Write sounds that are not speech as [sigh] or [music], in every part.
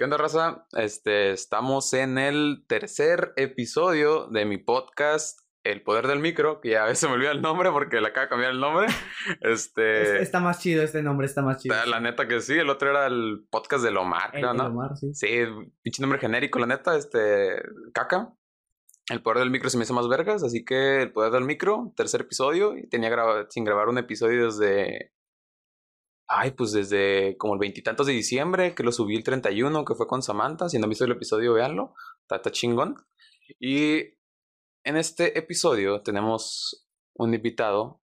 ¿Qué onda, raza? Este, estamos en el tercer episodio de mi podcast El Poder del Micro, que ya [laughs] a veces me olvida el nombre porque le acaba de cambiar el nombre. Este... Está más chido este nombre, está más chido. La neta que sí, el otro era el podcast de Omar, El- creo, ¿no? Sí. Sí, pinche nombre genérico, la neta, este, caca. El poder del micro se me hizo más vergas, así que el poder del micro, tercer episodio, y tenía graba- sin grabar un episodio desde, ay, pues desde como el veintitantos de diciembre, que lo subí el 31, que fue con Samantha, si no han visto el episodio, véanlo, está, está chingón. Y en este episodio tenemos un invitado,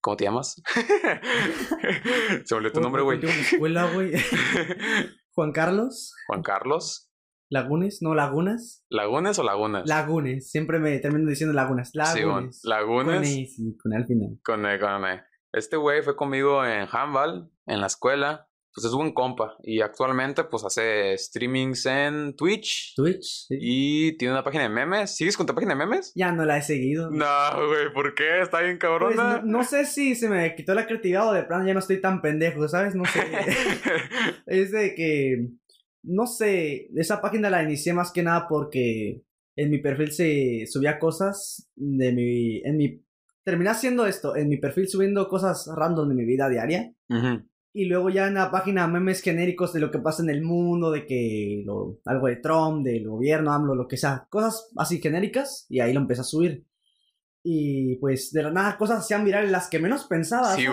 ¿cómo te llamas? [laughs] se me olvidó tu nombre, güey. Contigo en la escuela, güey. [laughs] Juan Carlos Juan Carlos. Lagunes, no Lagunas. ¿Lagunes o Lagunas? Lagunes, siempre me termino diciendo Lagunas. Sí, Lagunes. Lagunes. Con E, sí, con E al final. Con, eh, con, eh, Este güey fue conmigo en Handball, en la escuela. Pues es buen compa. Y actualmente, pues hace streamings en Twitch. Twitch. sí. Y tiene una página de memes. ¿Sigues con tu página de memes? Ya no la he seguido. No, güey, ¿por qué? Está bien Pues, cabrona. no, no sé si se me quitó la creatividad o de plano ya no estoy tan pendejo, ¿sabes? No sé. [laughs] [laughs] es de que, no sé, esa página la inicié más que nada porque en mi perfil se subía cosas de mi, en mi, terminé haciendo esto, en mi perfil subiendo cosas random de mi vida diaria. Ujú. Y luego ya en la página memes genéricos de lo que pasa en el mundo, de que lo, algo de Trump, del gobierno, AMLO, lo que sea, cosas así genéricas, y ahí lo empecé a subir. Y pues de la nada cosas hacían virales las que menos pensaba. Sí.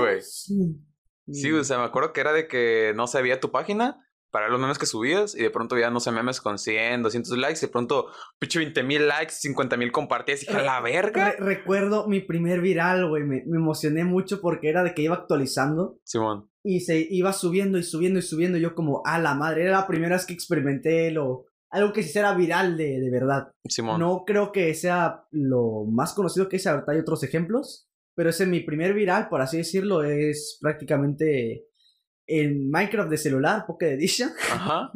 Mm. Sí, o sea, me acuerdo que era de que no se veía tu página para los memes que subías y de pronto ya no sé, memes con 100, 200 likes y de pronto, pinche 20 mil likes, 50 mil compartidas y dije, "A la verga. Re- recuerdo mi primer viral, güey, me, me emocioné mucho porque era de que iba actualizando Simón. y se iba subiendo y subiendo y subiendo. y Yo como, a la madre, era la primera vez que experimenté lo, algo que se hiciera viral de, de verdad. Simón. No creo que sea lo más conocido que es, ahorita hay otros ejemplos, pero ese mi primer viral, por así decirlo, es prácticamente en Minecraft de celular, Pocket Edition. [laughs] Ajá.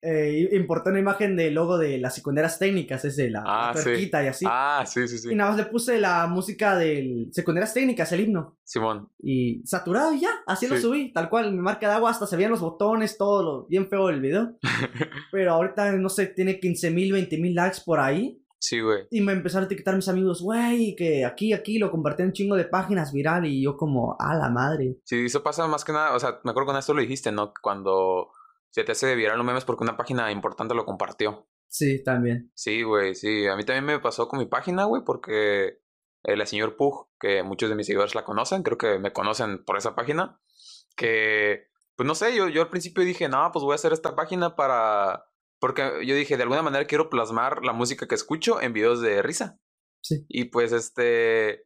Eh, importé una imagen del logo de las secundarias técnicas, ese, la, Ah, la sí. y así. Ah, sí, sí, Y sí. nada más le puse la música del secundarias técnicas, el himno. Simón. Y saturado y ya, así lo subí, tal cual, mi marca de agua, hasta se veían los botones, todo lo bien feo del video. [laughs] Pero ahorita, no sé, tiene 15 mil, 20 mil likes por ahí. Sí, güey. Y me empezaron a etiquetar mis amigos, güey, que aquí, aquí, lo compartí en un chingo de páginas viral. Y yo como, a la madre. Sí, eso pasa más que nada, o sea, me acuerdo que con esto lo dijiste, ¿no? Cuando se te hace viral un meme es porque una página importante lo compartió. Sí, también. Sí, güey, sí. A mí también me pasó con mi página, güey, porque eh, la señor Pug, que muchos de mis seguidores la conocen, creo que me conocen por esa página, que, pues no sé, yo, yo al principio dije, no, pues voy a hacer esta página para... Porque yo dije, de alguna manera quiero plasmar la música que escucho en videos de risa. Sí. Y pues este...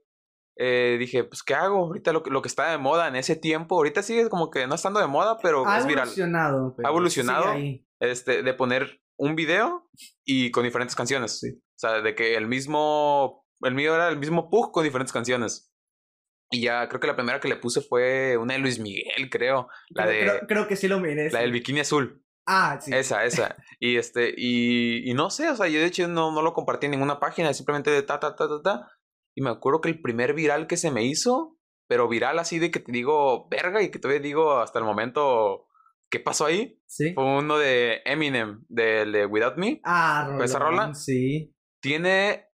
eh, dije, pues, ¿qué hago? Ahorita lo, que- lo que está de moda en ese tiempo, ahorita sigue como que no estando de moda, pero Ha es viral. evolucionado. pero Ha evolucionado. Este, de poner un video y con diferentes canciones. Sí. O sea, de que el mismo, el mío era el mismo Pug con diferentes canciones. Y ya creo que la primera que le puse fue una de Luis Miguel, creo. La creo, de, creo, creo que sí lo miré. la del bikini azul. Ah, sí. Esa, esa. Y este, y, y no sé, o sea, yo de hecho no, no lo compartí en ninguna página, simplemente de ta, ta, ta, ta, ta. Y me acuerdo que el primer viral que se me hizo, pero viral así de que te digo, verga, y que todavía digo hasta el momento, ¿qué pasó ahí? Sí. Fue uno de Eminem, del de Without Me. Ah, rolón, ¿Esa rola? Sí. Tiene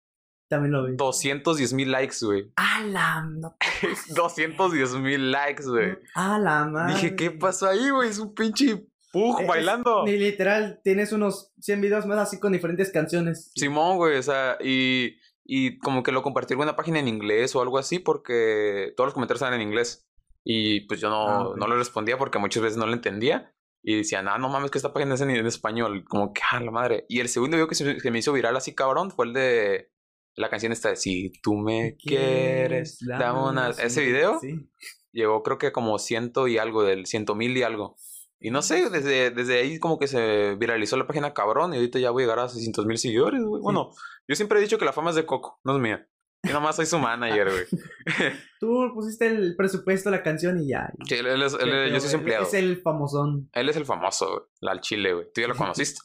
También lo vi. 210 mil likes, güey. A la... no- [laughs] 210 mil likes, güey. A la madre. Dije, ¿qué pasó ahí, güey? Es un pinche pug Es- bailando. Y literal, tienes unos 100 videos más así con diferentes canciones. Simón, güey, o sea, y, y como que lo compartí en una página en inglés o algo así porque todos los comentarios eran en inglés. Y pues yo no, Ah, no le respondía porque muchas veces no lo entendía. Y decían, ah, no mames, que esta página es en, en español. Como que, ah, la madre. Y el segundo video que se, que me hizo viral así, cabrón, fue el de la canción esta de Si tú me quieres, dame una... Ese video Sí. llegó creo que como ciento y algo, del ciento mil y algo. Y no sé, desde, desde ahí como que se viralizó la página cabrón y ahorita ya voy a llegar a 600 mil seguidores, güey. Bueno, yo siempre he dicho que la fama es de Coco, no es mía. Yo nomás soy su manager, güey. [laughs] Tú pusiste el presupuesto la canción y ya. Sí, él, él es- él- yo soy su él empleado. Es el famosón. Él es el famoso, güey. La al chile, güey. Tú ya lo [laughs] conociste.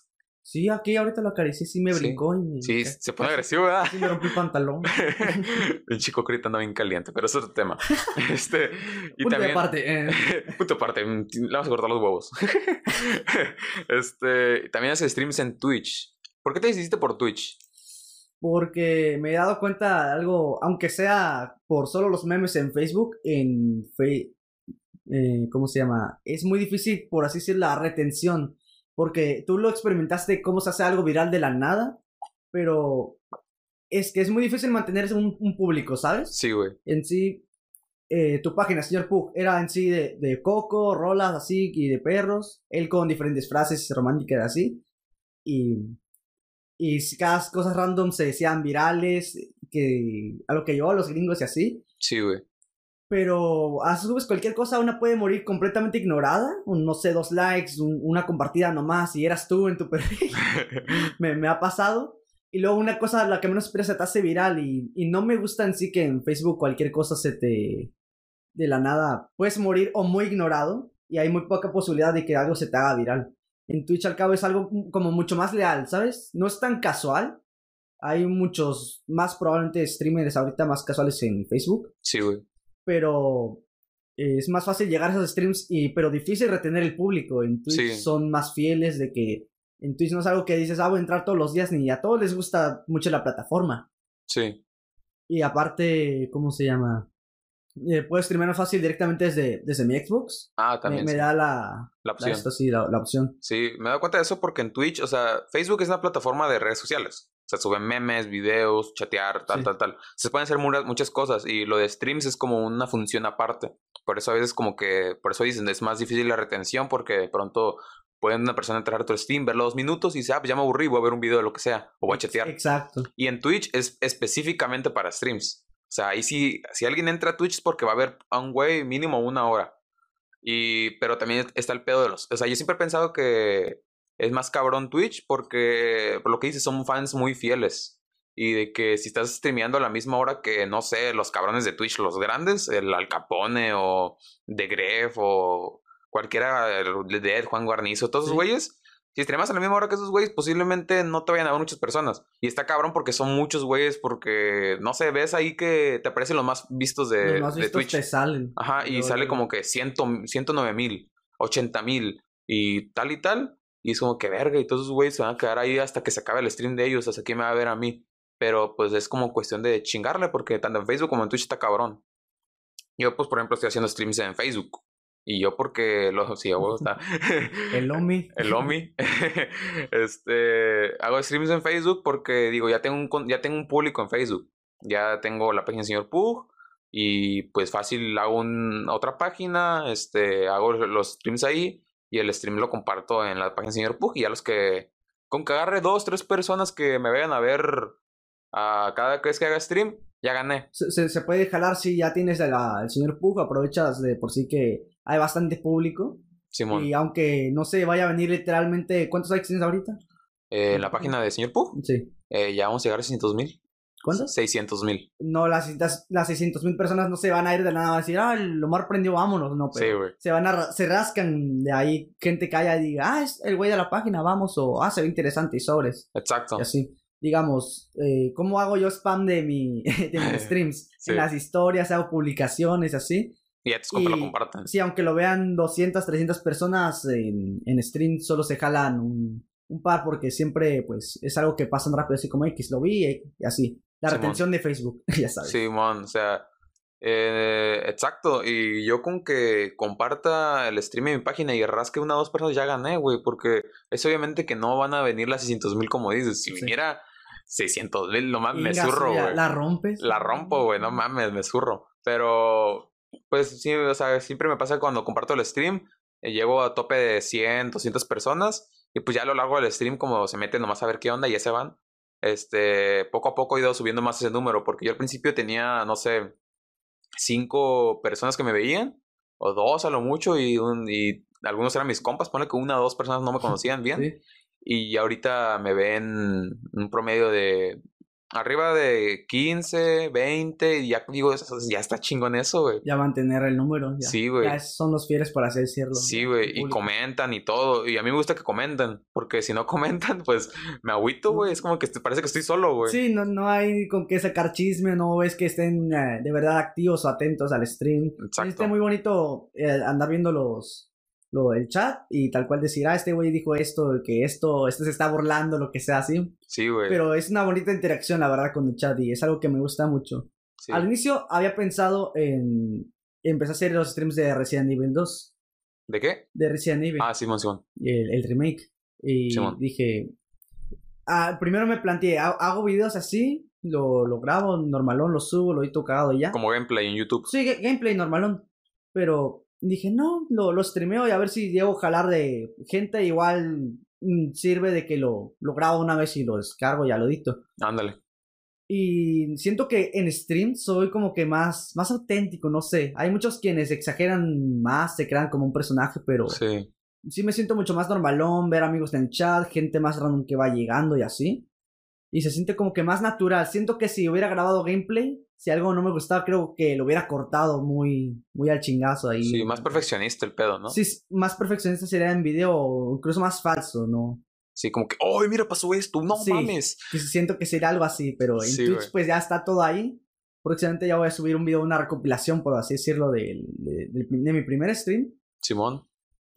Sí, aquí ahorita lo acaricié, sí me Sí. brincó y me... Sí, se pone agresivo, ¿verdad? Sí me rompí el pantalón. [laughs] el chico gritando bien caliente, pero eso es otro tema. [laughs] Este, y Punto también. aparte. eh. [laughs] Punto aparte, mm, le vamos a cortar los huevos. este, también hace streams en Twitch. ¿Por qué te decidiste por Twitch? Porque me he dado cuenta de algo, aunque sea por solo los memes en Facebook, en Fe- eh, ¿cómo se llama? Es muy difícil, por así decir, la retención. Porque tú lo experimentaste cómo se hace algo viral de la nada, pero es que es muy difícil mantenerse un, un público, ¿sabes? Sí, güey. En sí, eh, tu página, señor Pug, era en sí de, de coco, rolas así y de perros, él con diferentes frases románticas así, y, y cada cosas random se decían virales, que a lo que a los gringos y así, Sí, güey. Pero a subes cualquier cosa, una puede morir completamente ignorada, un, no sé, dos likes, un- una compartida nomás, y eras tú en tu [laughs] perfil, [laughs] me, me ha pasado. Y luego una cosa, la que menos esperas se te hace viral y, y no me gusta en sí que en Facebook cualquier cosa se te... De la nada, puedes morir o muy ignorado y hay muy poca posibilidad de que algo se te haga viral. En Twitch al cabo es algo como mucho más leal, ¿sabes? No es tan casual. Hay muchos más probablemente streamers ahorita más casuales en Facebook sí, güey. Pero eh, es más fácil llegar a esos streams, y, pero difícil retener el público. En Twitch Sí. son más fieles de que en Twitch no es algo que dices, ah, voy a entrar todos los días, ni a todos les gusta mucho la plataforma. Sí. Y aparte, ¿cómo se llama? Eh, puedo streamear fácil directamente desde, desde mi Xbox. Ah, Me, también. me sí. da la, La la, opción. esto, sí, la, la opción. Sí, me he dado cuenta de eso porque en Twitch, o sea, Facebook es una plataforma de redes sociales. O sea, suben memes, videos, chatear, tal, Sí. tal, tal. Se pueden hacer muchas, cosas y lo de streams es como una función aparte. Por eso a veces como que, por eso dicen, es más difícil la retención porque de pronto puede una persona entrar a tu stream, verlo dos minutos y dice, ah, pues ya me aburrí, voy a ver un video de lo que sea o voy a chatear. Exacto. Y en Twitch es específicamente para streams. O sea, ahí sí, si alguien entra a Twitch es porque va a ver a un güey mínimo una hora. Y, pero también está el pedo de los... O sea, yo siempre he pensado que es más cabrón Twitch porque, por lo que dices, son fans muy fieles. Y de que si estás streameando a la misma hora que, no sé, los cabrones de Twitch, los grandes, el Al Capone o The Gref o cualquiera, el Dead, Juan Guarnizo, todos esos Sí. güeyes, si streamas a la misma hora que esos güeyes, posiblemente no te vayan a ver muchas personas. Y está cabrón porque son muchos güeyes, porque, no sé, ves ahí que te aparecen los más vistos de, Los más de vistos Twitch. te salen. Ajá, y sale como que ciento, 109 mil, 80 mil y tal y tal. Y es como que verga, y todos esos güeyes se van a quedar ahí hasta que se acabe el stream de ellos, hasta quién me va a ver a mí. Pero pues es como cuestión de chingarle, porque tanto en Facebook como en Twitch está cabrón. Yo, pues, por ejemplo, estoy haciendo streams en Facebook. Y yo porque lo sí, a huevo [laughs] está. [laughs] El Omi. el Omi. [laughs] este, hago streams en Facebook porque digo, ya tengo un ya tengo un público en Facebook. Ya tengo la página del señor Pug y pues fácil hago un- otra página, este, hago los streams ahí y el stream lo comparto en la página del señor Pug y ya los que con que agarre dos, tres personas que me vayan a ver a cada vez que haga stream, ya gané. se, se- se puede jalar si ya tienes a el señor Pug, aprovechas de por sí que hay bastante público. Simón. Y aunque no se vaya a venir literalmente, ¿cuántos likes tienes ahorita? Eh, en la página de señor Pug, Sí. eh, ya vamos a llegar a 600 mil. ¿Cuántos? 600 mil. No, las, las, las 600 mil personas no se van a ir de nada, a decir, ah, el Omar prendió, vámonos, no, Sí, pero güey. se van a, se rascan de ahí, gente que haya y diga, ah, es el güey de la página, vamos, o ah, se ve interesante y sobres, Exacto. y así. Digamos, eh, ¿cómo hago yo spam de, mi, [laughs] de mis [laughs] streams? Sí. En las historias, hago publicaciones, así. Y ya tus compas lo Y- comparten. Sí, aunque lo vean 200, 300 personas en, en stream, solo se jalan un, un par porque siempre, pues, es algo que pasan rápido, así como X, lo vi y, y así. La Simón. retención de Facebook, [laughs] ya sabes. Sí, man, o sea, eh, exacto. Y yo con que comparta el stream en mi página y rasque una o dos personas, ya gané, güey, porque es obviamente que no van a venir las 600 mil como dices. Si Sí. viniera 600 mil, nomás me Inga, zurro, güey. La rompes. La rompo, güey, no mames, me zurro. Pero, pues sí, o sea, siempre me pasa cuando comparto el stream, eh, llego a tope de 100, 200 personas y pues ya a lo largo del stream como se meten nomás a ver qué onda y ya se van. Este, poco a poco he ido subiendo más ese número porque yo al principio tenía, no sé, cinco personas que me veían o dos a lo mucho y, un, y algunos eran mis compas, ponle que una o dos personas no me [laughs] conocían bien. Sí. Y ahorita me ven un promedio de arriba de 15, 20, y ya digo, ya está chingón eso, güey. Ya mantener el número. Ya. Sí, güey. Ya son los fieles, por así decirlo. Sí, güey, y comentan y todo. Y a mí me gusta que comenten, porque si no comentan, pues me agüito, güey. Es como que parece que estoy solo, güey. Sí, no, no hay con qué sacar chisme, no ves que estén eh, de verdad activos o atentos al stream. Exacto. Es muy bonito eh, andar viendo los, lo, el chat y tal cual decir, ah, este güey dijo esto, que esto, este se está burlando, lo que sea así. Sí, güey. Pero es una bonita interacción, la verdad, con el chat y es algo que me gusta mucho. Al inicio había pensado en empezar a hacer los streams de Resident Evil 2. ¿De qué? De Resident Evil. Ah, Simón, Simón. El, el remake. Y dije, ah, primero me planteé, hago videos así, lo, lo grabo normalón, lo subo, lo he tocado y ya. Como gameplay en YouTube. Sí, gameplay normalón. Pero dije, no, lo, lo streameo y a ver si llego a jalar de gente. Igual mm, sirve de que lo, lo grabo una vez y lo descargo, ya lo edito. Ándale. Y siento que en stream soy como que más, más auténtico, no sé. Hay muchos quienes exageran más, se crean como un personaje, pero sí. sí me siento mucho más normalón, ver amigos en el chat, gente más random que va llegando y así. Y se siente como que más natural. Siento que si hubiera grabado gameplay, si algo no me gustaba, creo que lo hubiera cortado muy, muy al chingazo ahí. Sí, más perfeccionista el pedo, ¿no? Sí, más perfeccionista sería en video, incluso más falso, ¿no? Sí, como que, ¡ay, mira, pasó esto! ¡No mames! Que siento que sería algo así, pero en Twitch, pues ya está todo ahí. Próximamente ya voy a subir un video, una recopilación, por así decirlo, de, de mi primer stream. Simón.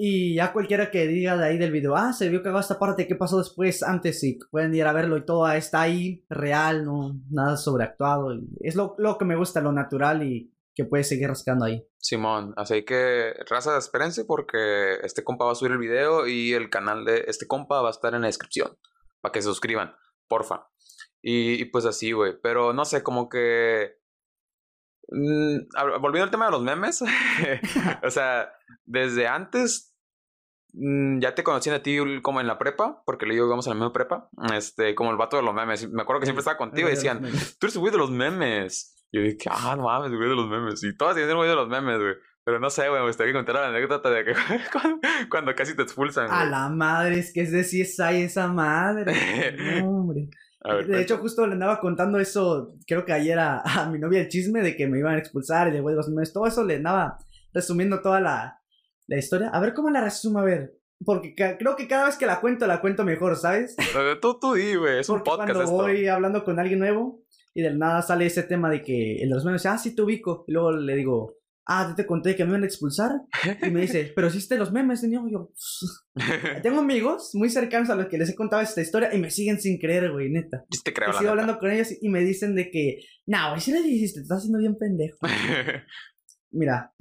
Y ya cualquiera que diga de ahí del video, ah, se vio que hago esta parte, ¿qué pasó después? Antes, y pueden ir a verlo y todo está ahí, real, no, nada sobreactuado. Y es lo, lo que me gusta, lo natural y que puede seguir rascando ahí. Simón, así que raza, espérense porque este compa va a subir el video y el canal de este compa va a estar en la descripción para que se suscriban, porfa. Y, pues así, güey, pero no sé, como que... Mm, volviendo al tema de los memes, [laughs] o sea, desde antes ya te conocían a ti como en la prepa, porque le digo, vamos a la misma prepa, este, como el vato de los memes. Me acuerdo que siempre estaba contigo y decían, tú eres el güey de los memes. Y yo dije, ah, no mames, güey de los memes. Y todas tienen el güey de los memes, güey. Pero no sé, güey, me gustaría contar la anécdota de que [laughs] cuando, casi te expulsan, A la madre, es que es de CSI esa madre. [laughs] hombre. de hecho, justo le andaba contando eso, creo que ayer a, a, mi novia el chisme de que me iban a expulsar y de güey de los memes. Todo eso le andaba resumiendo toda la, la historia. A ver cómo la resumo, a ver. Porque creo que cada vez que la cuento, la cuento mejor, ¿sabes? Tú, tú di, güey, es un podcast. Cuando voy hablando con alguien nuevo y del nada sale ese tema de que el de los memes, ah, sí te ubico. Y luego le digo, ah, te conté que me iban a expulsar. Y me dice, pero hiciste los memes, señor. yo, [laughs] tengo amigos muy cercanos a los que les he contado esta historia y me siguen sin creer, güey, neta. Yo te creo, y sigo hablando con ellos y me dicen de que, no, güey, si le dijiste, te estás haciendo bien pendejo. [laughs] Mira,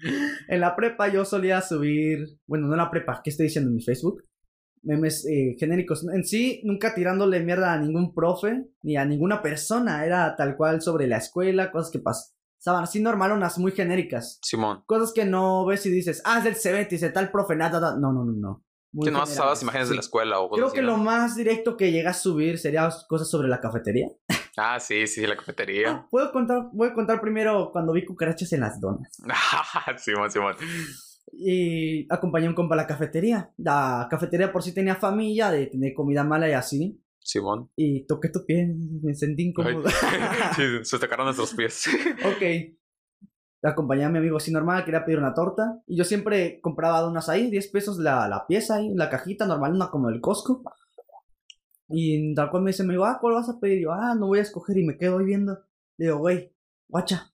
[laughs] en la prepa yo solía subir, bueno, no en la prepa, ¿qué estoy diciendo en mi Facebook? Memes eh, genéricos. En sí, nunca tirándole mierda a ningún profe ni a ninguna persona. Era tal cual sobre la escuela, cosas que pasaban así normalonas, muy genéricas. Simón. Cosas que no ves y dices, ah, es del CBT, dice tal profe, nada, No, no, no, no. que no usabas imágenes de la escuela o cosas Creo que lo más directo que llega a subir sería cosas sobre la cafetería. [laughs] Ah, sí, sí, la cafetería. Ah, puedo contar, voy a contar primero cuando vi cucarachas en las donas. [laughs] Simón, Simón. Y acompañé a un compa a la cafetería. La cafetería por sí tenía familia, de tener comida mala y así. Simón. Y toqué tu pie, me sentí incómodo. [laughs] sí, se tocaron nuestros pies. ok. Acompañé a mi amigo así normal, quería pedir una torta. Y yo siempre compraba donas ahí, 10 pesos la, la pieza ahí, la cajita normal, una como el Costco. Y tal cual me dice, me digo, ah, ¿cuál vas a pedir? yo, ah, no voy a escoger y me quedo ahí viendo. Le digo, güey, guacha,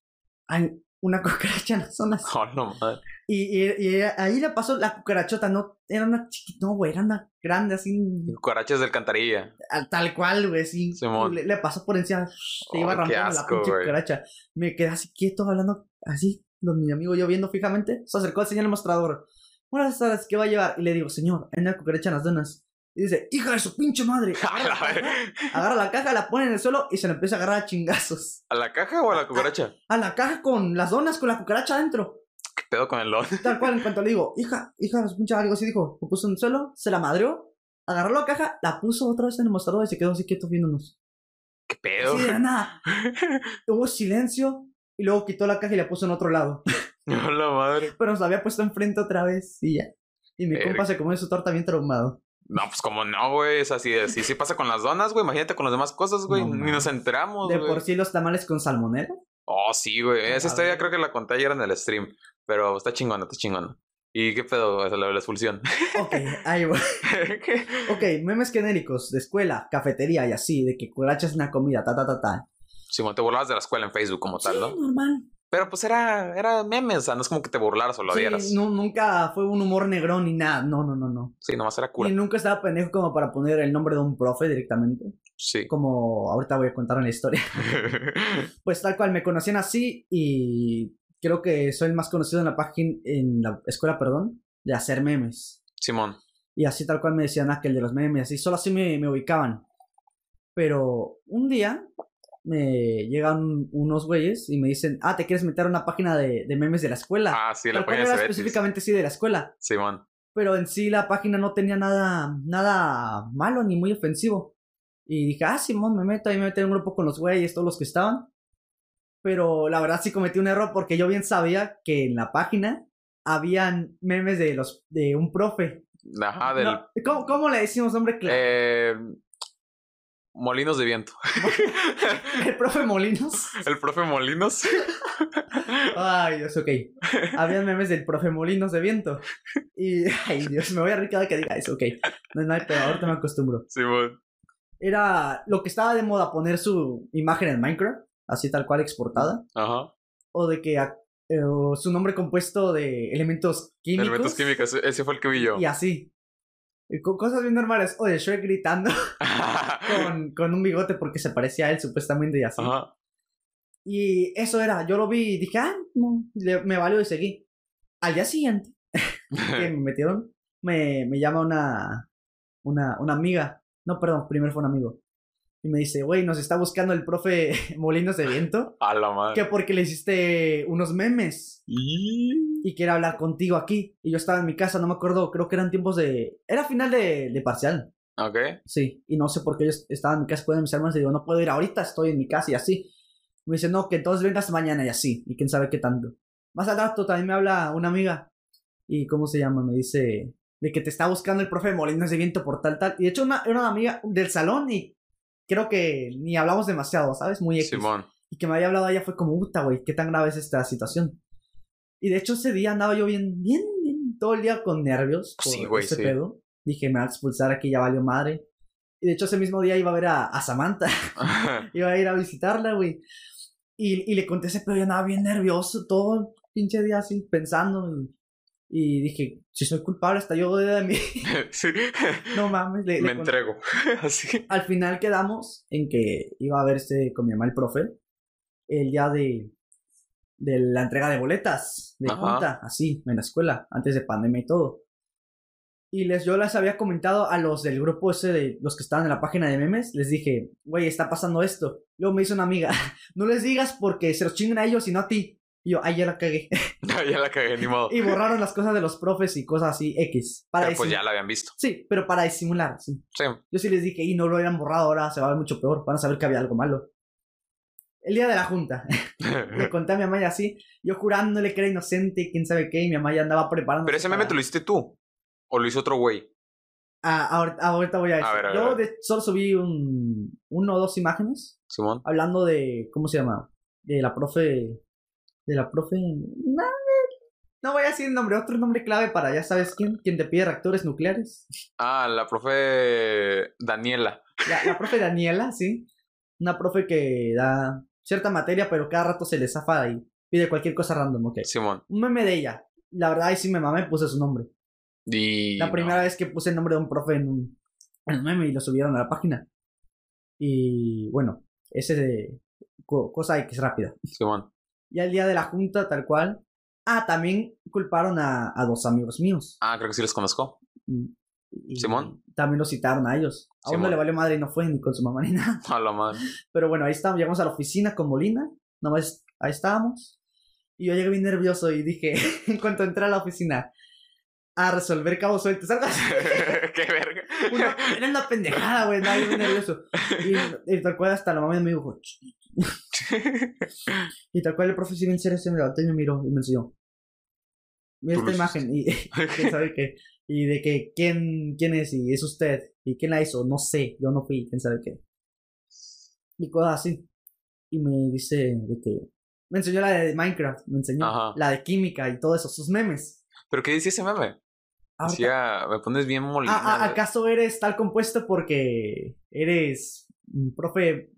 hay una [laughs] cucaracha en las zonas. [laughs] Oh, no, madre. Y, y, ahí le pasó la cucarachota, no, era una chiquita, no, güey, era una grande así. Cucarachas de alcantarilla. Tal cual, güey, sí. Le, le, pasó por encima, se iba oh, rampando la pinche cucaracha. Me quedé así quieto hablando así, con mi amigo yo viendo fijamente. Se acercó al señor mostrador. Buenas tardes, ¿qué va a llevar? Y le digo, señor, hay una cucaracha en las donas. Y dice, hija de su pinche madre. [laughs] Agarra la, caja, la pone en el suelo y se la empieza a agarrar a chingazos. ¿A la caja o a la cucaracha? A, la caja con las donas, con la cucaracha adentro. ¿Qué pedo con el don? Tal cual, en cuanto le digo, [laughs] hija, hija de su pinche algo así dijo, lo puso en el suelo, se la madreó, agarró la caja, la puso otra vez en el mostrador y se quedó así quieto viéndonos. ¿Qué pedo? Sí, de nada. [laughs] Hubo silencio y luego quitó la caja y la puso en otro lado. No, la madre. Pero nos la había puesto enfrente otra vez y ya. Y mi compa se comió su torta bien traumado. No, pues como no, güey. Es así, así sí pasa con las donas, güey. Imagínate con las demás cosas, güey. No, Ni nos enteramos, De güey. por sí los tamales con salmonela. Oh, sí, güey. Esa historia creo que la conté ayer en el stream. Pero está chingona, está chingona. ¿Y qué pedo? O sea, la, la expulsión. Ok, ahí voy. [laughs] Ok, memes genéricos de escuela, cafetería y así, de que cucarachas en la comida, ta, ta, ta, ta. Simón, te burlabas de la escuela en Facebook como tal, sí, ¿no? normal. Pero pues era, era memes, o sea, no es como que te burlaras o lo. Sí, Sí, no, nunca fue un humor negrón ni nada. No, no, no, no. nomás era cura. Y nunca estaba pendejo como para poner el nombre de un profe directamente. Sí. Como ahorita voy a contar en la historia. [laughs] [laughs] Pues tal cual, me conocían así y creo que soy el más conocido en la página, en la escuela, perdón, de hacer memes. Simón. Y así tal cual me decían aquel de los memes, así, solo así me, me ubicaban. Pero un día me llegan unos güeyes y me dicen, ah, ¿te quieres meter a una página de, de memes de la escuela? Ah, sí, la página era de Cebetis. específicamente sí de la escuela. Simón. Pero en sí la página no tenía nada, nada malo ni muy ofensivo. Y dije, ah, Simón, me meto, ahí me metí en un grupo con los güeyes, todos los que estaban. Pero la verdad sí cometí un error porque yo bien sabía que en la página habían memes de los de un profe. Ajá, del. No, ¿cómo, cómo le decimos, hombre? Claro. eh, Molinos de viento. [laughs] El profe Molinos. [laughs] El profe Molinos. [laughs] Ay, Dios, ok. Habían memes del profe Molinos de viento. Y, ay, Dios, me voy a reír cada que diga eso, ok. No es nada, pero ahorita me acostumbro. Simón. Era lo que estaba de moda poner su imagen en Minecraft, así tal cual exportada. Ajá. O de que a- eh, o su nombre compuesto de elementos químicos. Elementos químicos. Ese fue el que vi yo. Y así. Con cosas bien normales. O de Shrek gritando [laughs] con, con un bigote porque se parecía a él supuestamente y así. Ajá. Y eso era, yo lo vi y dije, ah, no, le- me valió y seguí. Al día siguiente, [laughs] que me metieron, me, me llama una, una, una amiga. No, perdón, primero fue un amigo. Y me dice, güey, nos está buscando el profe [laughs] Molinos de Viento. A la madre. Que porque le hiciste unos memes Y- y quiere hablar contigo aquí. Y yo estaba en mi casa, no me acuerdo, creo que eran tiempos de... Era final de, de parcial. Ok. Sí, y no sé por qué ellos estaban en mi casa, pueden mis hermanos, y digo, no puedo ir ahorita, estoy en mi casa y así. Me dice, no, que entonces vengas mañana y así, y quién sabe qué tanto. Más al rato también me habla una amiga, y ¿cómo se llama? Me dice, de que te está buscando el profe Molinos de Viento por tal, tal. Y de hecho, una, era una amiga del salón, y creo que ni hablamos demasiado, ¿sabes? Muy X. Simón. Y que me había hablado ella fue como, puta, güey, qué tan grave es esta situación. Y de hecho, ese día andaba yo bien, bien, bien, todo el día con nervios por Sí, güey, ese sí. pedo. Dije, me va a expulsar aquí, ya valió madre. Y de hecho, ese mismo día iba a ver a, a Samantha. [laughs] iba a ir a visitarla, güey. Y, y le conté ese pedo, yo andaba bien nervioso todo el pinche día así, pensando. Y, y dije, si soy culpable, hasta yo de mí. [laughs] sí. [laughs] no mames. Le, Me entrego. [laughs] Así. Al final quedamos en que iba a verse con mi mamá el profe el día de, de la entrega de boletas de Ajá. junta, así, en la escuela, antes de pandemia y todo. Y les, yo les había comentado a los del grupo ese de los que estaban en la página de memes, les dije, güey, está pasando esto. Luego me hizo una amiga, no les digas porque se los chingan a ellos y no a ti. Y yo, ay, ya la cagué. [laughs] ya la cagué, ni modo. y borraron las cosas de los profes y cosas así, X. Para Pero pues ya la habían visto. Sí, pero para disimular, sí. Sí. Yo sí les dije, y no lo hubieran borrado ahora, se va a ver mucho peor, van a saber que había algo malo. El día de la junta, [laughs] le conté a mi mamá y así, yo jurándole que era inocente, quién sabe qué, y mi mamá ya andaba preparando. Pero ese meme te lo hiciste tú. ¿O lo hizo otro güey? Ah, ahorita, ahorita voy a decir. A ver, a ver, yo de- solo subí un, uno o dos imágenes Simón. hablando de, ¿cómo se llama? De la profe, de la profe... No, no voy a decir el nombre, otro nombre clave para, ya sabes quién, quien te pide reactores nucleares. Ah, la profe Daniela. La, la profe Daniela, sí. Una profe que da cierta materia, pero cada rato se le zafa y pide cualquier cosa random, ok. Simón. Un meme de ella. La verdad, ahí sí me mamé, puse su nombre. Y. La primera no. vez que puse el nombre de un profe en un, en un meme y lo subieron a la página. Y bueno, ese de co- cosa X rápida. Simón. Y al día de la junta, tal cual. Ah, también culparon a, a dos amigos míos. Ah, creo que sí los conozco. Y- y Simón. También los citaron a ellos. A uno le valió madre y no fue ni con su mamá ni [laughs] nada. A la madre. Pero bueno, ahí estamos, llegamos a la oficina con Molina, nomás ahí estábamos. Y yo llegué bien nervioso y dije, [laughs] en cuanto entré a la oficina, a resolver cabos sueltos, algo así. [laughs] Qué verga. Una- era una pendejada, güey, bien nervioso. Y, y tal cual hasta la mamá me dijo. [laughs] y tal cual el profe bien serio se me levantó y me miró y me enseñó. Mira esta lo imagen y [laughs] quién sabe qué. Y de que, ¿quién, quién es? Y es usted. ¿Y quién la hizo? No sé, yo no fui, quién sabe qué. Y cosas así. Y me dice de que... Me enseñó la de Minecraft, me enseñó Ajá. la de química y todo eso, sus memes. ¿Pero qué dice ese meme? Decía, me pones bien molina. Ah, ah, güey". ¿Acaso eres tal compuesto porque eres mm, profe,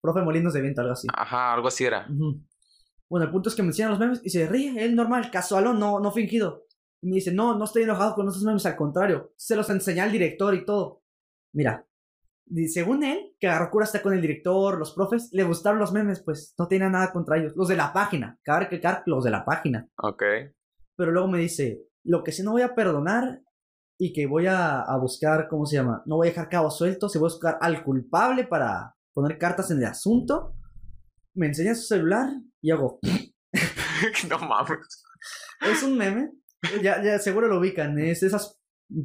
profe Molinos de Viento, algo así? Ajá, algo así era. Bueno, el punto es que me enseñan los memes y se ríe, él normal, casual, no, no fingido. Y me dice, no, no estoy enojado con esos memes, al contrario, se los enseñé al director y todo. Mira, y según él, que agarró cura hasta con el director, los profes, le gustaron los memes, pues no tenía nada contra ellos. Los de la página, cabe recalcar los de la página. Ok. Pero luego me dice, lo que sí no voy a perdonar y que voy a, a buscar, ¿cómo se llama? No voy a dejar cabos sueltos, y voy a buscar al culpable para poner cartas en el asunto. Me enseña su celular y hago, [laughs] no mames. es un meme. Ya, ya seguro lo ubican, es esas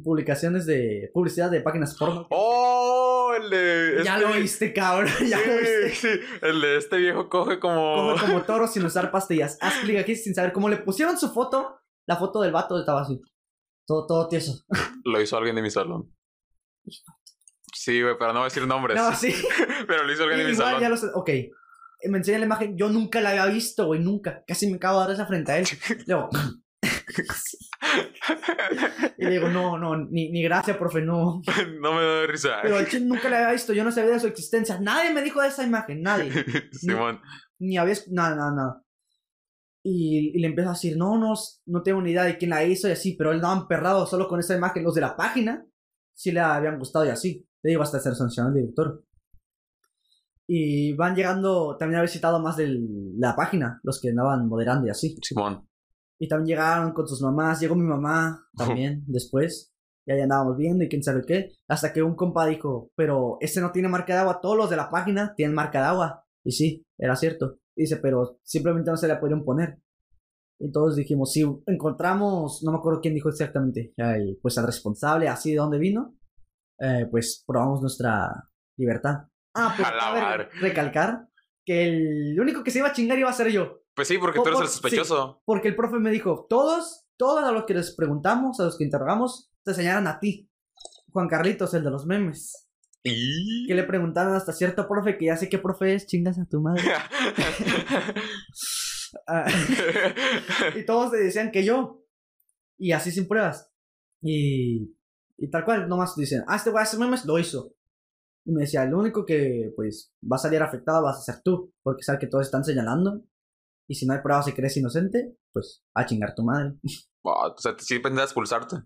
publicaciones de publicidad de páginas porno. ¡Oh! El de. ya este- lo viste, cabrón, [laughs] ya lo viste. Sí, sí. El de este viejo coge como. [laughs] Como, como toro sin usar pastillas. Haz clic aquí sin saber cómo le pusieron su foto. La foto del vato estaba así. Todo, todo tieso. Lo hizo alguien de mi salón. Sí, güey, pero no voy a decir nombres. No, sí. [laughs] Pero lo hizo alguien de mi salón. ya lo sé. Ok. Me enseña la imagen. Yo nunca la había visto, güey. Nunca. Casi me acabo de dar esa frente a él. [laughs] Luego. y le digo, no, no, ni, ni gracias, profe, no. [laughs] no me da risa. Pero el chile nunca la había visto. Yo no sabía de su existencia. Nadie me dijo de esa imagen. Nadie. Simón. Ni había. esc- Nada, nada, nada. Y, y le empiezo a decir, no, no, no tengo ni idea de quién la hizo y así. Pero él andaba emperrado solo con esa imagen. Los de la página sí le habían gustado y así. Te digo, hasta ser sancionado el director. Y van llegando, también había visitado más de la página, los que andaban moderando y así. Simón. Y también llegaron con sus mamás, llegó mi mamá también después. Y ahí andábamos viendo y quién sabe qué. Hasta que un compa dijo, pero este no tiene marca de agua, todos los de la página tienen marca de agua. Y sí, era cierto. Dice, pero simplemente no se la pudieron poner. Y todos dijimos, si encontramos, no me acuerdo quién dijo exactamente, pues al responsable, así de dónde vino, eh, pues probamos nuestra libertad. Ah, pues A madre. recalcar que el único que se iba a chingar iba a ser yo. Pues sí, porque Po- tú eres por- el sospechoso. Porque el profe me dijo, todos, todos a los que les preguntamos, a los que interrogamos, te enseñaron a ti. Juan Carlitos, el de los memes. Y. Que le preguntaron hasta cierto profe, que ya sé qué profe es, chingas a tu madre. [laughs] [laughs] Ah, y todos te decían que yo. Y así sin pruebas. Y, y tal cual, nomás dicen, ah, este güey hace memes, lo hizo. Y me decía, el único que pues va a salir afectado vas a ser tú, porque sabes que todos están señalando. Y si no hay pruebas y crees inocente, pues a chingar tu madre. [laughs] Wow, o sea, sí pensabas expulsarte.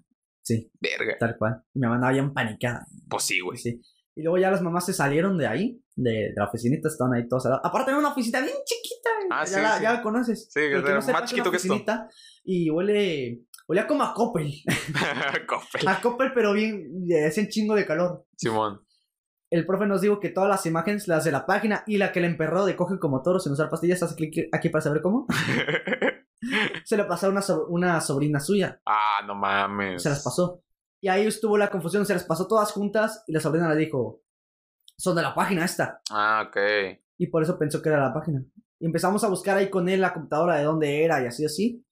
Sí, Verga. tal cual. Y mi mamá andaba bien panicada. Pues sí, güey. Sí. Y luego ya las mamás se salieron de ahí, de, de la oficinita, estaban ahí todas. Aparte, era una oficina bien chiquita. Ah, ya, sí, la, sí. ya la conoces. Sí, El era más chiquito que esto. Y huele, huele como a Coppel. [laughs] Coppel. A Coppel, pero bien, hacen chingo de calor. Simón. El profe nos dijo que todas las imágenes, las de la página y la que le emperró de coge como toro sin usar pastillas, hace clic aquí para saber cómo. [laughs] Se le pasó a una, so- una sobrina suya. ah, no mames. Se las pasó. Y ahí estuvo la confusión, se las pasó todas juntas y la sobrina le dijo, son de la página esta. Ah, ok. Y por eso pensó que era la página. Y empezamos a buscar ahí con él la computadora de dónde era y así así.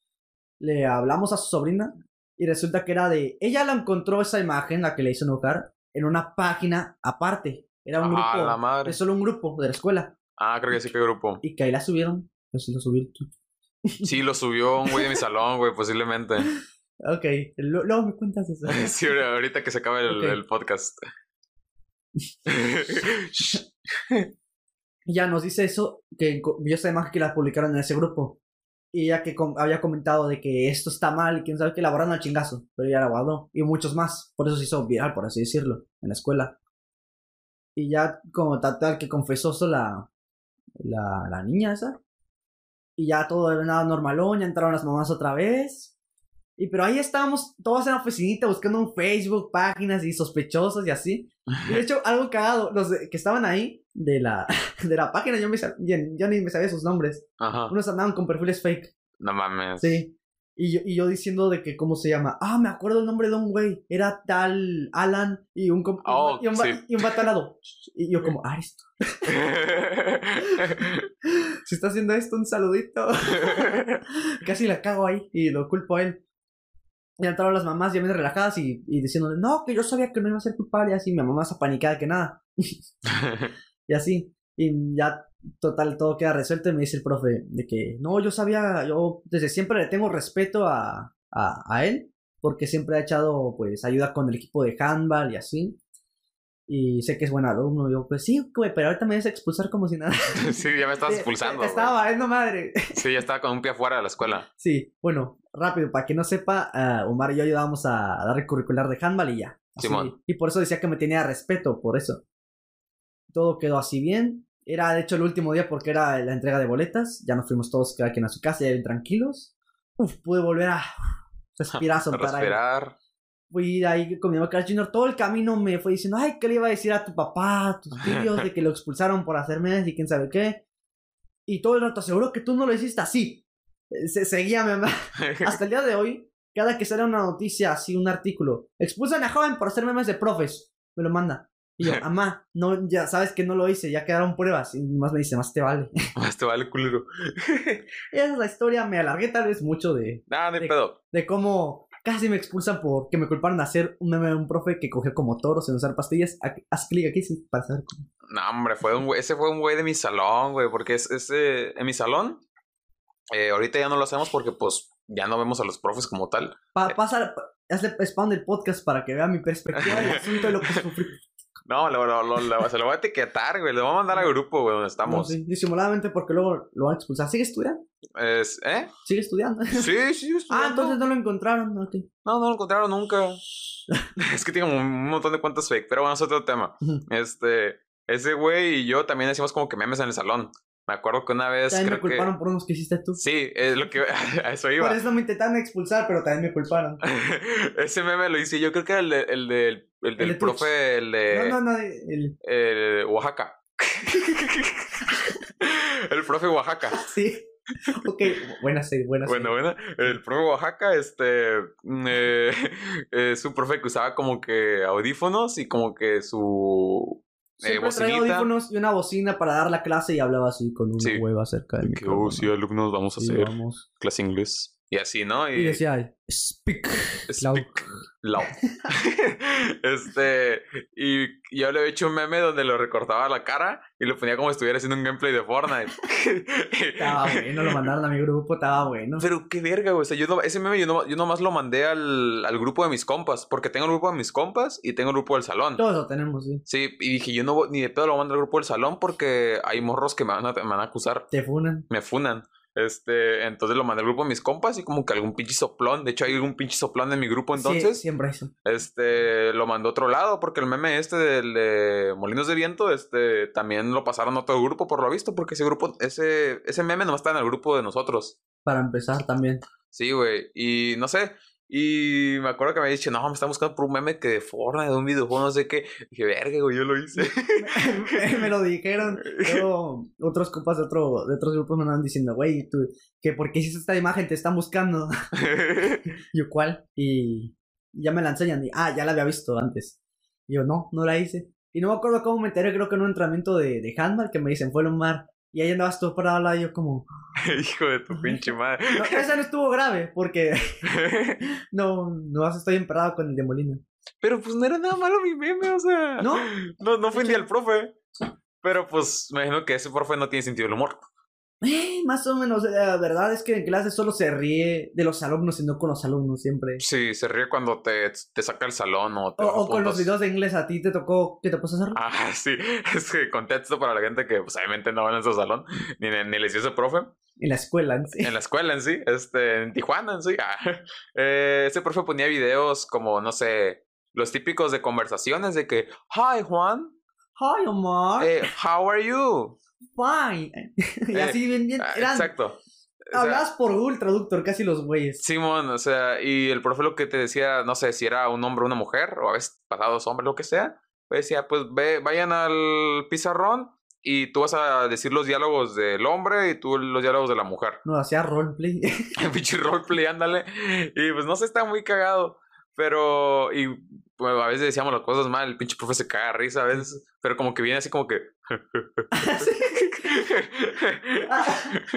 Le hablamos a su sobrina y resulta que era de... Ella la encontró esa imagen, la que le hizo enojar, en una página aparte. Era un Ah, grupo... la madre. Es solo un grupo de la escuela. Ah, creo que sí que grupo. Y que ahí la subieron. Pues sí, lo subieron. Sí, lo subió un güey de mi salón, güey, posiblemente. [laughs] Ok, luego me cuentas eso. [laughs] Sí, ahorita que se acabe el, Ok. el podcast. [laughs] Ya nos dice eso, que vio esa imagen que la publicaron en ese grupo. Y ella que com- había comentado de que esto está mal y quién sabe que la borraron al chingazo. Pero ella la guardó. Y muchos más. Por eso se hizo viral, por así decirlo, en la escuela. Y ya como tal, tal que confesó eso la, la, la niña esa. Y ya todo era nada normalón, ya entraron las mamás otra vez. Y pero ahí estábamos todos en la oficinita buscando un Facebook, páginas y sospechosos y así. Y de [laughs] hecho, algo cagado, los que estaban ahí de la, [laughs] de la página, yo, me, yo ni me sabía sus nombres. Ajá. Unos andaban con perfiles fake. No mames. Sí. Y yo, y yo diciendo de que, ¿cómo se llama? Ah, me acuerdo el nombre de un güey. Era tal Alan y un, Oh, y un, va- sí. y un. Y yo como, ah, esto. [laughs] [laughs] Si está haciendo esto, un saludito. Casi la cago ahí y lo culpo a él. ya entraron las mamás ya bien relajadas y, y diciéndole, no, que yo sabía que no iba a ser culpable, y así, mi mamá más apanicada que nada. Y así, y ya, total, todo queda resuelto y me dice el profe de que, no, yo sabía, yo desde siempre le tengo respeto a, a, a él, porque siempre ha echado, pues, ayuda con el equipo de handball y así. Y sé que es buen alumno. Yo, pues sí, güey, pero ahorita me vas a expulsar como si nada. [laughs] sí, ya me estás expulsando. Estaba valiendo madre. sí, ya estaba con un pie afuera de la escuela. Sí, bueno, rápido, para que no sepa, uh, Omar y yo ayudábamos a dar el curricular de handball y ya. Simón. Y por eso decía que me tenía respeto, por eso. Todo quedó así bien. Era de hecho el último día porque era la entrega de boletas. Ya nos fuimos todos cada quien a su casa, ya bien tranquilos. Uf, pude volver a [laughs] respirar, soltar respirar. Fui ahí con mi mamá Carl Jr. Todo el camino me fue diciendo, ay, ¿qué le iba a decir a tu papá, a tus [laughs] tíos, de que lo expulsaron por hacerme y quién sabe qué? Y todo el rato, seguro que tú no lo hiciste así. Se seguía mi mamá. [laughs] Hasta el día de hoy, cada que sale una noticia así, un artículo, expulsan a joven por hacer memes de profes, me lo manda. Y yo, [laughs] mamá, no, ya sabes que no lo hice, ya quedaron pruebas. Y más me dice, más te vale. [laughs] Más te vale, culero. [laughs] Esa es la historia, me alargué tal vez mucho de. Nah, de, pedo. De cómo casi me expulsan por que me culparon de hacer un meme de un profe que cogió como toros en usar pastillas. Haz clic aquí sí, para saber cómo. No, hombre, fue un güey, ese fue un güey de mi salón, güey, porque es, ese, en mi salón, eh, ahorita ya no lo hacemos porque pues ya no vemos a los profes como tal. Pa pasa, hazle spam del podcast para que vea mi perspectiva del asunto de lo que sufrí. No, lo, lo, lo, se lo voy a etiquetar, güey. Le voy a mandar al grupo, güey, donde estamos. No, sí, disimuladamente porque luego lo van a expulsar. ¿Sigue estudiando? Es, ¿Eh? ¿Sigue estudiando? Sí, sí, [laughs] estudiando. Ah, entonces no lo encontraron. Okay. No, no lo encontraron nunca. [laughs] es que tiene un montón de cuentas fake, pero bueno, es otro tema. este, ese güey y yo también hacíamos como que memes en el salón. Me acuerdo que una vez. También creo me culparon que... por unos que hiciste tú. Sí, es lo que. [laughs] A eso iba. Por eso me intentaron expulsar, pero también me culparon. [laughs] Ese meme lo hice yo, creo que era el, de, el, de, el, el del de profe, el de. No, no, no. El, el Oaxaca. [laughs] el profe Oaxaca. Sí. Ok, buena serie, buena serie. Bueno, buena. El profe Oaxaca, este. Eh, es un profe que usaba como que audífonos y como que su. Siempre eh, traía audífonos y una bocina para dar la clase y hablaba así con una sí. hueva cerca del que, oh, sí, alumnos, vamos a Sí, hacer vamos. clase inglés. Y así, ¿no? Y decía, speak. loud". Speak loud. este, y yo le había hecho un meme donde lo recortaba la cara y lo ponía como si estuviera haciendo un gameplay de Fortnite. [laughs] Estaba bueno, lo mandaron a mi grupo, estaba bueno. Pero qué verga, güey. O sea, yo no, ese meme yo, no, yo nomás lo mandé al, al grupo de mis compas. Porque tengo el grupo de mis compas y tengo el grupo del salón. Todos lo tenemos, sí. Sí, y dije, yo no ni de pedo lo mando al grupo del salón porque hay morros que me van a, me van a acusar. Te funan. Me funan. Este, entonces lo mandé al grupo de mis compas y como que algún pinche soplón. De hecho, hay algún pinche soplón en mi grupo entonces. Sí, siempre eso. Este, lo mandó a otro lado porque el meme este del de Molinos de Viento, este, también lo pasaron a otro grupo por lo visto, porque ese grupo, ese, ese meme nomás está en el grupo de nosotros. Para empezar también. Sí, güey, y no sé, y me acuerdo que me había dicho, no, me están buscando por un meme que de Fortnite, de un videojuego, no sé qué. dije, verga, güey, yo lo hice. [laughs] me lo dijeron. Luego, otros compas de, otro, de otros grupos me andaban diciendo, güey, tú, que por qué hiciste esta imagen, te están buscando. [laughs] yo, ¿cuál? Y ya me la enseñan. Y, ah, ya la había visto antes. Y yo, no, no la hice. Y no me acuerdo cómo me enteré, creo que en un entrenamiento de, de handball que me dicen, fue el mar. Y ahí andabas tú parado al lado y yo como... [laughs] Hijo de tu pinche [laughs] madre. No, esa no estuvo grave, porque [laughs] no, no estoy emperrado con el de Molina. Pero pues no era nada malo mi meme, o sea. ¿No? No, no fue ni el profe. Pero pues me imagino que ese profe no tiene sentido del humor. Eh, más o menos, la verdad es que en clase solo se ríe de los alumnos y no con los alumnos siempre. Sí, se ríe cuando te, te saca el salón o te O, o con los videos de inglés a ti te tocó que te pasó hacerlo. Ah, [laughs] sí. Es que contexto para la gente que pues obviamente no va en ese salón, ni, ni les ese profe. En la escuela, en sí. En la escuela en sí, este, en Tijuana en sí. Ah, [laughs] eh, ese profe ponía videos como, no sé, los típicos de conversaciones de que, Hi Juan, Hi, Omar. eh, how are you? Fine. [laughs] y Eh, así bien, bien. Ah, Eran, Exacto. O sea, hablabas por Google Traductor, casi los güeyes. Simón, o sea, y el profe lo que te decía, no sé si era un hombre o una mujer, o a veces pasados hombres, lo que sea, pues decía, pues ve, vayan al pizarrón y tú vas a decir los diálogos del hombre y tú los diálogos de la mujer. No, hacía roleplay. [laughs] Pinche roleplay, ándale. Y pues no sé, está muy cagado. Pero, y pues, a veces decíamos las cosas mal, el pinche profe se caga de risa a veces, pero como que viene así como que...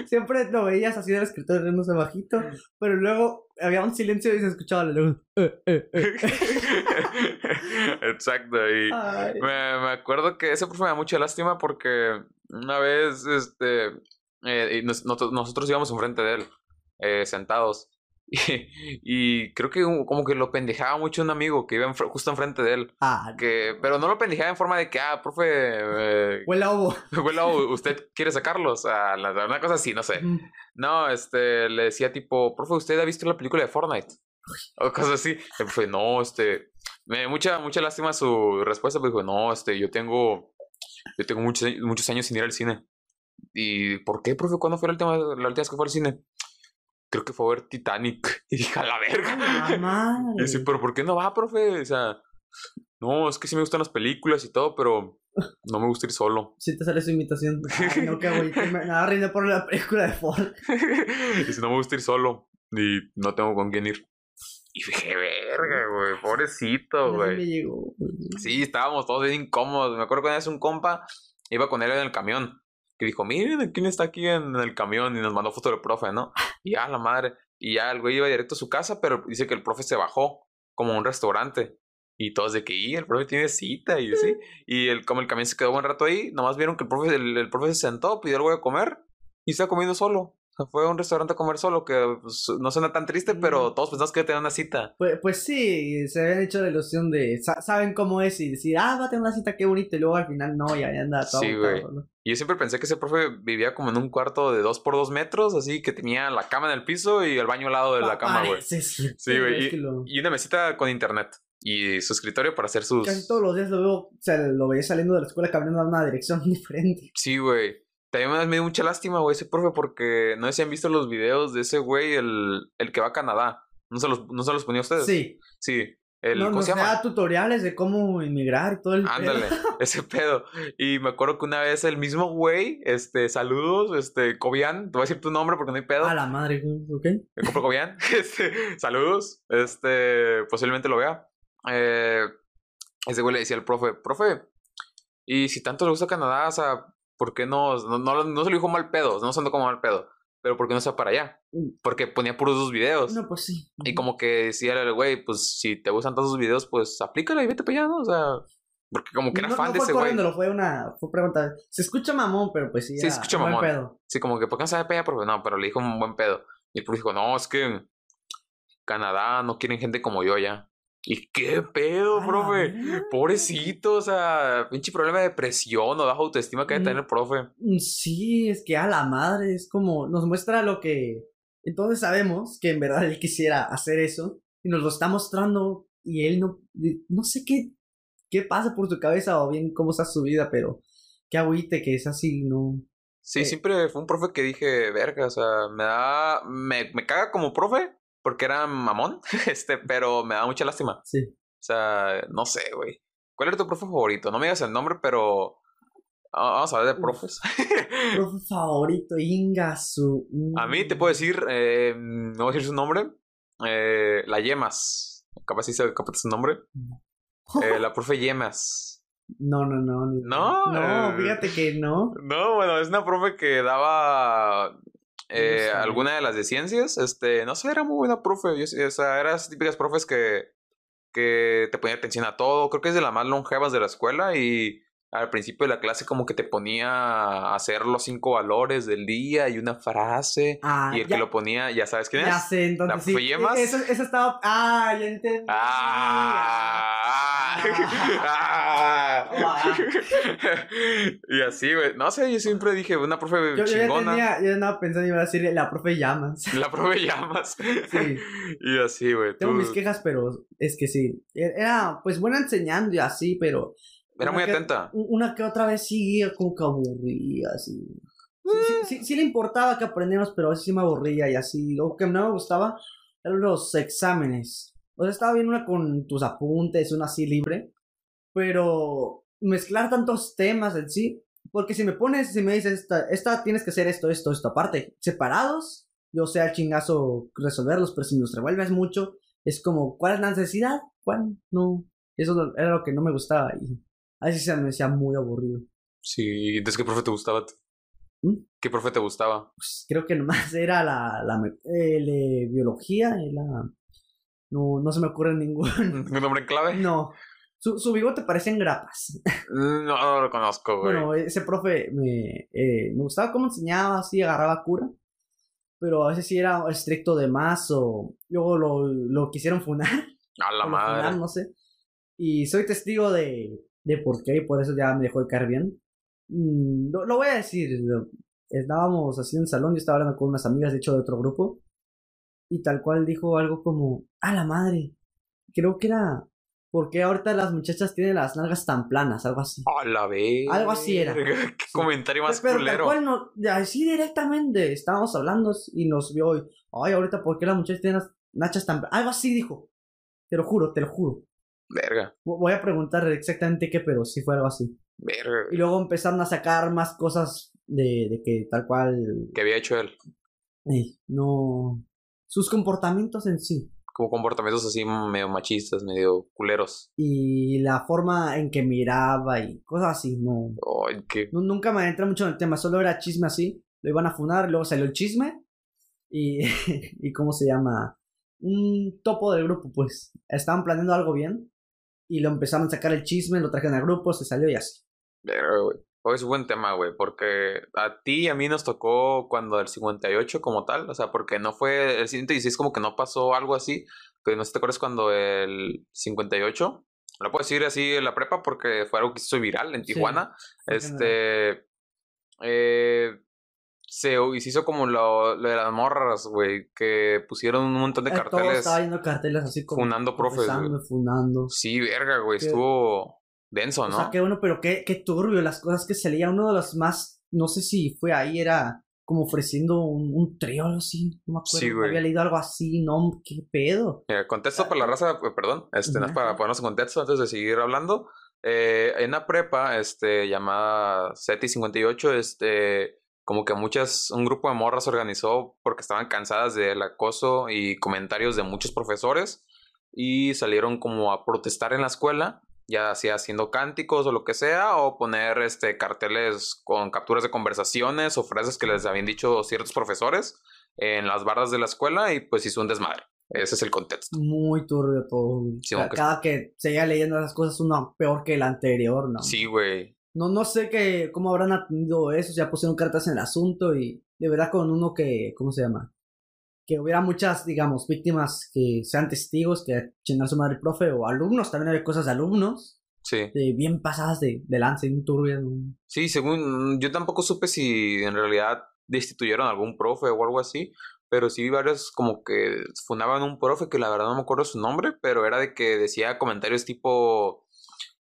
Siempre lo veías así del escritorio riéndose bajito, pero luego había un silencio y se escuchaba la luz. Eh, eh, eh. [laughs] Exacto, y me, me acuerdo que ese profe me da mucha lástima porque una vez, este, y nos- noto- nosotros íbamos enfrente de él, sentados, y, [laughs] y creo que como que lo pendejaba mucho un amigo que iba enfre- justo enfrente de él, Ah, que, pero no lo pendejaba en forma de que, ah, profe, eh, huele a ovo. [laughs] Bueno, usted quiere sacarlos, la- una cosa así, no sé. No, este, le decía tipo, profe, ¿usted ha visto la película de Fortnite? O cosas así. El profe, no, este, me mucha, mucha lástima su respuesta, pero dijo, no, este, yo tengo, yo tengo muchos, muchos años sin ir al cine. ¿Y por qué, profe? ¿Cuándo fue la última, la última vez que fue al cine? Creo que fue a ver Titanic. [laughs] Y dije, a la verga. [laughs] Madre. Y dice, pero ¿por qué no va, profe? O sea, no, es que sí me gustan las películas y todo, pero no me gusta ir solo. [laughs] Sí te sale su invitación. Ay, no, qué güey. Me nada riendo por la película de Ford. Dice, no me gusta ir solo y no tengo con quién ir. Y dije, verga, güey, pobrecito, me llegó. güey. Sí, estábamos todos bien incómodos. Me acuerdo que una vez un compa iba con él en el camión. Que dijo, miren, ¿quién está aquí en el camión? Y nos mandó foto del profe, ¿no? Y ya, la madre. Y ya el güey iba directo a su casa, pero dice que el profe se bajó como a un restaurante. Y todos de que, y el profe tiene cita y así. Y el, como el camión se quedó buen rato ahí, nomás vieron que el profe, el, el profe se sentó, pidió algo de comer y estaba comiendo solo. Fue a un restaurante a comer solo, que pues, no suena tan triste, pero Mm. todos pensamos que tener una cita. Pues, pues sí, se habían hecho la ilusión de. sa- saben cómo es y decir, ah, va a tener una cita, qué bonito. Y luego al final no, ya, anda todo. Sí, güey. ¿no? Y yo siempre pensé que ese profe vivía como en un cuarto de dos por dos metros, así que tenía la cama en el piso y el baño al lado de la cama, güey. sí, güey, y- que lo- Y una mesita con internet. Y su escritorio para hacer sus... Casi todos los días lo veo, o sea, lo veía saliendo de la escuela caminando a una dirección [laughs] diferente. Sí, güey. También me dio mucha lástima, güey, ese profe, porque no sé si han visto los videos de ese güey, el, el que va a Canadá. ¿No se los, no se los ponía a ustedes? Sí, Sí. El, no, ¿Cómo nos da tutoriales de cómo inmigrar y todo el pedo. Ándale, [laughs] ese pedo. Y me acuerdo que una vez el mismo güey, este, saludos, este, Cobian, te voy a decir tu nombre porque no hay pedo. A la madre, ¿ok? Me compro Cobian, [laughs] este, saludos, este, posiblemente lo vea. Eh, ese güey le decía al profe, profe, y si tanto le gusta Canadá, o sea, ¿por qué no, no, no, no se lo dijo mal pedo, no sonó como mal pedo, pero ¿por qué no se va para allá? Mm. Porque ponía puros sus videos. No, pues sí. Y como que decía el güey, pues si te gustan todos sus videos, pues aplícala y vete para allá, ¿no? O sea, porque como que era no, fan no de ese güey. corriéndolo, fue una fue pregunta. Se escucha mamón, pero pues sí. Sí, se escucha buen mamón. pedo. Sí, como que, ¿por qué no sabe para allá, profe? No, pero le dijo un buen pedo. Y el profe dijo, no, es que Canadá no quieren gente como yo ya. ¿Y qué pedo, profe? Pobrecito, o sea, pinche problema de depresión o baja autoestima que debe Mm. tener el profe. Mm, Sí, es que a la madre es como nos muestra lo que entonces sabemos que en verdad él quisiera hacer eso y nos lo está mostrando y él no no sé qué qué pasa por su cabeza o bien cómo está su vida, pero qué agüite que es así, no. Sí, Eh. siempre fue un profe que dije, verga, o sea, me da, me, me caga como profe porque era mamón, [laughs] este, pero me da mucha lástima. Sí. O sea, no sé, güey. ¿Cuál era tu profe favorito? No me digas el nombre, pero ah, vamos a hablar de profes. [laughs] Profe favorito, Ingasu. A mí te puedo decir, eh, no voy a decir su nombre, eh, la Yemas. Capaz sí se capaz su nombre. Eh, la [laughs] profe Yemas. No, no, no. No, No, eh. fíjate que no. No, bueno, es una profe que daba eh, No sé. alguna de las de ciencias. Este, no sé, era muy buena profe. Yo, o sea, eran esas típicas profes que, que te ponía atención a todo. Creo que es de las más longevas de la escuela y al principio de la clase como que te ponía a hacer los cinco valores del día y una frase. Ah, y el ya, que lo ponía, ya sabes quién ya es. sé, entonces ¿La sí. Eso, eso estaba. Ah, ya entendí. Ah, ah. [laughs] y así, güey. No sé, yo siempre dije, una profe Yo, yo ya chingona. tenía, yo andaba pensando iba a decir la profe Llamas. La profe llamas. Sí. [laughs] Y así, güey. Tengo tú- mis quejas, pero es que sí. Era pues buena enseñando y así, pero Era muy que- atenta. una que otra vez sí como que aburría, así. Sí, sí, sí, sí le importaba que aprendiéramos, pero a veces sí me aburría y así. Lo que no me gustaba eran los exámenes. O sea, estaba bien una con tus apuntes, una así libre, pero mezclar tantos temas en sí, porque si me pones, si me dices, esta, esta tienes que hacer esto, esto, esto, aparte, separados, yo sé al chingazo resolverlos, pero si nos revuelves mucho, es como, ¿cuál es la necesidad? ¿Cuál? No. Eso era lo que no me gustaba y a veces se me decía muy aburrido. Sí, entonces, ¿qué profe te gustaba? ¿Mm? ¿Qué profe te gustaba? Pues, creo que nomás [laughs] era la, la el de biología, la... No, no se me ocurre ningún... [laughs] ¿Un nombre en clave? No. Su, su bigote parecían grapas. No, no lo conozco, güey. Bueno, ese profe me, eh, me gustaba cómo enseñaba, así agarraba cura. Pero a veces sí era estricto de más o luego lo, lo quisieron funar. a la madre. no sé. Y soy testigo de, de por qué y por eso ya me dejó de caer bien. Mm, lo, lo voy a decir. Estábamos así en el salón, yo estaba hablando con unas amigas, de hecho, de otro grupo. Y tal cual dijo algo como, a la madre. Creo que era, ¿por qué ahorita las muchachas tienen las nalgas tan planas? Algo así. A la vez. Algo así era. [laughs] Qué comentario más Pero tal culero. cual, no, así directamente estábamos hablando y nos vio y, ay, ahorita, ¿por qué la muchacha tiene las nachas tan... Algo así dijo. Te lo juro, te lo juro. Verga, Vo- Voy a preguntar exactamente qué, pero sí fue algo así. verga. Y luego empezaron a sacar más cosas de, de que tal cual... ¿Qué había hecho él? no... Sus comportamientos en sí. Como comportamientos así medio machistas, medio culeros. Y la forma en que miraba y cosas así, no... Qué. Nu- Nunca me entré mucho en el tema, solo era chisme así. Lo iban a funar, luego salió el chisme. Y, [laughs] y ¿cómo se llama? Un topo del grupo, pues. Estaban planeando algo bien. Y lo empezaron a sacar el chisme, lo trajeron al grupo, se salió y así. Verga, güey. Un buen tema, güey, porque a ti y a mí nos tocó cuando el 58 como tal, o sea, porque no fue el 116 como que no pasó algo así, pero no sé si te acuerdas cuando el 58, lo puedo decir así en la prepa porque fue algo que hizo viral en Tijuana, este, eh, se y se hizo como lo, lo de las morras, güey, que pusieron un montón de Eh, carteles estaba yendo carteles así como. funando profes, funando. Sí, verga, güey, Que- estuvo denso, O ¿no? sea, qué bueno, pero qué, qué turbio las cosas que salía. Uno de los más. No sé si fue ahí, era como ofreciendo un, un trío o así. No me acuerdo. Sí, güey. Había leído algo así, no, qué pedo. Mira, contexto para la raza, eh, perdón, este, más para ponernos en contexto antes de seguir hablando. Eh, en una prepa, este, llamada SETI 58, este, como que muchas, un grupo de morras se organizó porque estaban cansadas del acoso y comentarios de muchos profesores y salieron como a protestar en la escuela, ya sea haciendo cánticos o lo que sea, o poner este, carteles con capturas de conversaciones o frases que les habían dicho ciertos profesores en las barras de la escuela y pues hizo un desmadre. Ese es el contexto. Muy turbio todo. Sí, Ca- aunque- Cada que seguía leyendo esas cosas, uno peor que el anterior, ¿no? Sí, güey. No, no sé qué, cómo habrán atendido eso, ya pusieron cartas en el asunto y de verdad con uno que, ¿cómo se llama? Que hubiera muchas, digamos, víctimas que sean testigos, que chingar su madre el profe o alumnos, también hay cosas de alumnos, Sí. de bien pasadas de, de lance, bien turbias. ¿no? Sí, según. Yo tampoco supe si en realidad destituyeron a algún profe o algo así. Pero sí vi varios como que fundaban un profe que la verdad no me acuerdo su nombre, pero era de que decía comentarios tipo.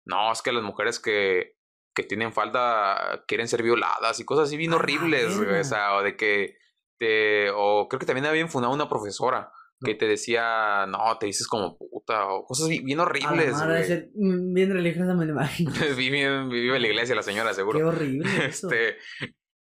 No, es que las mujeres que, que tienen falda quieren ser violadas y cosas así bien ¡A la horribles, güey. O sea, o de que. Te, o creo que también habían fundado una profesora que te decía, no, te dices como puta, o cosas bien bien horribles, güey. ser bien religiosa me lo imagino. [laughs] Vive, vive la iglesia la señora, seguro. Qué horrible eso. Este,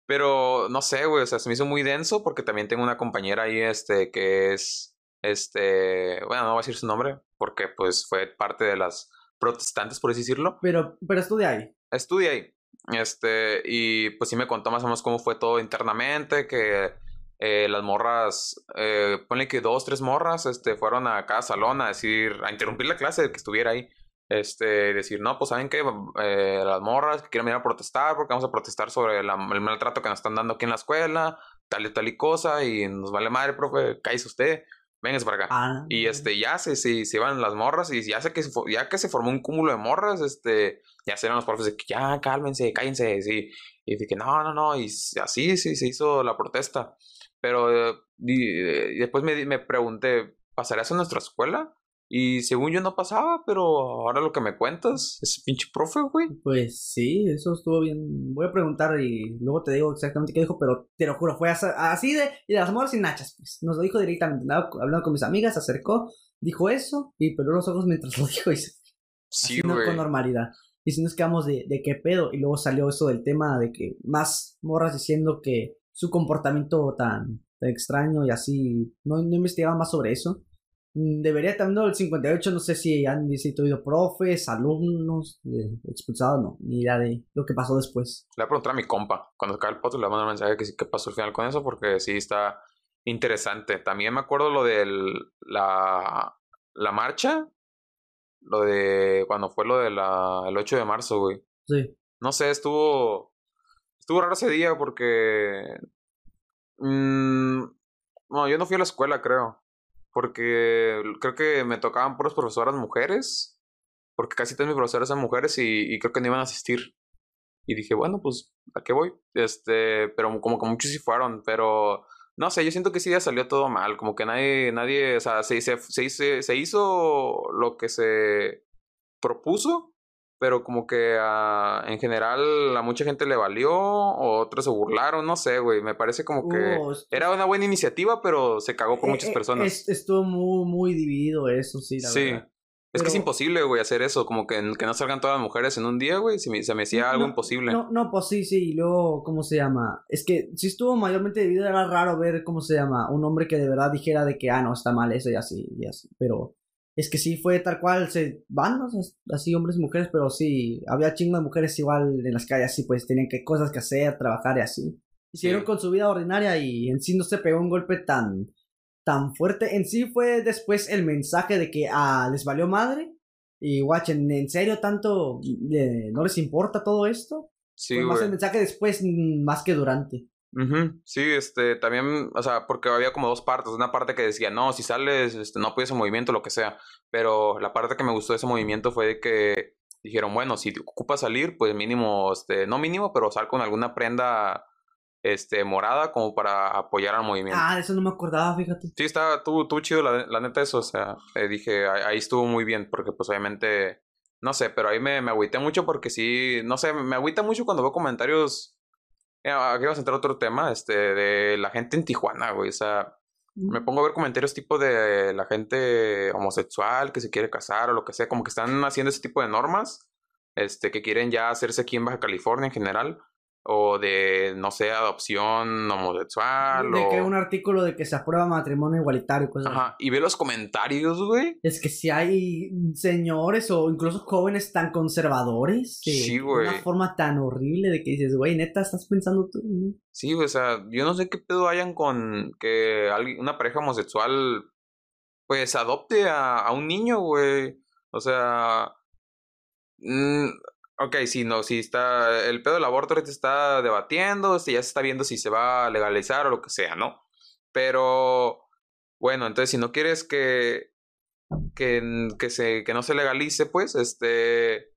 pero no sé, güey, o sea, se me hizo muy denso porque también tengo una compañera ahí, este, que es, este, bueno, no voy a decir su nombre porque pues fue parte de las protestantes, por así decirlo. Pero, pero estudia ahí. Estudia ahí, este, y pues sí me contó más o menos cómo fue todo internamente, que eh, las morras, eh, ponle que dos, tres morras, este, fueron a cada salón a decir, a interrumpir la clase, que estuviera ahí. Este, decir, no, pues saben que las morras que quieren venir a protestar porque vamos a protestar sobre el maltrato que nos están dando aquí en la escuela, tal y tal y cosa, y nos vale madre, profe, cállese usted, véngase para acá. Ah, Y este, ya se, se, se iban las morras y ya sé que se, ya que se formó un cúmulo de morras, este, ya se eran los profes de que ya cálmense, cállense, sí. Y dije, no, no, no, y así sí se hizo la protesta. Pero eh, eh, y después me, me pregunté, ¿pasará eso en nuestra escuela? Y según yo no pasaba, pero ahora lo que me cuentas, ese pinche profe, güey. Pues sí, eso estuvo bien. Voy a preguntar y luego te digo exactamente qué dijo, pero te lo juro, fue así de, y de las morras sin nachas, pues. Nos lo dijo directamente. Hablando con mis amigas, se acercó, dijo eso y peló los ojos mientras lo [laughs] dijo y se Sí, no con normalidad. Y si nos quedamos de, de qué pedo, y luego salió eso del tema de que más morras diciendo que su comportamiento tan, tan extraño y así, no, no investigaba más sobre eso. Mm, debería también el 58, no sé si han instituido profes, alumnos, eh, expulsados, no, ni idea de lo que pasó después. Le voy a preguntar a mi compa, cuando acabe el podcast le voy a mandar un mensaje que sí, qué pasó al final con eso, porque sí está interesante. También me acuerdo lo de la, la marcha, lo de cuando fue lo del el 8 de marzo, güey. Sí. No sé, estuvo, estuvo raro ese día porque... Mmm, no, yo no fui a la escuela, creo. Porque creo que me tocaban puras profesoras mujeres. Porque casi todas mis profesoras eran mujeres y, y creo que no iban a asistir. Y dije, bueno, pues, ¿a qué voy? Este, pero como que muchos sí fueron, pero no sé, yo siento que ese día salió todo mal, como que nadie, nadie, o sea, se, se, se, se hizo lo que se propuso, pero como que uh, en general a mucha gente le valió, o otros se burlaron, no sé, güey, me parece como que uh, era una buena iniciativa, pero se cagó por eh, muchas personas. estuvo muy, muy dividido eso, sí, la sí. Verdad. Es que es imposible, güey, hacer eso, como que, que no salgan todas las mujeres en un día, güey, se me, se me hacía algo imposible. No, no, pues sí, sí, y luego, ¿cómo se llama? Es que si estuvo mayormente dividido, era raro ver, ¿cómo se llama? Un hombre que de verdad dijera de que, ah, no, está mal eso y así, y así, pero es que sí fue tal cual, se van, así hombres y mujeres, pero sí, había chingo de mujeres igual en las calles, así, pues tenían que cosas que hacer, trabajar y así. Hicieron con su vida ordinaria y en sí no se pegó un golpe tan, tan fuerte. En sí fue después el mensaje de que, ah, les valió madre y guachen, ¿en serio tanto no les importa todo esto? Sí, más el mensaje después mm, más que durante. Sí, este, también, o sea, porque había como dos partes. Una parte que decía, no, si sales, este, no puedes ese movimiento, lo que sea. Pero la parte que me gustó de ese movimiento fue de que dijeron, bueno, si te ocupas salir, pues mínimo, este, no mínimo, pero sal con alguna prenda este, morada como para apoyar al movimiento. Ah, eso no me acordaba, fíjate. Sí, estaba, tú, tú chido, la, la neta, eso, o sea, eh, dije, ahí, estuvo muy bien, porque pues obviamente, no sé, pero ahí me, me agüité mucho porque sí, no sé, me agüita mucho cuando veo comentarios, aquí vamos a entrar a otro tema, este, de la gente en Tijuana, güey, o sea, me pongo a ver comentarios tipo de la gente homosexual que se quiere casar o lo que sea, como que están haciendo ese tipo de normas, este, que quieren ya hacerse aquí en Baja California en general o de, no sé, adopción homosexual. De o... que un artículo de que se aprueba matrimonio igualitario. Cosas Ajá, y ve los comentarios, güey. Es que si hay señores o incluso jóvenes tan conservadores. sí, güey. De una forma tan horrible de que dices, güey, neta, estás pensando tú. Sí, o sea, yo no sé qué pedo hayan con que una pareja homosexual, pues adopte a, a un niño, güey. O sea. Mmm, Ok, sí, no, sí está. El pedo del aborto ahorita está debatiendo, ya se está viendo si se va a legalizar o lo que sea, ¿no? Pero. Bueno, entonces si no quieres que. que, que, se, que no se legalice, pues, este.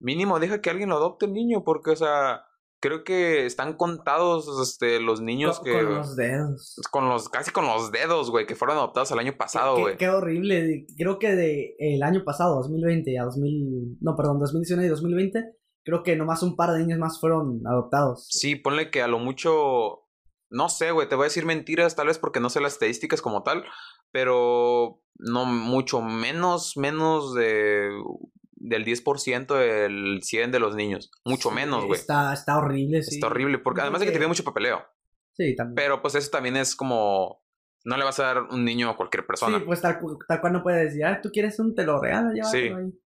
Mínimo, deja que alguien lo adopte el niño, porque, o sea creo que están contados este, los niños que. Con los dedos. Con los, casi con los dedos, güey, que fueron adoptados el año pasado, güey. Qué, qué, horrible. Creo que de el año pasado, 2020 a 2000. No, perdón, 2019 y 2020. Creo que nomás un par de niños más fueron adoptados. Sí, ponle que a lo mucho. No sé, güey, te voy a decir mentiras, tal vez porque no sé las estadísticas como tal, pero no mucho menos, menos de del 10% del 100 de los niños. Mucho menos, güey. Está, está horrible, sí. Está horrible, porque además de que tiene mucho papeleo. Sí, también. Pero pues eso también es como... No le vas a dar un niño a cualquier persona. Sí, pues tal, tal cual no puedes decir, ah, tú quieres un, te lo regalo, ya Sí,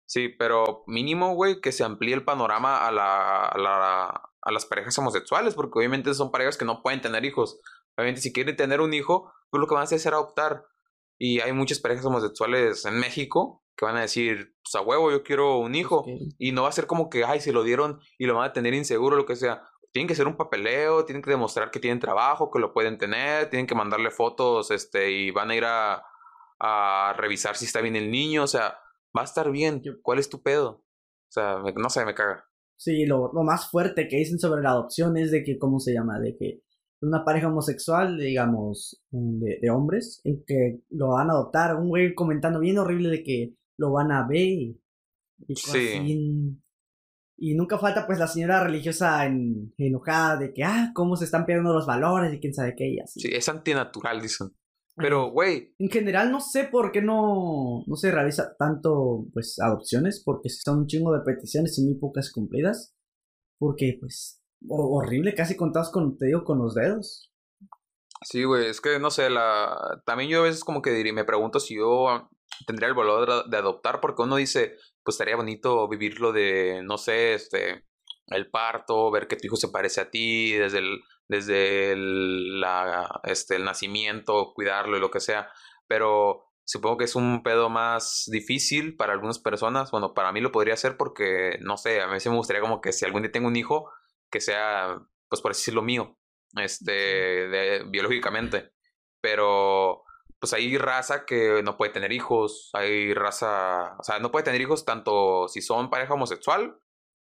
sí, pero mínimo, güey, que se amplíe el panorama a, la, a, la, a las parejas homosexuales, porque obviamente son parejas que no pueden tener hijos. Obviamente si quieren tener un hijo, pues lo que van a hacer es adoptar. Y hay muchas parejas homosexuales en México que van a decir, pues a huevo, yo quiero un hijo. Y no va a ser como que, ay, se lo dieron y lo van a tener inseguro, lo que sea. Tienen que ser un papeleo, tienen que demostrar que tienen trabajo, que lo pueden tener, tienen que mandarle fotos, este, y van a ir a, a revisar si está bien el niño, o sea, va a estar bien. ¿Cuál es tu pedo? O sea, no sé, me caga. Sí, lo, lo más fuerte que dicen sobre la adopción es de que, ¿cómo se llama? De que una pareja homosexual, digamos, de, de, hombres, en que lo van a adoptar, un güey comentando bien horrible de que lo van a ver. Y, sí. y nunca falta pues la señora religiosa en, enojada de que, ah, cómo se están perdiendo los valores y quién sabe qué y así. Sí, es antinatural, dicen. Pero, güey. En general no sé por qué no, no se realiza tanto, pues, adopciones, porque son un chingo de peticiones y muy pocas cumplidas. Porque, pues, horrible, casi contados con, te digo, con los dedos. Sí, güey, es que no sé, la también yo a veces como que diría, me pregunto si yo tendría el valor de adoptar, porque uno dice, pues estaría bonito vivirlo de, no sé, este, el parto, ver que tu hijo se parece a ti, desde el, desde el, la, este, el nacimiento, cuidarlo y lo que sea, pero supongo que es un pedo más difícil para algunas personas, bueno, para mí lo podría ser porque, no sé, a mí sí me gustaría como que si algún día tengo un hijo, que sea, pues por así decirlo mío, este, de, biológicamente, pero pues hay raza que no puede tener hijos, hay raza, o sea, no puede tener hijos tanto si son pareja homosexual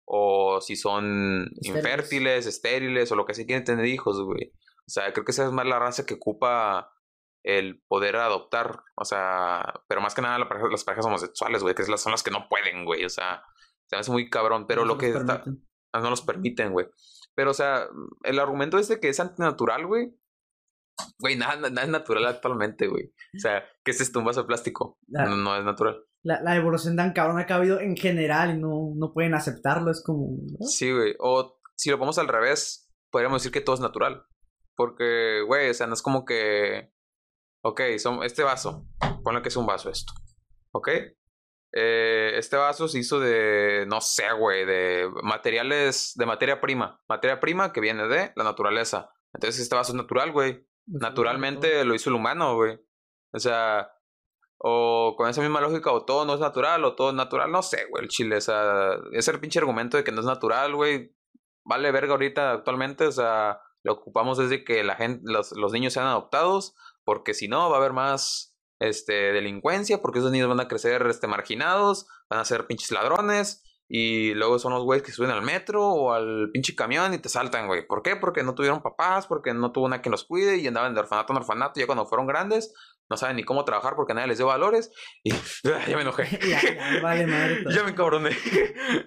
o si son infértiles, estériles o lo que sea, quieren tener hijos, güey. O sea, creo que esa es más la raza que ocupa el poder adoptar, o sea, pero más que nada las parejas homosexuales, güey, que son las que no pueden, güey, o sea, se me hace muy cabrón, pero lo que está, no los permiten, güey. Pero, o sea, el argumento este que es antinatural, güey, Güey, nada, nada es natural actualmente, güey. O sea, ¿qué es esto? Un vaso de plástico. no, es natural. La, la, evolución tan cabrón ha habido en general y no, no pueden aceptarlo. Es como. Sí, güey. O si lo ponemos al revés, podríamos decir que todo es natural. Porque, güey, o sea, no es como que. Ok, son, este vaso. Ponle que es un vaso esto. ¿Ok? Eh, este vaso se hizo de, no sé, güey, de materiales, de materia prima. Materia prima que viene de la naturaleza. Entonces este vaso es natural, güey. Naturalmente lo hizo el humano, güey. O sea, o con esa misma lógica, o todo no es natural, o todo es natural, no sé, güey, el chile, o sea, ese pinche argumento de que no es natural, güey, vale verga ahorita actualmente, o sea, lo ocupamos desde que la gente, los, los niños sean adoptados, porque si no va a haber más este, delincuencia, porque esos niños van a crecer este, marginados, van a ser pinches ladrones, y luego son los güeyes que suben al metro o al pinche camión y te saltan, güey. ¿Por qué? Porque no tuvieron papás, porque no tuvo una que los cuide y andaban de orfanato en orfanato. Y ya cuando fueron grandes, no saben ni cómo trabajar porque nadie les dio valores. Y [laughs] ya me enojé. [laughs] ya, vale madre. [laughs] ya me encabroné.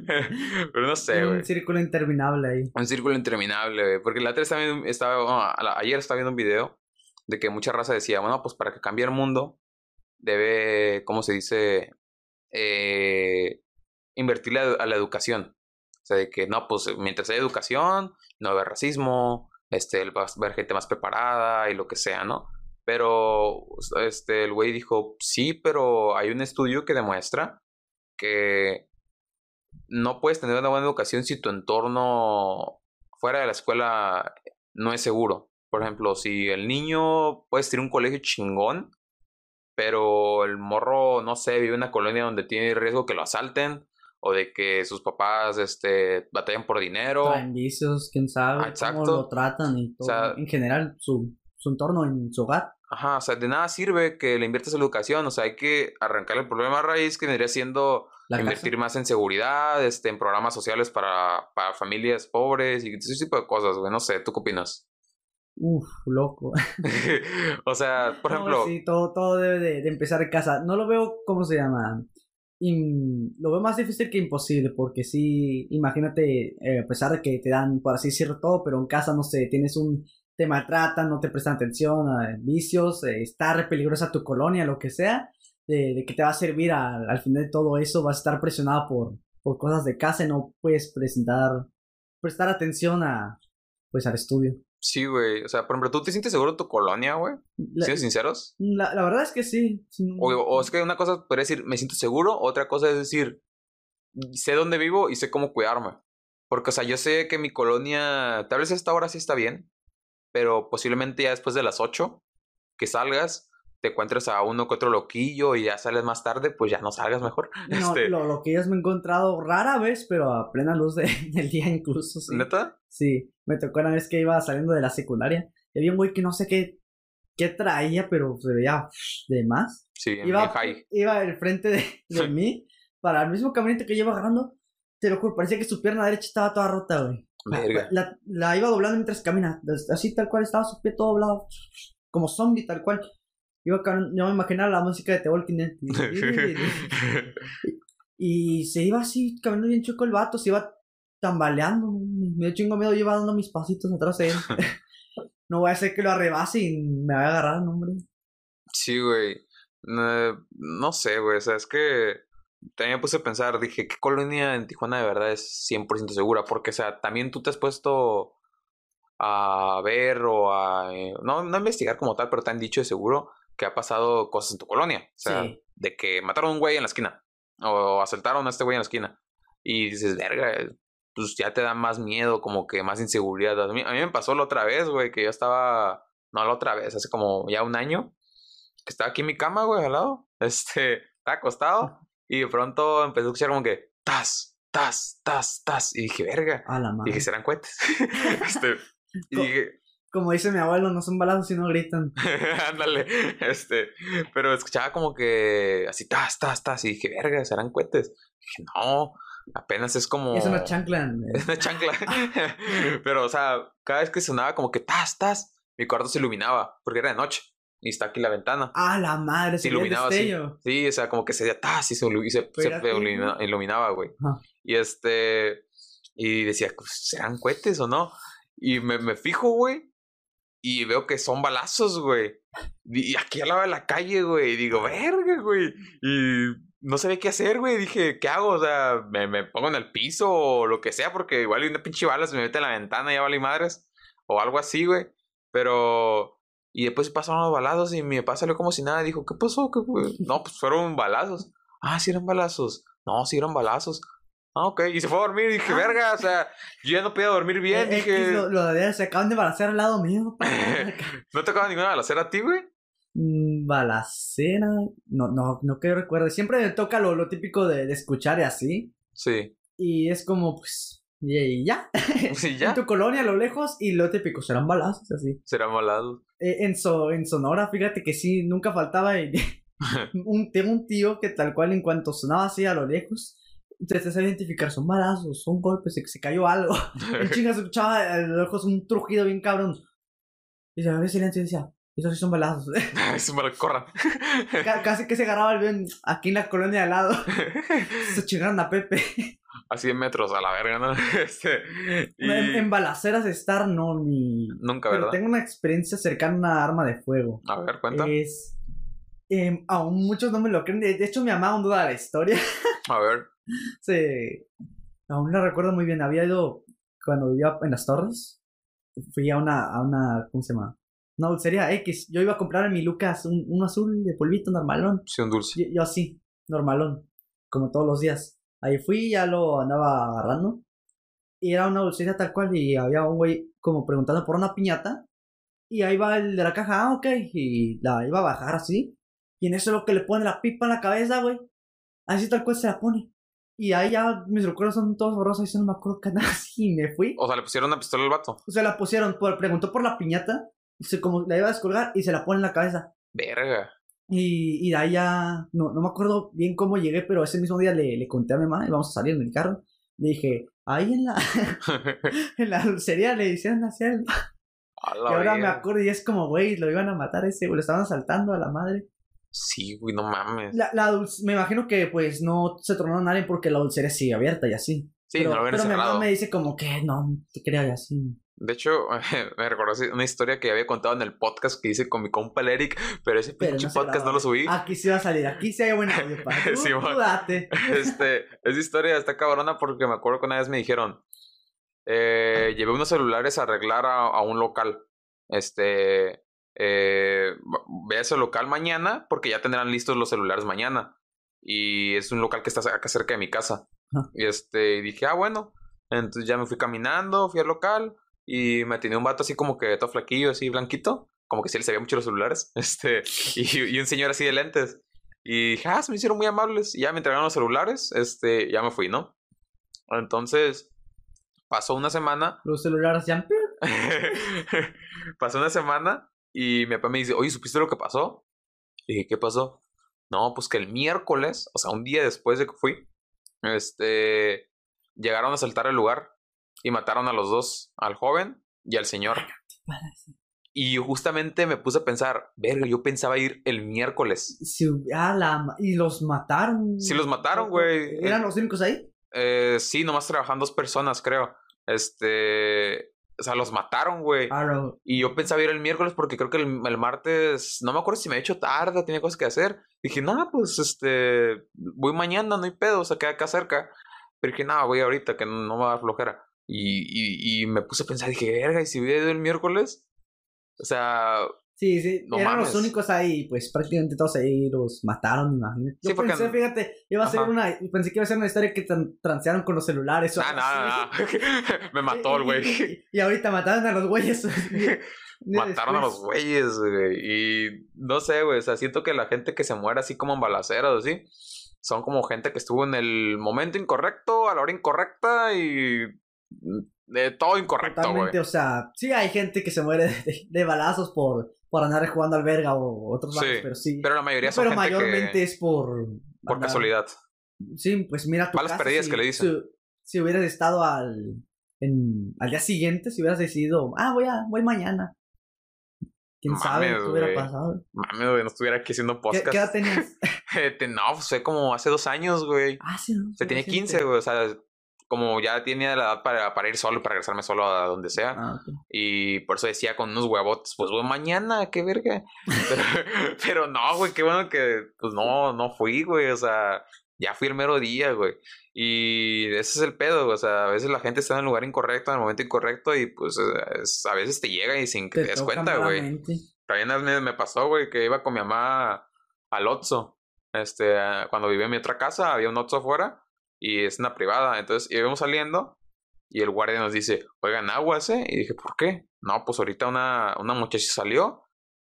Pero no sé, güey. Un círculo interminable ahí. Un círculo interminable, güey. Porque la otra estaba, estaba ayer estaba viendo un video de que mucha raza decía, bueno, pues para que cambie el mundo, debe, ¿cómo se dice? Eh invertirle a, la educación. O sea, de que no, pues mientras haya educación, no va a haber racismo, este, va a haber gente más preparada y lo que sea, ¿no? Pero este, el güey dijo, sí, pero hay un estudio que demuestra que no puedes tener una buena educación si tu entorno fuera de la escuela no es seguro. Por ejemplo, si el niño puede tener un colegio chingón, pero el morro, no sé, vive en una colonia donde tiene riesgo que lo asalten, o de que sus papás este, batallan por dinero. en vicios, quién sabe, cómo lo tratan y todo. en general, su, su entorno en su hogar. Ajá, o sea, de nada sirve que le inviertas en educación, o sea, hay que arrancar el problema a raíz que vendría siendo invertir más en seguridad, este, en programas sociales para, para familias pobres y ese tipo de cosas, güey, no sé, ¿tú qué opinas? Uf, loco. [laughs] o sea, por ejemplo... Sí, todo, todo debe de, de, empezar en casa. No lo veo, ¿cómo se llama? Lo veo más difícil que imposible, porque si, imagínate, eh, a pesar de que te dan, por así decirlo, todo, pero en casa, no sé, tienes un, te maltratan, no te prestan atención, a vicios, eh, está re peligrosa tu colonia, lo que sea, de, que te va a servir al, final de todo eso, vas a estar presionado por, por cosas de casa y no puedes presentar, prestar atención a, pues, al estudio. Sí, güey. O sea, por ejemplo, ¿tú te sientes seguro en tu colonia, güey? ¿Sientes sinceros? La, la, verdad es que sí. O, es que una cosa podría decir, me siento seguro, otra cosa es decir, sé dónde vivo y sé cómo cuidarme. Porque, o sea, yo sé que mi colonia, tal vez esta hora sí está bien, pero posiblemente ya después de las 8 que salgas, te encuentres a uno que otro loquillo y ya sales más tarde, pues ya no salgas mejor. [laughs] No, este... lo, loquillos me he encontrado rara vez, pero a plena luz de, [laughs] del día incluso. Sí. ¿Neta? Sí, me tocó una vez que iba saliendo de la secundaria. Y había un güey que no sé qué, qué traía, pero se veía de más. Sí, iba, iba al frente de, de mí, para el mismo caminito que lleva agarrando. Te lo juro, parecía que su pierna derecha estaba toda rota, güey. La, la, iba doblando mientras camina. Así tal cual estaba su pie todo doblado. Como zombie, tal cual. Iba yo me imaginaba la música de The Walking Dead. Y, se iba así, caminando bien chueco el vato, se iba tambaleando. Me dio chingo miedo, iba dando mis pasitos atrás de él. [laughs] no voy a hacer que lo arrebase y me vaya a agarrar, no, hombre. Sí, güey. No, sé, güey. O sea, es que también me puse a pensar, dije, ¿qué colonia en Tijuana de verdad es 100% segura? Porque, o sea, también tú te has puesto a ver o a... eh, no, no investigar como tal, pero te han dicho de seguro que ha pasado cosas en tu colonia. O sea, Sí. de que mataron a un güey en la esquina o asaltaron a este güey en la esquina. Y dices, verga, pues ya te da más miedo, como que más inseguridad. A mí, a mí me pasó la otra vez, güey, que yo estaba... No, la otra vez, hace como ya un año, que estaba aquí en mi cama, güey, al lado. [laughs] Este, estaba acostado y de pronto empecé a escuchar como que... Tas, tas, tas, tas. Y dije, verga. A la madre. Dije, serán cohetes. [laughs] este, y dije, Como dice mi abuelo, no son balazos sino gritan. [laughs] ándale, este, pero escuchaba como que así, tas, tas, tas, y dije, verga, serán cohetes. Dije, no, apenas es como. Es una chancla. [laughs] Es una chancla. [laughs] pero, o sea, cada vez que sonaba como que tas, tas, mi cuarto se iluminaba, porque era de noche, y está aquí la ventana. A la madre, Se iluminaba así. Sí, o sea, como que se tas y se, y se, se Espérate, ilumina- güey. iluminaba, güey. Y este. Y decía, pues, ¿serán cohetes o no? Y me, me fijo, güey. Y veo que son balazos, güey. Y aquí al lado de la calle, güey. Y digo, verga, güey. Y no sabía qué hacer, güey. Dije, ¿qué hago? O sea, me, me pongo en el piso o lo que sea, porque igual hay una pinche bala se me mete en la ventana y ya vale madres. O algo así, güey. Pero. Y después pasaron los balazos y mi papá salió como si nada. Dijo, ¿qué pasó? ¿Qué? [laughs] No, pues fueron balazos. Ah, sí eran balazos. No, sí eran balazos. Ah, ok. Y se fue a dormir. Y dije, Ah. verga, o sea, yo ya no podía dormir bien. Eh, dije, X, lo, lo se acaban de balacear al lado mío. [laughs] ¿no tocaba ninguna balacera a ti, güey? Mm, balacera. No, no, no que recuerde. Siempre me toca lo, lo típico de, de escuchar y así. Sí. Y es como, pues. Y, ya. [laughs] Sí, En ya. tu colonia a lo lejos y lo típico, serán balazos así. Serán balazos. Eh, en, so, en Sonora, fíjate que sí, nunca faltaba. y- [laughs] [laughs] un, tengo un tío que tal cual en cuanto sonaba así a lo lejos, te sabía identificar, son balazos, son golpes, se, se cayó algo. En chinga se escuchaba a lo lejos un trujido bien cabrón. Y se había silencio y decía, esos sí son balazos. [laughs] [laughs] Eso lo corran. [laughs] Ca- Casi que se agarraba el bien aquí en la colonia de al lado. Se chingaron a Pepe. a 100 metros a la verga, ¿no? Este, y En, en balaceras estar, no, ni. Nunca, Pero ¿verdad? tengo una experiencia cercana a una arma de fuego. A ver, cuenta. Es. em, aún muchos no me lo creen. De, hecho, mi mamá aún duda de la historia. A ver. Se. Aún la recuerdo muy bien. Había ido. Cuando vivía en las torres. Fui a una. A una ¿Cómo se llama? Una dulcería X. Yo iba a comprar en mi Lucas un, un azul de polvito normalón. Sí, un dulce. Yo, yo así, normalón. Como todos los días. Ahí fui, ya lo andaba agarrando. Y era una dulcería tal cual. Y había un güey como preguntando por una piñata. Y ahí va el de la caja, ah, ok. Y la iba a bajar así. Y en eso lo que le pone la pipa en la cabeza, güey. Así tal cual se la pone. Y ahí ya mis recuerdos son todos borrosos. Y yo no me acuerdo que nada [laughs] así. Y me fui. O sea, le pusieron una pistola al vato. O sea, la pusieron, por, preguntó por la piñata. Se como la iba a descolgar y se la pone en la cabeza. Verga. Y, y de ahí ya, no, no me acuerdo bien cómo llegué, pero ese mismo día le, le conté a mi mamá y vamos a salir en el carro. Le dije, ahí en la, [laughs] en la dulcería le hicieron así al- A Y la ahora me acuerdo y es como, güey, lo iban a matar ese, güey, lo estaban asaltando a la madre. Sí, güey, no mames. La, la dulce- me imagino que pues no se tornaron a nadie porque la dulcería sigue abierta y así. Sí, pero, no lo pero mi mamá me dice como que no, te creo y así. De hecho, [laughs] me recordó una historia que había contado en el podcast que hice con mi compa Eric, pero ese Pero pinche no podcast no lo subí. Aquí sí va a salir, aquí sí hay buen audio, [laughs] pa. Tú, Sí, tú man. date. Este, [laughs] esa historia está cabrona porque me acuerdo que una vez me dijeron, eh, llevé unos celulares a arreglar a, a un local. Este, eh, ve a ese local mañana porque ya tendrán listos los celulares mañana. Y es un local que está acá cerca de mi casa. Y este, y dije, ah, bueno. Entonces ya me fui caminando, fui al local y me tenía un vato así como que todo flaquillo, así blanquito. Como que sí le sabía mucho los celulares. [laughs] Este, y, y un señor así de lentes. Y dije, ah, se me hicieron muy amables. Y ya me entregaron los celulares. Este, ya me fui, ¿no? Entonces, pasó una semana. Los celulares ya... [laughs] pasó una semana y mi papá me dice, oye, ¿supiste lo que pasó? Y dije, ¿qué pasó? No, pues que el miércoles, o sea, un día después de que fui, este, llegaron a asaltar el lugar y mataron a los dos, al joven y al señor. Y justamente me puse a pensar, verga, yo pensaba ir el miércoles. Si, ah, la, y los mataron. Sí los mataron, güey. ¿Eran los únicos ahí? Eh, sí, nomás trabajan dos personas, creo. Este, o sea, los mataron, güey. Ah. Y yo pensaba ir el miércoles porque creo que el, el martes, no me acuerdo si me he hecho tarde, tenía cosas que hacer. Dije, no, pues este, voy mañana, no hay pedo, o sea, queda acá cerca. Pero dije, no, voy ahorita, que no, no me va a dar flojera. Y, y, y me puse a pensar, dije, verga, ¿y si hubiera ido el miércoles? O sea, Sí, sí, No eran mames. los únicos ahí, pues prácticamente todos ahí los mataron, imagínate. Yo Sí, porque- pensé, fíjate, iba a ser Ajá. una, pensé que iba a ser una historia que tran- transearon con los celulares o ah, así. no, no. [laughs] me mató el güey. [laughs] Y, y ahorita mataron a los güeyes. [laughs] Mataron a los güeyes, güey. Y no sé, güey. O sea, siento que la gente que se muere así como en balaceras o así, son como gente que estuvo en el momento incorrecto, a la hora incorrecta y. De todo incorrecto, güey. Totalmente, o sea, sí hay gente que se muere [laughs] de, de balazos por, por andar jugando al verga o otros Sí, lados, pero sí. Pero la mayoría No, son pero gente mayormente que. es por... Por andar- casualidad. Sí, pues mira tu caso, perdidas si- que le dicen. Si, si hubieras estado al, en, al día siguiente, si hubieras decidido, ah, voy, a, voy mañana. ¿Quién sabe Mames, qué hubiera pasado? Mami, güey, no estuviera aquí haciendo ¿Qué, podcast. qué edad tenías? [laughs] Este, no, pues fue como hace dos años, güey. ah, sí. no, O sea, tenía sí, 15, sí. güey. O sea, como ya tenía la edad para, para ir solo, para regresarme solo a donde sea. Ah. Y por eso decía con unos huevotes, pues güey, mañana, qué verga. Pero, [laughs] pero no, güey, qué bueno que, pues no, no fui, güey. O sea, ya fui el mero día, güey. Y ese es el pedo, güey. O sea, a veces la gente está en el lugar incorrecto, en el momento incorrecto, y pues es- a veces te llega y sin que te, des cuenta, güey. También me, me pasó, güey, que iba con mi mamá al Otso. Este, cuando vivía en mi otra casa, había un Otso afuera y es una privada. Entonces íbamos saliendo y el guardia nos dice, oigan, aguas, ¿eh? Y dije, ¿por qué? No, pues ahorita una, una muchacha salió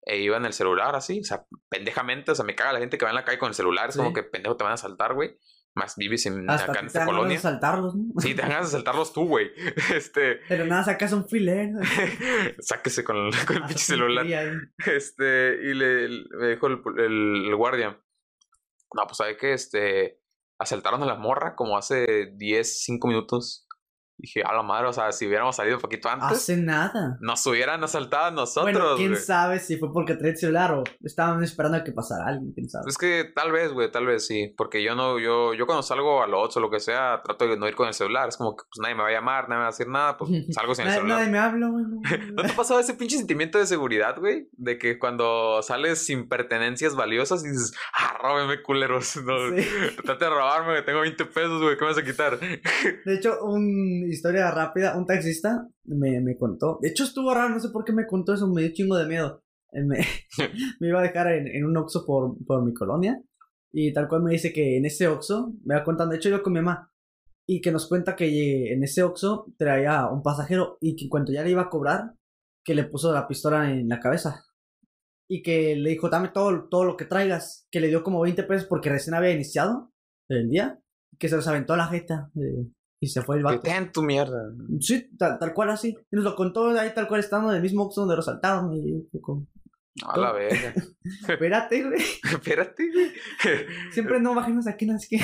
e iba en el celular así, o sea, pendejamente, o sea, me caga la gente que va en la calle con el celular, es Sí. como que pendejo te van a saltar, güey. Más vives en, Hasta acá te en esta colonia. saltarlos, ¿no? Sí, te ganas de saltarlos tú, güey. [laughs] Este, Pero nada, sacas un filero. [laughs] sáquese con el, con el pinche celular. Este, y le, me dijo el, el, el guardia, no, pues sabe que este, asaltaron a la morra como hace 10, 5 minutos. Dije, a la madre, o sea, si hubiéramos salido un poquito antes, Hace nada. nos hubieran asaltado a nosotros. bueno, quién sabe si fue porque traía el celular o estaban esperando a que pasara alguien, quién sabe. Es que tal vez, güey, tal vez sí. Porque yo no, yo, yo cuando salgo a los o lo que sea, trato de no ir con el celular. Es como que pues nadie me va a llamar, nadie me va a decir nada, pues [laughs] salgo sin el celular. nadie me habla, güey. no, [laughs] ¿No te ha pasado ese pinche sentimiento de seguridad, güey? De que cuando sales sin pertenencias valiosas y dices, ah, róbeme, culeros. No, Sí. Trate de robarme, que tengo 20 pesos, güey, ¿qué me vas a quitar? De hecho, una historia rápida, un taxista me, me contó. De hecho, estuvo raro, no sé por qué me contó eso, me dio chingo de miedo. Me, [laughs] me iba a dejar en, en un Oxxo por, por mi colonia. Y tal cual me dice que en ese Oxxo, me va contando, de hecho yo con mi mamá, y que nos cuenta que en ese Oxxo traía un pasajero y que en cuanto ya le iba a cobrar, que le puso la pistola en la cabeza. Y que le dijo, dame todo, todo lo que traigas. Que le dio como 20 pesos porque recién había iniciado el día. Que se los aventó a la jeta. eh, y se fue el vato. ten tu mierda. Sí, tal, tal cual así. Y nos lo contó ahí tal cual estando en el mismo Oxxo donde lo saltaron. Y yo, como, A la verga. [laughs] Espérate, güey. [laughs] Espérate, güey. [laughs] Siempre no bajemos aquí, no es que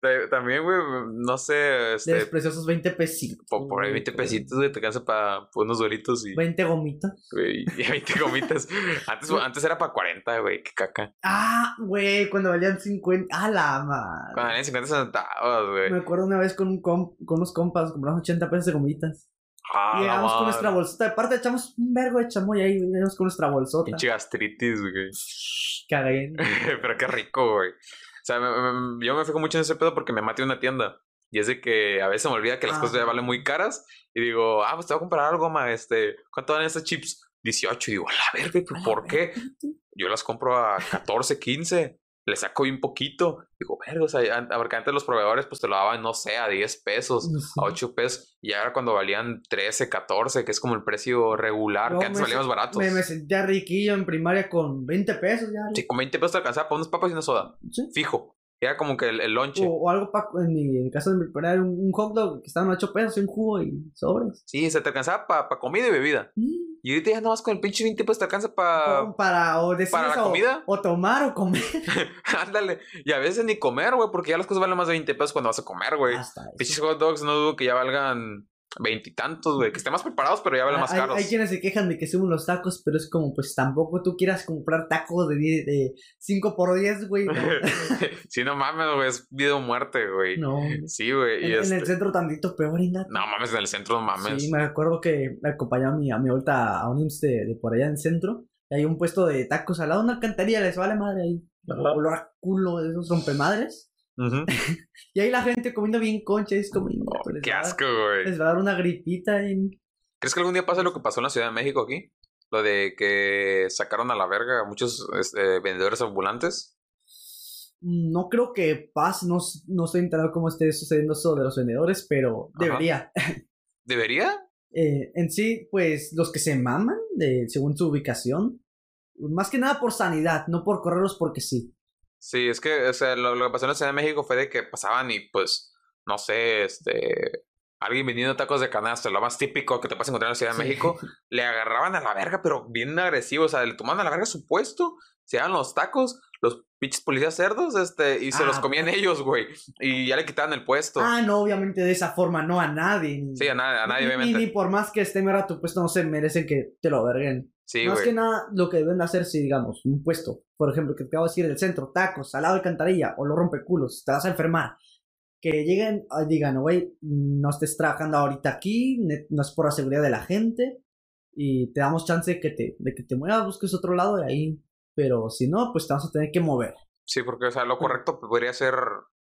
Ta- También, güey, no sé, este, despreció esos 20 pesitos. por, por ahí 20 pesitos, güey, te cansa para unos doritos y, 20 gomitas. güey, y 20 gomitas. Antes, antes era para 40, güey, qué caca. Ah, güey, cuando valían 50. Ah, la madre. Cuando eran 50 centavos, güey. Me acuerdo una vez con, un com- con unos compas, compramos 80 pesos de gomitas. Ah, llegamos con nuestra bolsota. Aparte, echamos un vergo de chamoy ahí, güey. Llegamos con nuestra bolsota. Pinche gastritis, güey. Cagué. [laughs] Pero qué rico, güey. O sea, me- me- yo me fijo mucho en ese pedo porque me maté una tienda. Y es de que a veces me olvida que las Ah. cosas ya valen muy caras. Y digo, ah, pues te voy a comprar algo, ma. Este, ¿cuánto valen estas chips? 18. Y digo, a la verga, ¿pero A la ¿por qué? Yo las compro a 14, 15. Le saco bien poquito. Digo, verga, o sea, porque antes los proveedores pues te lo daban, no sé, a 10 pesos, a 8 pesos. Y ahora cuando valían 13, 14, que es como el precio regular, No, que antes me valían más baratos. Me, me sentía riquillo en primaria con 20 pesos ya. Sí, con 20 pesos te alcanzaba para unas papas y una soda. Sí. Fijo. Era como que el, el lonche. O, o algo pa, en mi en el caso de mi primaria, un, un hot dog que estaban a 8 pesos y un jugo y sobres. Sí, se te alcanzaba para comida y bebida. Mm. Y ahorita ya nada más con el pinche 20 pesos te alcanza para... O para o decir ¿para la eso, comida? O, tomar o comer. [laughs] Ándale. Y a veces ni comer, güey, porque ya las cosas valen más de 20 pesos cuando vas a comer, güey. Pinches hot dogs no dudo que ya valgan veintitantos, güey. Que estén más preparados, pero ya valen más hay, caros. hay quienes se quejan de que suben los tacos, pero es como, pues tampoco tú quieras comprar tacos de, de 5 por 10, güey. [laughs] Sí, no mames, güey. Es vida o muerte, güey. No. Sí, güey. En, Y en este... el centro tantito peor, ingato. No mames, en el centro no mames. Sí, me acuerdo que me acompañaba a mi, a mi vuelta a un IMSS de, de por allá en el centro. Y hay un puesto de tacos al lado de una alcantarilla, les vale madre ahí. Olor a culo de esos rompemadres. [laughs] y ahí la gente comiendo bien concha, es como... Oh, qué asco, güey. Les va a dar una gripita. Y... ¿Crees que algún día pase lo que pasó en la Ciudad de México aquí? Lo de que sacaron a la verga a muchos este, vendedores ambulantes. No creo que pase, no, no estoy enterado cómo esté sucediendo eso de los vendedores, pero debería. ¿Debería? [laughs] Eh, en sí, pues los que se maman, de, según su ubicación, más que nada por sanidad, no por correrlos porque sí. Sí, es que o sea, lo, lo, que pasó en la Ciudad de México fue de que pasaban y pues, no sé, este, alguien vendiendo tacos de canasta, lo más típico que te puedes encontrar en la Ciudad de México, le agarraban a la verga, pero bien agresivo, o sea, le tomaban a la verga su puesto, se daban los tacos, los pinches policías cerdos, este, y se los ah, comían ellos, güey, y ya le quitaban el puesto. Ah, no, obviamente de esa forma, no a nadie. Sí, a, nadie, a nadie, obviamente. Ni, por más que esté mera tu puesto, no se merecen que te lo verguen. Sí, Más que nada, lo que deben hacer si, digamos, un puesto, por ejemplo, que te acabo de decir, el centro, tacos, al lado de cantarilla, o lo rompeculos, te vas a enfermar que lleguen y digan, güey, no estés trabajando ahorita aquí, no es por la seguridad de la gente, y te damos chance de que te, de que te muevas, busques otro lado de ahí, pero si no, pues te vamos a tener que mover. Sí, porque, o sea, lo correcto podría ser,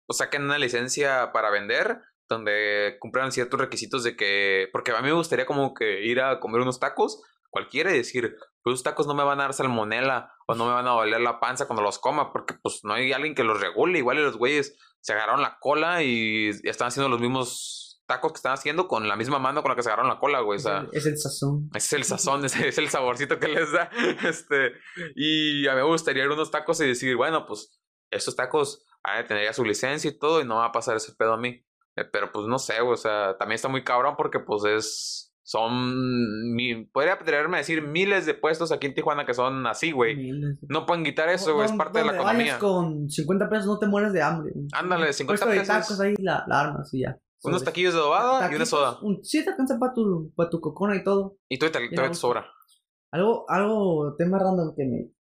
o saquen una licencia para vender, donde cumplan ciertos requisitos de que, porque a mí me gustaría como que ir a comer unos tacos, cualquiera, y decir, pues los tacos no me van a dar salmonela, o no me van a doler la panza cuando los coma, porque pues no hay alguien que los regule, igual los güeyes se agarraron la cola y están haciendo los mismos tacos que están haciendo con la misma mano con la que se agarraron la cola, güey. Es, el, sazón. Es el sazón, es, es, el saborcito que les da. [laughs] Este, y a mí me gustaría ir a unos tacos y decir, bueno, pues estos tacos van a tener ya su licencia y todo y no va a pasar ese pedo a mí. Eh, pero pues no sé, o sea, también está muy cabrón porque pues es son, mi, podría atreverme a decir miles de puestos aquí en Tijuana que son así, güey. No pueden quitar eso, güey, es parte de la economía. con 50 pesos no te mueres de hambre. Ándale, 50 pesos. de tacos ahí la, la armas y ya. Unos taquillos de adobada y una soda. Un, sí, te alcanza para tu, para tu cocona y todo. Y tú te, te, sobra. Algo, algo, tema random que me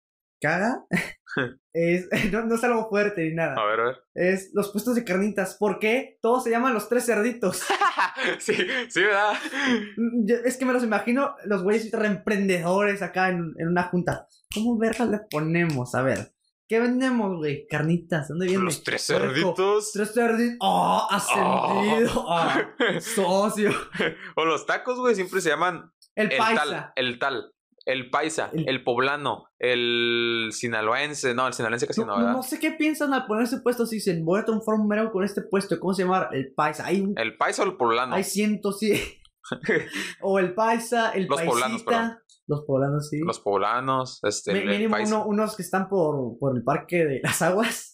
caga [laughs] es, no, no, es algo fuerte ni nada. A ver, a ver. Es los puestos de carnitas. ¿Por qué? Todos se llaman los tres cerditos. [laughs] sí, sí, ¿verdad? Mm, es que me los imagino los güeyes reemprendedores acá en, en una junta. ¿Cómo verga le ponemos? A ver. ¿Qué vendemos, güey? Carnitas. ¿Dónde vienen? Los tres cerditos. Tres cerditos. ¡Oh! Ascendido. Oh. [laughs] socio. o los tacos, güey, siempre se llaman. El, el paisa. Tal, el tal. El paisa, el, poblano, el sinaloense, no, el sinaloense casi no, ¿verdad? No sé qué piensan al ponerse puesto si dicen, voy a transformar con este puesto, ¿cómo se llama? El paisa. Hay ¿El paisa o el poblano? Hay cientos, sí. [laughs] o el paisa, el Los poblanos, perdón. Los poblanos, sí. Los poblanos, este. mínimo unos que están por, por el parque de las aguas.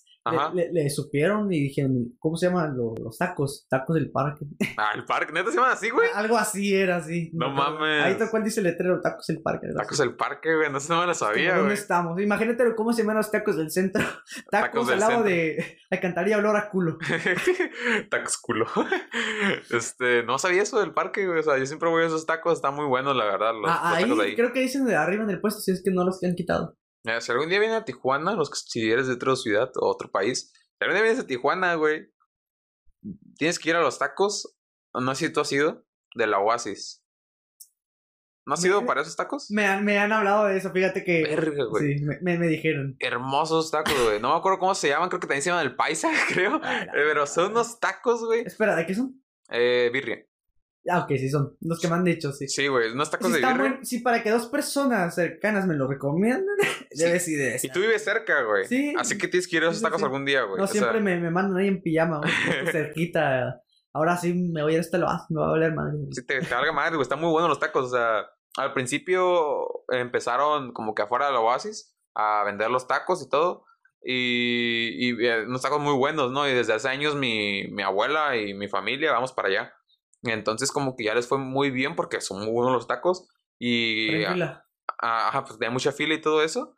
Le, le, supieron y dijeron, ¿cómo se llaman los, tacos? Tacos del parque. Ah, el parque, ¿neta se llaman así, güey? Algo así era, así. No, mames. Ahí tal cual dice el letrero, tacos del parque. Tacos del parque, güey, no sé, no me lo sabía, güey. ¿Dónde estamos? Imagínate cómo se llaman los tacos del centro. [laughs] Tacos, al lado de [laughs] alcantaría olor a culo. [laughs] tacos culo. este, no sabía eso del parque, güey. O sea, yo siempre voy a esos tacos, están muy buenos, la verdad. Los, ah, ahí, ahí, creo que dicen de arriba en el puesto, si es que no los han quitado. Si algún día viene a Tijuana, los si eres de otra ciudad o otro país, pero día vienes a Tijuana, güey. Tienes que ir a los tacos. No sé si tú has ido. De la Oasis. ¿No has ido para esos tacos? Me han, me han hablado de eso, fíjate que. Sí, me, me, dijeron. Hermosos tacos, güey. No me acuerdo cómo se llaman, creo que también se llaman el paisa, [laughs] creo. Pero son unos tacos, güey. Espera, ¿de qué son? Eh, birria. Ah, ok, sí, son los que me han dicho, sí. Sí, güey, unos tacos de birria. sí, para que dos personas cercanas me lo recomiendan, [laughs] debes ir de Y tú vives cerca, güey. Sí. Así que tienes que ir a esos tacos algún día, güey. No, siempre me, me, mandan ahí en pijama, güey, [laughs] cerquita. Ahora sí me voy a este lo me va a valer madre. Sí, te, te valga madre, güey. Están muy buenos los tacos. O sea, al principio empezaron como que afuera del oasis a vender los tacos y todo. Y, y eh, unos tacos muy buenos, ¿no? Y desde hace años mi, mi abuela y mi familia vamos para allá. Entonces como que ya les fue muy bien porque son muy buenos los tacos y ajá, pues había mucha fila y todo eso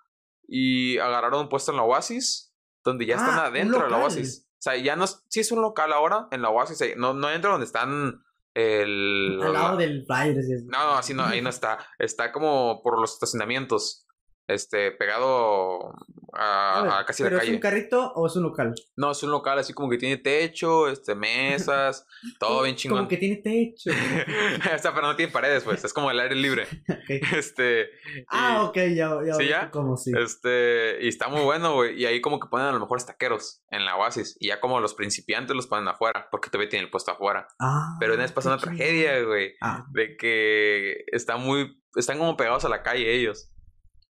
y agarraron un puesto en la Oasis donde ya están ah, adentro de la Oasis. O sea, ya no sí es un local ahora en la Oasis, no no dentro donde están el al lado del flyer. No, no, así no, ahí no está. Está como por los estacionamientos. Este, pegado a, A ver, a casi ¿Pero la es calle. un carrito o es un local? No, es un local así como que tiene techo, este, mesas, [laughs] todo bien chingón. Como que tiene techo. [laughs] o sea, pero no tiene paredes, pues, es como el aire libre. [laughs] Este. Ah, ok, ya, ya. ¿Sí, ya? Como sí. Este, y está muy bueno, güey. Y ahí como que ponen a lo mejor taqueros en la oasis. Y ya como los principiantes los ponen afuera, porque todavía tienen el puesto afuera. Ah, Pero una vez pasó una tragedia, güey. Ah, De que están muy, están como pegados a la calle ellos.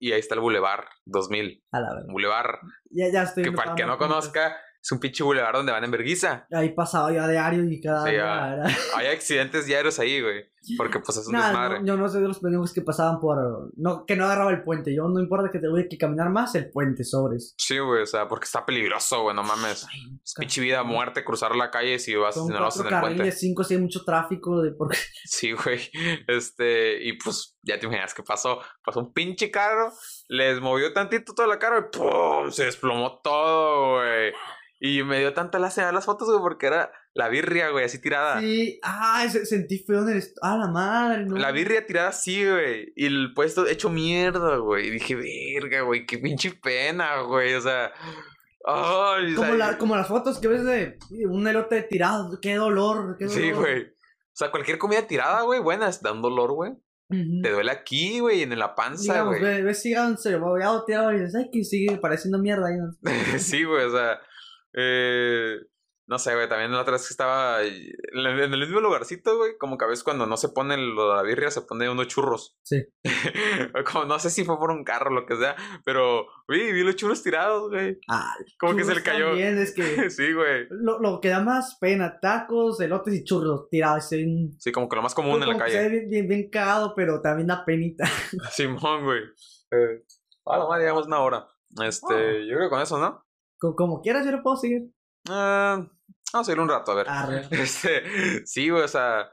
Y ahí está el Boulevard 2000. a la verdad. Boulevard, Ya, ya estoy que para el que no conozca, es un pinche boulevard donde van en verguiza. Ahí pasaba yo a diario y cada Sí, día era... Hay accidentes diarios ahí, güey. Porque pues es un Nah, desmadre. no, yo no soy de los pendejos que pasaban por... No, que no agarraba el puente. Yo no importa que te voy que caminar más, el puente sobres. Sí, güey, o sea, porque está peligroso, güey, no mames. Ay, Es pinche vida, muerte, cruzar la calle si vas, Son si no cuatro en el puente. carriles, cinco, si hay mucho tráfico. De por... [laughs] Sí, güey. Este, y pues ya te imaginas qué pasó. Pasó un pinche carro, les movió tantito toda la cara y ¡pum! Se desplomó todo, güey. Y me dio tanta lástima ver las fotos, güey, porque era la birria, güey, así tirada. Sí, se- sentí feo en el... Ah, la madre, no. La birria tirada así, güey. Y el puesto hecho mierda, güey. Y dije, verga, güey, qué pinche pena, güey. O sea. Ay, Como, la, como las fotos que ves de un elote tirado. Qué dolor, qué dolor. Sí, güey. O sea, cualquier comida tirada, güey, buena, da un dolor, güey. Te duele aquí, güey, en la panza, güey. ve- ves hígado tirado y dices, ay, que sigue pareciendo mierda ahí. ¿no? [laughs] sí, güey, o sea, eh, no sé, güey, también la otra vez que estaba en el en mismo lugarcito, güey, como que a veces cuando no se pone lo de la birria, se pone unos churros. Sí. [laughs] como no sé si fue por un carro o lo que sea, pero, güey, vi los churros tirados, güey. Ah, Como que se le cayó. También es que [laughs] sí, güey. lo, lo que da más pena, tacos, elotes y churros tirados. Ven, Sí, como que lo más común en la que se calle. ve bien, bien, bien cagado, pero también da penita. [laughs] Simón, güey. Eh, a la madre, llevamos una hora. Este, Oh. yo creo que con eso, ¿no? como, como quieras, yo lo puedo seguir. Eh, vamos a ir un rato, a ver. Arre. [laughs] Este, sí, güey, o sea,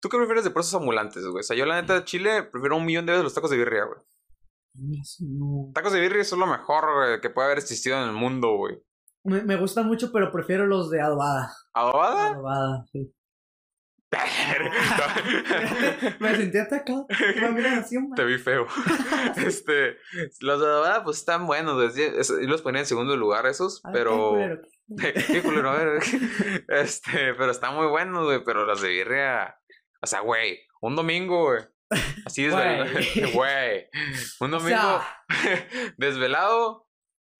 ¿tú qué prefieres de puestos ambulantes, güey? O sea, yo la neta de Chile prefiero un millón de veces los tacos de birria, güey. No. Tacos de birria son lo mejor, güey, que puede haber existido en el mundo, güey. Me, me gustan mucho, pero prefiero los de adobada. ¿Adobada? Adobada, sí. [laughs] [laughs] Me sentí atacado. Te vi feo. este, los de adobada, pues están buenos, Yo los ponía en segundo lugar esos, Ay, pero... qué. Qué culero, a ver. [laughs] Este, pero están muy buenos, güey. Pero los de birria. O sea, güey, un domingo, güey. Así desvelado. [laughs] Güey. Un O domingo sea, [laughs] desvelado.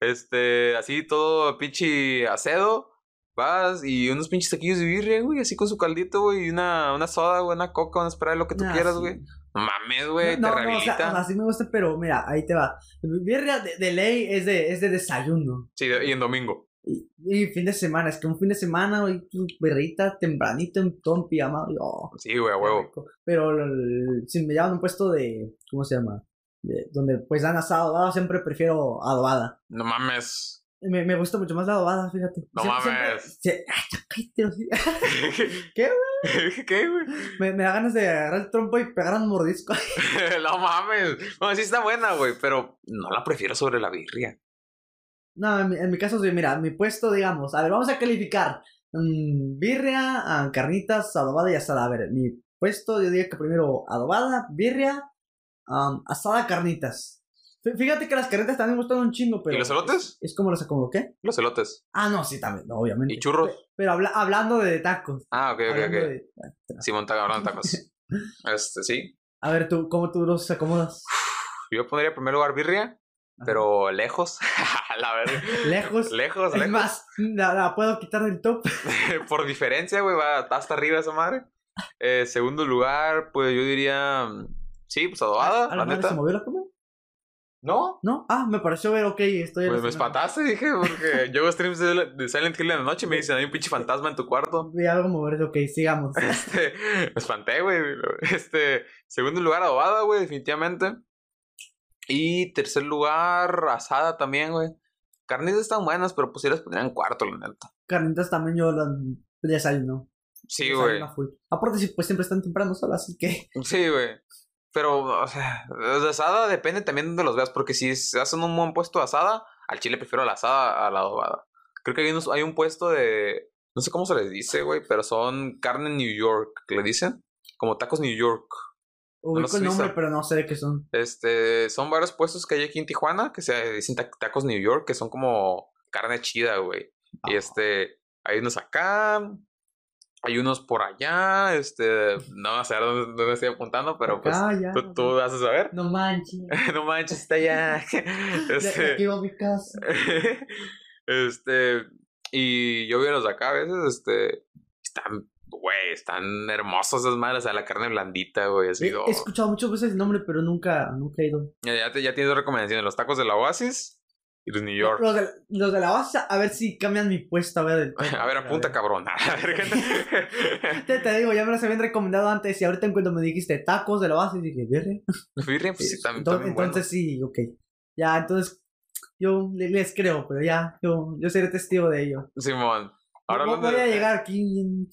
Este, así todo pinche acedo. Vas y unos pinches taquillos de birria, güey. Así con su caldito, güey. Y una, una soda, güey. Una coca, una spray, lo que tú nah, quieras, sí. güey. Mames, güey. No, te no, o sea, rehabilita. o sea, sí me gusta, pero mira, ahí te va. Birria de, de ley es de, es de desayuno. Sí, de- y en domingo. Y, y fin de semana, es que un fin de semana, güey, tu birrita tempranito, en todo en pijama, oh, Sí, güey, a huevo. Pero si me llevan a un puesto de, ¿cómo se llama? De- donde pues dan asado, adobada, siempre prefiero adobada. No mames. Me, me gusta mucho más la adobada, fíjate. No Siempre- siempre- mames. ay, [laughs] ¿Qué, [laughs] ¿Qué, güey? me, me da ganas de agarrar el trompo y pegar un mordisco. [laughs] no mames. No, sí está buena, güey, pero no la prefiero sobre la birria. No, en mi, en mi caso, sí, mira, mi puesto, digamos, a ver, vamos a calificar. Mm, birria, ah, carnitas, adobada y asada. A ver, mi puesto, yo diría que primero adobada, birria, am, asada, carnitas. Fí- Fíjate que las carnitas también me gustan un chingo, pero... ¿Y los elotes? Es, es como los acomodo, ¿qué? Los elotes. Ah, no, sí, también, no, obviamente. ¿Y churros? Pe- Pero habla- hablando de tacos. Ah, ok, ok, hablando ok. de- Simón, está cabrón, tacos. [laughs] Este, sí. A ver, tú, ¿cómo tú los acomodas? Yo pondría en primer lugar birria, pero lejos. [laughs] la verdad. Lejos. Lejos, Es lejos. más, la, la puedo quitar del top. [laughs] Por diferencia, güey, va hasta arriba esa madre. Eh, segundo lugar, pues yo diría. mm, Sí, pues adobada, ¿A la neta. se movió la cámara? ¿No? ¿No? Ah, me pareció ver, ok, estoy... Pues me espantaste, dije, porque [laughs] yo hago streams de, de Silent Hill en la noche y me dicen, hay un pinche fantasma en tu cuarto. Vi algo moverse, ok, sigamos. Este, me espanté, güey. Este, segundo lugar, adobada, güey, definitivamente. Y tercer lugar, asada también, güey. Carnitas están buenas, pero pues sí las pondría en cuarto, la neta. Carnitas también yo las desayuno. Sí, Desayuno güey. Aparte, sí, pues siempre están temprano solas, así que... [laughs] Sí, güey. Pero, o sea, de asada depende también de donde los veas, porque si se hacen un buen puesto de asada, al chile prefiero la asada a la adobada. Creo que hay, unos, hay un puesto de, no sé cómo se les dice, güey, pero son carne New York, ¿le dicen? Como tacos New York. Ubico el nombre, pero no sé de qué son. Este, son varios puestos que hay aquí en Tijuana, que se dicen tacos New York, que son como carne chida, güey. Y ah. este, hay unos acá, hay unos por allá, este, [laughs] no sé a dónde, estoy apuntando, pero pues tú, tú, vas a saber. No manches. [laughs] no manches, está allá. [laughs] este, aquí va mi casa. este, y yo vi los acá a veces, este, están, güey, están hermosos esas madres, o sea, la carne blandita, güey, así. He, he escuchado muchas veces el nombre, pero nunca, nunca he ido. Ya, ya, ya tienes recomendaciones, los tacos de la Oasis, y los New York. Los de, los de la base, a ver si cambian mi puesto. A ver, [laughs] a ver apunta, cabrón. [laughs] [laughs] te, te, digo, ya me los habían recomendado antes. Y ahorita en cuando me dijiste tacos de la base, dije, ¿birria? ¿Birria? Pues sí, también. Entonces, entonces sí, ok. Ya, entonces yo les creo, pero ya, yo, yo seré testigo de ello. Simón. Ahora voy, a llegar aquí,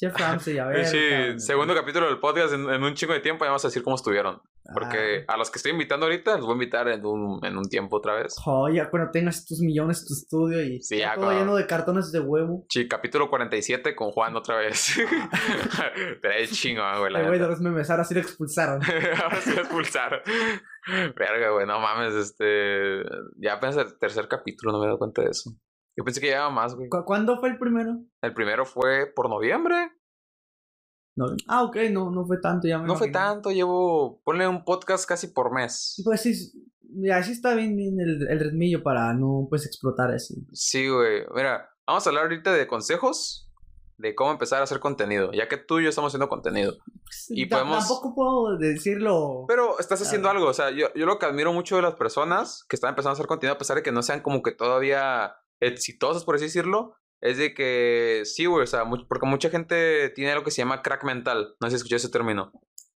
chef, Ramsey, a ver. Sí, segundo capítulo del podcast, en, en, un chingo de tiempo, ya vamos a decir cómo estuvieron. Porque ah. a los que estoy invitando ahorita, los voy a invitar en un, en un tiempo otra vez. Oh, ya cuando tengas tus millones, tu estudio y sí, ya, todo lleno de cartones de huevo. Sí, capítulo 47 con Juan otra vez. [laughs] [laughs] Pero es chingo, güey. La güey, los memes, ahora sí lo expulsaron. [laughs] ahora sí lo expulsaron. Verga, güey, no mames, este. Ya pensé el tercer capítulo, no me he dado cuenta de eso. Yo pensé que llevaba más, güey. ¿Cuándo fue el primero? El primero fue por noviembre. Ah, ok, no, no fue tanto ya. no fue tanto, llevo, ponle un podcast casi por mes. Pues sí, así está bien, el, el ritmillo para no pues explotar así. Sí, güey. Mira, vamos a hablar ahorita de consejos de cómo empezar a hacer contenido, ya que tú y yo estamos haciendo contenido. Pues, y podemos... Tampoco puedo decirlo. Pero estás haciendo algo, o sea, yo, yo lo que admiro mucho de las personas que están empezando a hacer contenido, a pesar de que no sean como que todavía exitosas, por así decirlo, es de que sí, güey, o sea, porque mucha gente tiene lo que se llama crack mental. No sé si escuché ese término.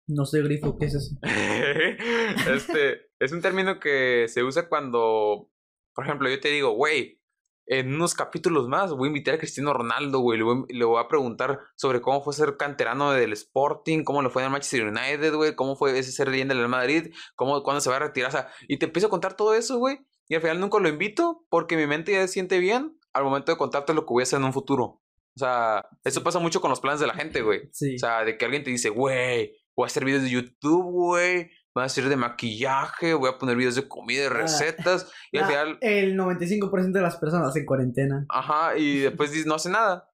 No sé, grifo, ¿qué es eso? [laughs] este, es un término que se usa cuando, por ejemplo, yo te digo, güey, en unos capítulos más voy a invitar a Cristiano Ronaldo, güey, le voy, le voy a preguntar sobre cómo fue ser canterano del Sporting, cómo le fue en el Manchester United, güey, cómo fue ese ser leyenda del Madrid, cómo, cuándo se va a retirar, o sea, y te empiezo a contar todo eso, güey, y al final nunca lo invito porque mi mente ya se siente bien al momento de contarte lo que voy a hacer en un futuro. O sea, eso pasa mucho con los planes de la gente, güey. Sí. O sea, de que alguien te dice, güey, voy a hacer videos de YouTube, güey. Voy a hacer de maquillaje, voy a poner videos de comida, de ah, recetas. y al final. El 95% de las personas en cuarentena. Ajá, y [laughs] después no hace nada.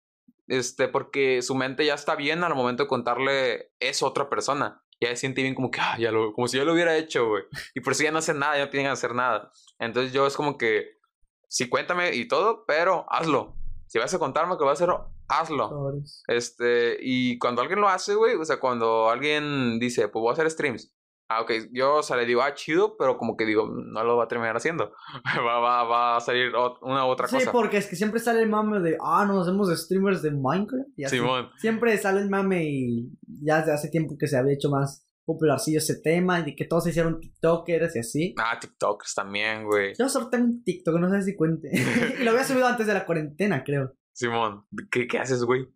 Este, porque su mente ya está bien al momento de contarle eso a otra persona. Ya se siente bien como que, ah, ya lo, como si ya lo hubiera hecho, güey. Y por eso ya no hace nada, ya no tienen que hacer nada. Entonces yo es como que sí, cuéntame y todo, pero hazlo. Si vas a contarme que lo vas a hacer, hazlo. Este, y cuando alguien lo hace, güey, o sea, cuando alguien dice, pues voy a hacer streams. Ah, ok, yo, o sea, le digo, ah, chido, pero como que digo, no lo va a terminar haciendo. [laughs] va, va, va a salir una u otra cosa. Sí, porque es que siempre sale el mame de, ah, nos hacemos streamers de Minecraft. Y Simón. Siempre sale el mame y ya desde hace tiempo que se había hecho más popularcillo ese tema y que todos se hicieron TikTokers y así. Ah, TikTokers también, güey. Yo solo tengo un TikTok, no sé si cuente. [laughs] [laughs] y lo había subido antes de la cuarentena, creo. Simón, ¿qué, qué haces, güey?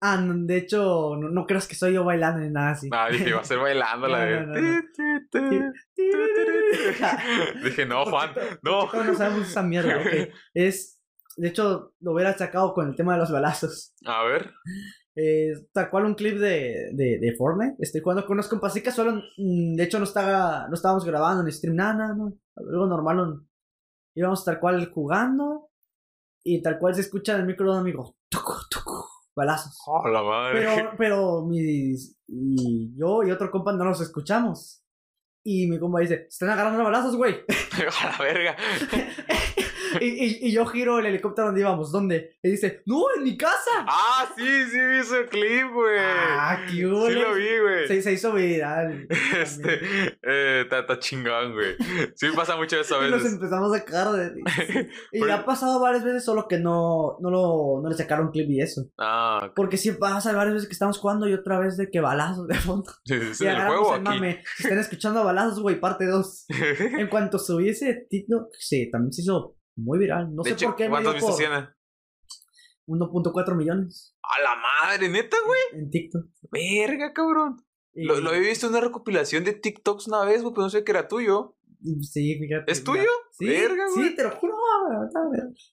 Ah, de hecho, no, no creas que soy yo bailando ni nada así. Ah, dije, va a ser bailando la de. dije, no, Juan, no. No sabemos esa mierda, ok. [laughs] Es. De hecho, lo hubiera sacado con el tema de los balazos. A ver. Eh, tal cual un clip de, de, de Fortnite. Estoy jugando con unos compas así casual. Mm, de hecho, no, estaba, no estábamos grabando en stream, nada, nada, no. Algo normal. íbamos tal cual jugando. Y tal cual se escucha en el micro de un amigo. Balazos. Oh, la madre. Pero, pero mis, y yo y otro compa no los escuchamos. Y mi compa dice: Están agarrando balazos, güey. [laughs] A la verga. [laughs] [laughs] y, y, yo giro el helicóptero donde íbamos, ¿dónde? Y dice, no, en mi casa. Ah, sí, sí vi ese clip, güey. Ah, qué Sí lo vi, güey. Se, se, hizo viral. [laughs] Este, eh, está chingón, güey. Sí pasa mucho eso a veces. Y nos empezamos a cagar de [laughs] Y ha pasado varias veces, solo que no, no, lo, no le sacaron clip y eso. Ah. Porque sí pasa varias veces que estamos jugando y otra vez de que balazos de fondo. Sí, sí, y el juego aquí. Mame. están escuchando balazos, güey, parte 2. en cuanto subí ese TikTok, sí, también se hizo muy viral. No sé por qué. ¿Cuántas vistas tiene? 1.4 millones. A la madre, neta, güey. En TikTok. Verga, cabrón. Lo, lo, he visto en una recopilación de TikToks una vez, güey, pero no sé que era tuyo. Sí, fíjate. ¿Es tuyo? Sí, Verga, güey. sí, te lo juro. [laughs]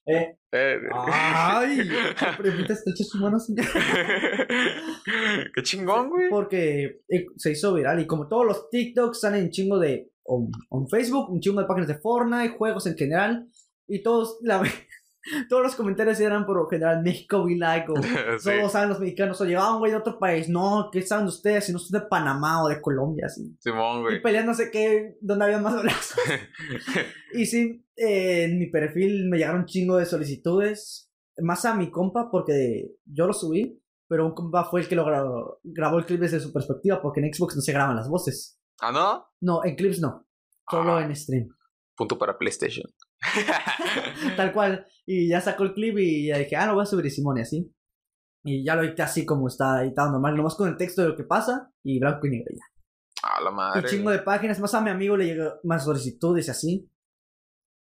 Eh, Eh, ay, [laughs] mano, señor. [laughs] Qué chingón, güey. Porque eh, se hizo viral y como todos los TikToks salen un chingo de on, on Facebook, un chingo de páginas de Fortnite, juegos en general y todos la, [laughs] todos los comentarios eran por lo general México be like o [laughs] Sí. todos saben los mexicanos o llegaban güey de otro país, no, ¿qué saben ustedes si no son de Panamá o de Colombia así? Simón, Y güey. peleando no sé qué, donde había más balazos. [laughs] y sí, eh, en mi perfil me llegaron un chingo de solicitudes, más a mi compa porque yo lo subí, pero un compa fue el que lo grabó, grabó el clip desde su perspectiva porque en Xbox no se graban las voces. ¿Ah, no? No, en clips no, solo Ah. en stream. Punto para PlayStation. [laughs] Tal cual. Y ya sacó el clip y ya dije, ah, lo voy a subir Simón y así. Y ya lo edité así como está editado normal, nomás con el texto de lo que pasa y blanco y negro ya. A la Y madre. chingo de páginas, más a mi amigo le llegó más solicitudes y así.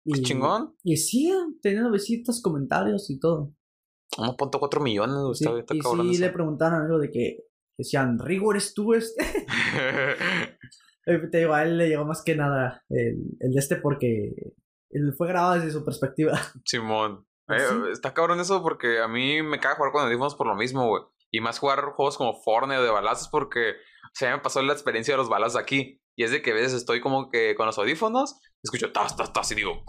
Y, chingón. Y sí, teniendo visitas, comentarios y todo. 1.4 millones. Sí, Está, está y sí eso. le preguntaron a mi amigo de que decían, Rigo, ¿eres tú este? [laughs] [laughs] Eh, Te digo, a él le llegó más que nada el, el de este porque fue grabado desde su perspectiva. [laughs] Simón. Eh, ¿Ah, sí? Está cabrón eso porque a mí me caga jugar con audífonos por lo mismo, güey. Y más jugar juegos como Fortnite o de balazos porque o sea, me pasó la experiencia de los balazos aquí. Y es de que a veces estoy como que con los audífonos, escucho tas, tas, tas y digo,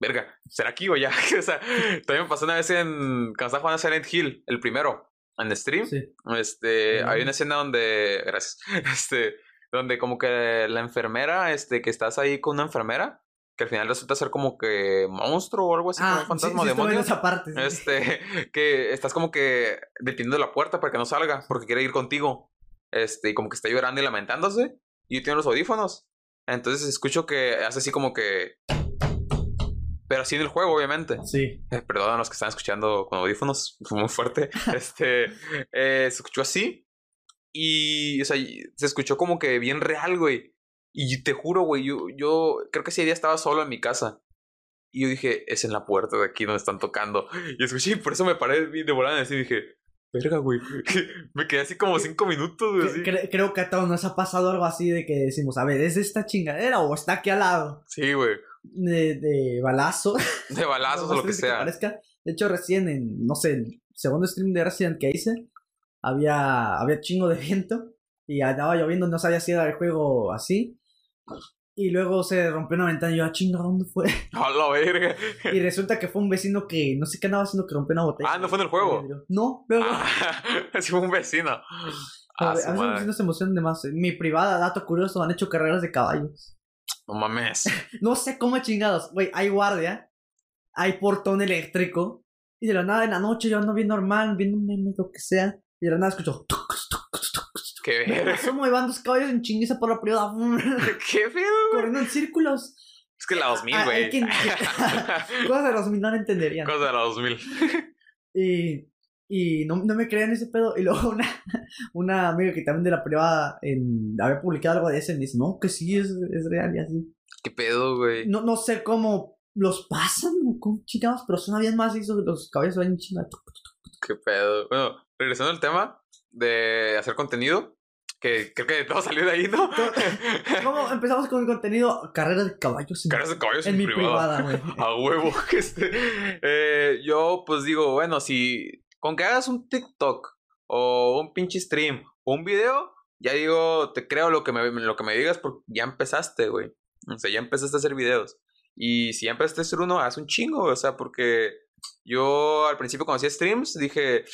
verga, ¿será aquí o ya? [laughs] o sea, también me pasó una vez en, cuando estaba jugando a Silent Hill, el primero, en stream. Sí. Este, hay una escena donde, gracias, [laughs] este, donde como que la enfermera, este, que estás ahí con una enfermera, que al final resulta ser como que monstruo o algo así, como un fantasma Ah, sí, sí, demonio. esa parte. sí. Este, [laughs] que estás como que deteniendo la puerta para que no salga, porque quiere ir contigo. Este, y como que está llorando y lamentándose. Y yo tengo los audífonos. Entonces escucho que hace así como que. Pero así en el juego, obviamente. Sí. Eh, perdón a los que están escuchando con audífonos, fue muy fuerte. [laughs] Este, eh, se escuchó así. Y, o sea, se escuchó como que bien real, güey. Y te juro, güey, yo, yo creo que ese día estaba solo en mi casa. Y yo dije, es en la puerta de aquí donde están tocando. [laughs] Y escuché, y por eso me paré bien de volada así y dije, verga, güey. [laughs] me quedé así como cinco minutos, güey. así. Cre- creo que a todos nos ha pasado algo así de que decimos, a ver, ¿es esta chingadera o está aquí al lado? Sí, güey. De, de balazo. [laughs] De balazos o lo que sea. parezca. De hecho, recién en, no sé, el segundo stream de Resident que hice, había, había chingo de viento y andaba lloviendo, no sabía si era el juego así. Y luego se rompió una ventana y yo, ah, chinga, ¿dónde fue? [laughs] A la verga. Y resulta que fue un vecino que no sé qué andaba haciendo que rompió una botella. Ah, ¿no fue en el juego? No, luego. Ah, [laughs] sí, fue un vecino. a Ah, veces su los vecinos se emocionan de más. En mi privada, dato curioso, han hecho carreras de caballos. No mames. [laughs] No sé cómo chingados. Güey, hay guardia, hay portón eléctrico. Y de la nada en la noche yo ando bien normal, viendo un meme, lo que sea. Y de la nada escucho. tucus, tucus. Qué verga. y van dos caballos en chinguiza por la privada. [laughs] Qué feo, corriendo en círculos. Es que la 2000, Ah, güey. hay que- [laughs] Cosas de los mil no lo entenderían. Cosa de la 2000. Y, y no, no me creían ese pedo. Y luego una, una amiga que también de la privada en, había publicado algo de ese. Me dice, no, que sí, es, es real y así. Qué pedo, güey. No, no sé cómo los pasan cómo chingados, pero suena bien más de los caballos van chingados. Qué pedo. Bueno, regresando al tema de hacer contenido, que creo que todo [laughs] salió de ahí, ¿no? ¿Cómo [laughs] empezamos con el contenido? Carrera de caballos en, Caras de caballos en en, mi privada. güey. [laughs] A huevo. Este, eh, yo, pues digo, bueno, si con que hagas un TikTok o un pinche stream o un video, ya digo, te creo lo que me, lo que me digas porque ya empezaste, güey. O sea, ya empezaste a hacer videos. Y si ya empezaste a hacer uno, haz un chingo, o sea, porque yo al principio cuando hacía streams dije,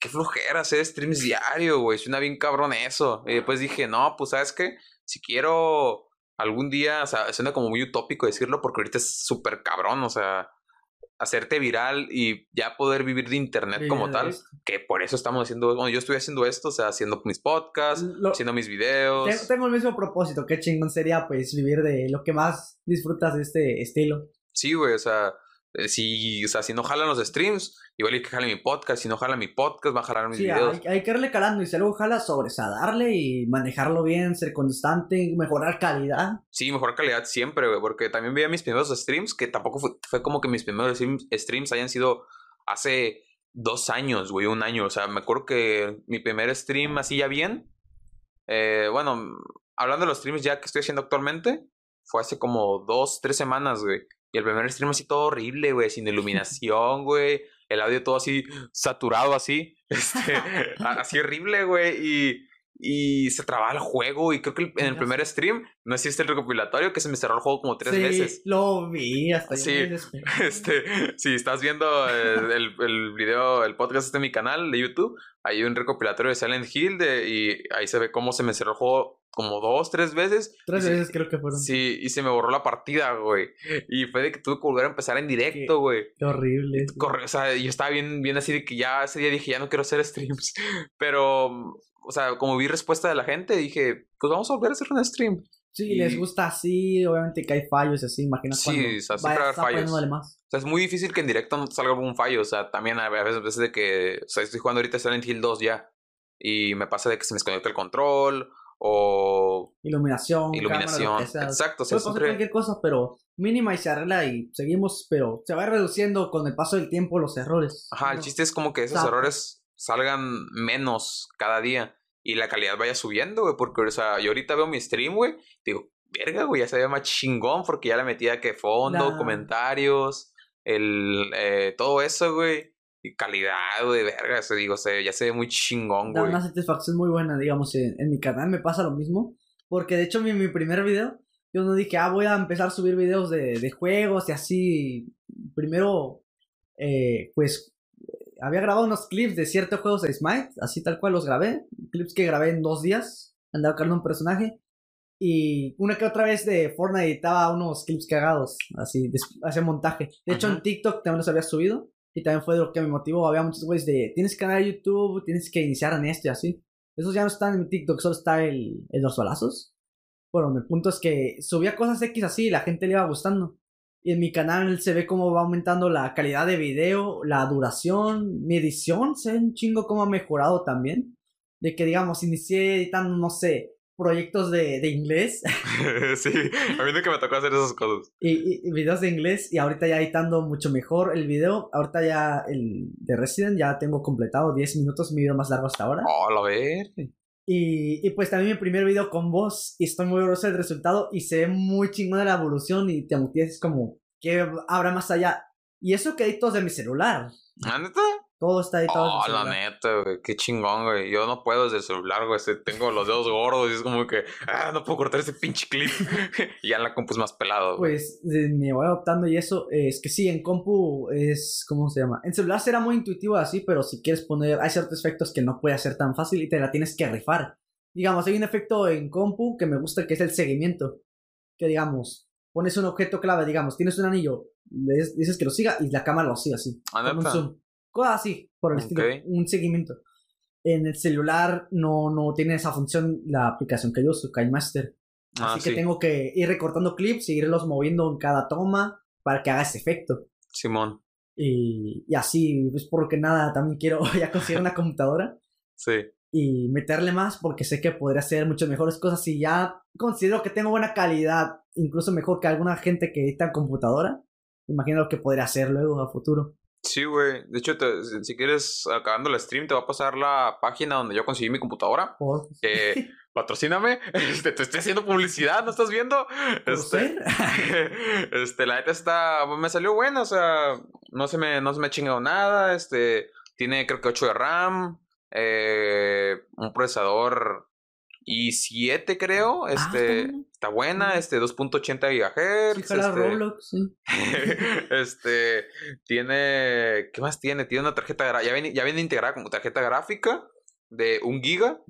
qué flojera hacer streams diario, güey, suena bien cabrón eso. Y después dije, no, pues sabes qué, si quiero algún día, o sea, suena como muy utópico decirlo porque ahorita es súper cabrón, o sea, hacerte viral y ya poder vivir de internet como tal, que por eso estamos haciendo, bueno, yo estoy haciendo esto, o sea, haciendo mis podcasts, Lo- haciendo mis videos. Tengo, el mismo propósito. Qué chingón sería, pues, vivir de lo que más disfrutas de este estilo. Sí, güey, o sea, si, o sea, si no jalan los streams, igual hay que jale mi podcast, si no jala mi podcast, va a jalar mis Sí, videos. hay, hay que irle calando y si algo jala, sobre, o sea, darle y manejarlo bien, ser constante, mejorar calidad. Sí, mejor calidad siempre, güey, porque también veía mis primeros streams, que tampoco fue, fue como que mis primeros streams, streams hayan sido hace dos años, güey, un año. O sea, me acuerdo que mi primer stream así ya bien, eh, bueno, hablando de los streams ya que estoy haciendo actualmente, fue hace como dos, tres semanas, güey. Y el primer stream así todo horrible, güey, sin [laughs] iluminación, güey. El audio todo así saturado, así. [laughs] Este, así horrible, güey. Y y se trababa el juego. Y creo que en el primer stream no existe el recopilatorio que se me cerró el juego como tres sí, veces. Lo vi hasta Sí, [laughs] este, si estás viendo el, el, video, el podcast de mi canal de YouTube, hay un recopilatorio de Silent Hill de, y ahí se ve cómo se me cerró el juego como dos, tres veces. Tres veces creo que fueron. Sí, y se me borró la partida, güey. Y fue de que tuve que volver a empezar en directo, güey. Qué, qué, horrible. Corre, o sea, yo estaba bien, bien así de que ya ese día dije, ya no quiero hacer streams. [laughs] Pero o sea, como vi respuesta de la gente, dije, pues vamos a volver a hacer un stream. Sí, y... les gusta así, obviamente que hay fallos así, imagina Sí, o sea, siempre hay fallos. Más. O sea, es muy difícil que en directo salga algún fallo, o sea, también a veces, a veces de que, o sea, estoy jugando ahorita Silent Hill 2 ya, y me pasa de que se me desconecta el control, o... Iluminación. Iluminación, cámara, exacto. O sea, siempre... cualquier cosa, pero mínima y se arregla y seguimos, pero se va reduciendo con el paso del tiempo los errores. Ajá, el chiste es como que esos Exacto. errores salgan menos cada día y la calidad vaya subiendo, güey, porque, o sea, yo ahorita veo mi stream, güey, digo, verga, güey, ya se ve más chingón porque ya le metía que fondo, Nah. comentarios, el, eh, todo eso, güey, y calidad, güey, verga, eso digo, se, ya se ve muy chingón, Da güey. una satisfacción muy buena, digamos, en, en mi canal me pasa lo mismo, porque de hecho mi, mi primer video, yo no dije, ah, voy a empezar a subir videos de, de juegos y así, primero, eh, pues, había grabado unos clips de ciertos juegos de Smite, así tal cual los grabé, clips que grabé en dos días, andaba creando un personaje, y una que otra vez de Fortnite editaba unos clips cagados, así, hacía montaje. De hecho, Ajá. en TikTok también los había subido, y también fue lo que me motivó. Había muchos güeyes de, tienes canal de YouTube, tienes que iniciar en esto y así. Esos ya no están en mi TikTok, solo está el, el los balazos. Bueno, el punto es que subía cosas X así y la gente le iba gustando. Y en mi canal se ve cómo va aumentando la calidad de video, la duración, mi edición, se ve un chingo cómo ha mejorado también. De que, digamos, inicié editando, no sé, proyectos de, de inglés [laughs] [laughs] sí, a mí nunca me tocó hacer esas cosas. y, videos de inglés y ahorita ya editando mucho mejor el video. Ahorita ya el de Resident ya tengo completado 10 minutos, mi video más largo hasta ahora. Oh, la ver. Y, y pues también mi primer video con voz y estoy muy orgulloso del resultado y se ve muy chingón la evolución y te motivas como que habrá más allá. Y eso que edito de mi celular. ¿Ah, neta? Todo está editado Oh, mi la neta, güey, qué chingón, güey. Yo no puedo desde el celular, güey. este, Tengo los dedos gordos y es como que, ah, no puedo cortar ese pinche clip. [laughs] [laughs] y ya en la compu es más pelado, güey. Pues eh, me voy adoptando y eso eh, es que sí, en compu es, ¿cómo se llama? En celular será muy intuitivo así, pero si quieres poner, hay ciertos efectos que no puede hacer tan fácil y te la tienes que rifar. Digamos, hay un efecto en compu que me gusta que es el seguimiento. Que digamos, pones un objeto clave, digamos, tienes un anillo, le dices que lo siga y la cámara lo sigue así. Ah, Cosas así, por el estilo, un seguimiento. En el celular no, no tiene esa función la aplicación que yo uso, KineMaster. Ah, Así que tengo que ir recortando clips y irlos moviendo en cada toma para que haga ese efecto. Simón. Y, y así, es por que nada, también quiero [laughs] ya conseguir una computadora Sí. y meterle más porque sé que podría hacer muchas mejores cosas y ya considero que tengo buena calidad, incluso mejor que alguna gente que edita en computadora. Imagino lo que podría hacer luego a futuro. Sí, güey. De hecho, te- si quieres, acabando el stream, te va a pasar la página donde yo conseguí mi computadora. Eh, [laughs] patrocíname. [laughs] Este, te estoy haciendo publicidad, ¿no estás viendo? Este, [laughs] este, la neta está, me salió buena, o sea, no se me, no se me ha chingado nada, este, tiene creo que 8 de RAM, eh, un procesador i7 creo, Ah, está este, buena. está buena, Sí. este, 2.80 Sí, GHz, jala este, Roblox, sí. [laughs] este, tiene, ¿qué más tiene? Tiene una tarjeta, ya viene, ya viene integrada como tarjeta gráfica de 1 giga,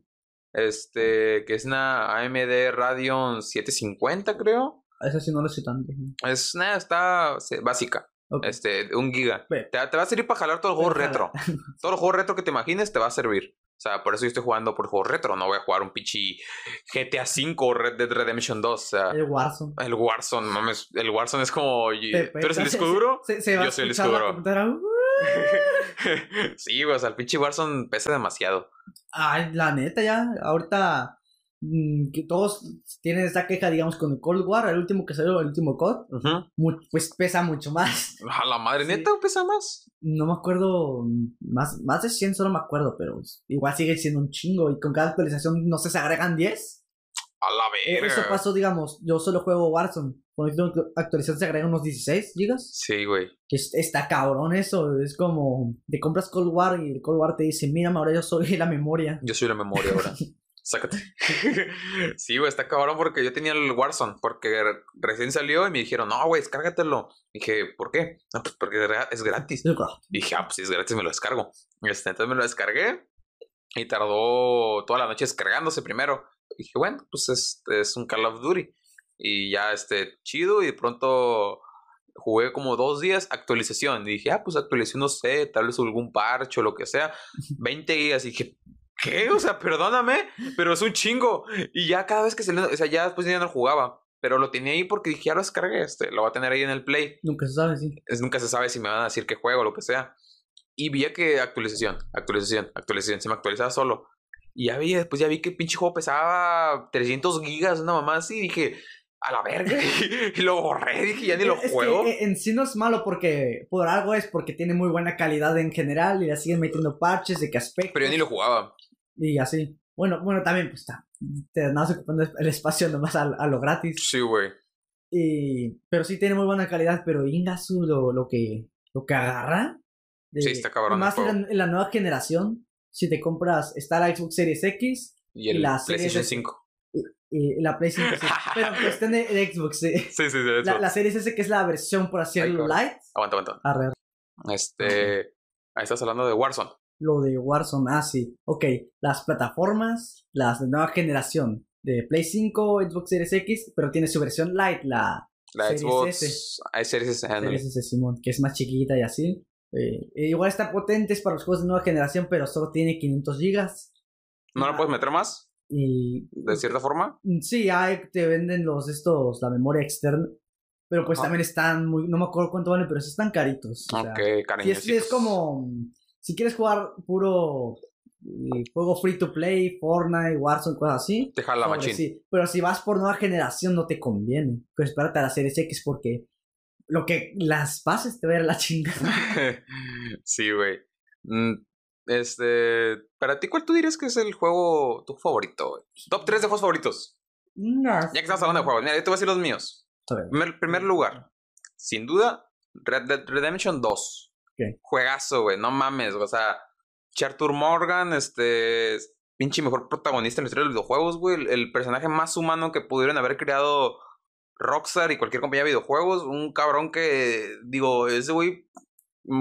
este, que es una AMD Radeon 750 creo. Eso sí no lo sé tanto. Es nada, está básica. Ok. Este, un giga. Te, te va a servir para jalar todo el juego retro. [laughs] Todo el juego retro que te imagines te va a servir. O sea, por eso yo estoy jugando por juego retro. No voy a jugar un pichi GTA V o Red Dead Redemption 2. O sea, El Warzone. el Warzone, mames. El Warzone es como. ¿Tú eres el [laughs] disco duro? Se, se va Yo soy el disco duro. [laughs] sí, güey. O sea, el pinche Warzone pesa demasiado. Ay, la neta, ya. Ahorita. Mm, que todos tienen esa queja, digamos, con el Cold War, el último que salió, el último COD, pues pesa mucho más. [laughs] A la madre, Sí. neta, pesa más. No me acuerdo, más, más de 100 solo me acuerdo, pero igual sigue siendo un chingo y con cada actualización, no sé, se agregan 10. A la Eh, verga. Eso pasó, digamos, yo solo juego Warzone. Con esta actualización se agregan unos 16 gigas. Sí, güey. Que está cabrón eso. Es como, te compras Cold War y el Cold War te dice, mira, ahora yo soy la memoria. Yo soy la memoria ahora. [laughs] Sácate. [laughs] sí, güey, está cabrón porque yo tenía el Warzone. Porque re- recién salió y me dijeron, no, güey, descárgatelo. Dije, ¿por qué? No, pues porque es gra- es gratis. Dije, ah, pues si es gratis, me lo descargo. Este, entonces me lo descargué y tardó toda la noche descargándose primero. Dije, bueno, pues es, es un Call of Duty. Y ya, este, chido. Y de pronto jugué como dos días actualización. Y dije, ah, pues actualización, no sé, tal vez algún parche o lo que sea. 20 gigas. Y dije, ¿qué? O sea, perdóname, pero es un chingo. Y ya cada vez que se le. O sea, ya después ya no lo jugaba. Pero lo tenía ahí porque dije, ya lo descargué. Este, lo voy a tener ahí en el Play Nunca se sabe, sí. es, nunca se sabe si me van a decir qué juego o lo que sea. Y vi que actualización, actualización, actualización, se me actualizaba solo. Y ya vi, después ya vi que el pinche juego pesaba 300 gigas, una mamá así. Dije, a la verga. [laughs] y lo borré, dije, ya ni lo Es que, juego. eh, en sí no es malo porque, por algo es porque tiene muy buena calidad en general y le siguen metiendo parches de qué aspecto. Pero yo ni lo jugaba. Y así. Bueno, bueno, también, pues está. Te andas ocupando el espacio nomás a, a lo gratis. Sí, güey. Y, pero sí tiene muy buena calidad, pero Ingasu lo, lo que lo que agarra. de- Sí, está cabrón el Más en la, en la nueva generación. Si te compras, está la Xbox Series X Y el la PlayStation Series- 5. y la PlayStation. sí. [laughs] pero en cuestión de, de Xbox, sí. Sí, sí, sí. La, la Series S, que es la versión, por así decirlo, light. Aguanta, aguanta. Arre, Este. Ahí estás hablando de Warzone. Lo de Warzone, ah, sí. Ok, las plataformas, las de nueva generación. De Play 5, Xbox Series X, pero tiene su versión light, la La Series Xbox. S. Hay Series S. Series S, Simón, que es más chiquita y así. Eh, e igual está potente, es para los juegos de nueva generación, pero solo tiene 500 gigas. ¿No lo puedes meter más? Y De cierta forma. sí, hay, te venden los estos, la memoria externa. Pero pues Ajá. también están muy, no me acuerdo cuánto valen, pero sí están caritos. o sea, Ok, cariño. es, es como. Si quieres jugar puro eh, juego free to play, Fortnite, Warzone, cosas así. Deja la sobre machín. sí. Pero si vas por nueva generación, no te conviene. Pues espérate a la Series X porque lo que las bases te va a ir a la chingada. [laughs] sí, güey. Mm, Este, para ti, ¿cuál tú dirías que es el juego tu favorito, güey? Top 3 de juegos favoritos. Ya que estamos hablando de juegos, mira, yo te voy a decir los míos. Primer, primer lugar, sin duda, Red Dead Redemption 2. Juegazo, güey, no mames, o sea, Chartur Morgan, este, es pinche mejor protagonista en la historia de los videojuegos, güey, el, el personaje más humano que pudieron haber creado Rockstar y cualquier compañía de videojuegos, un cabrón que, digo, ese güey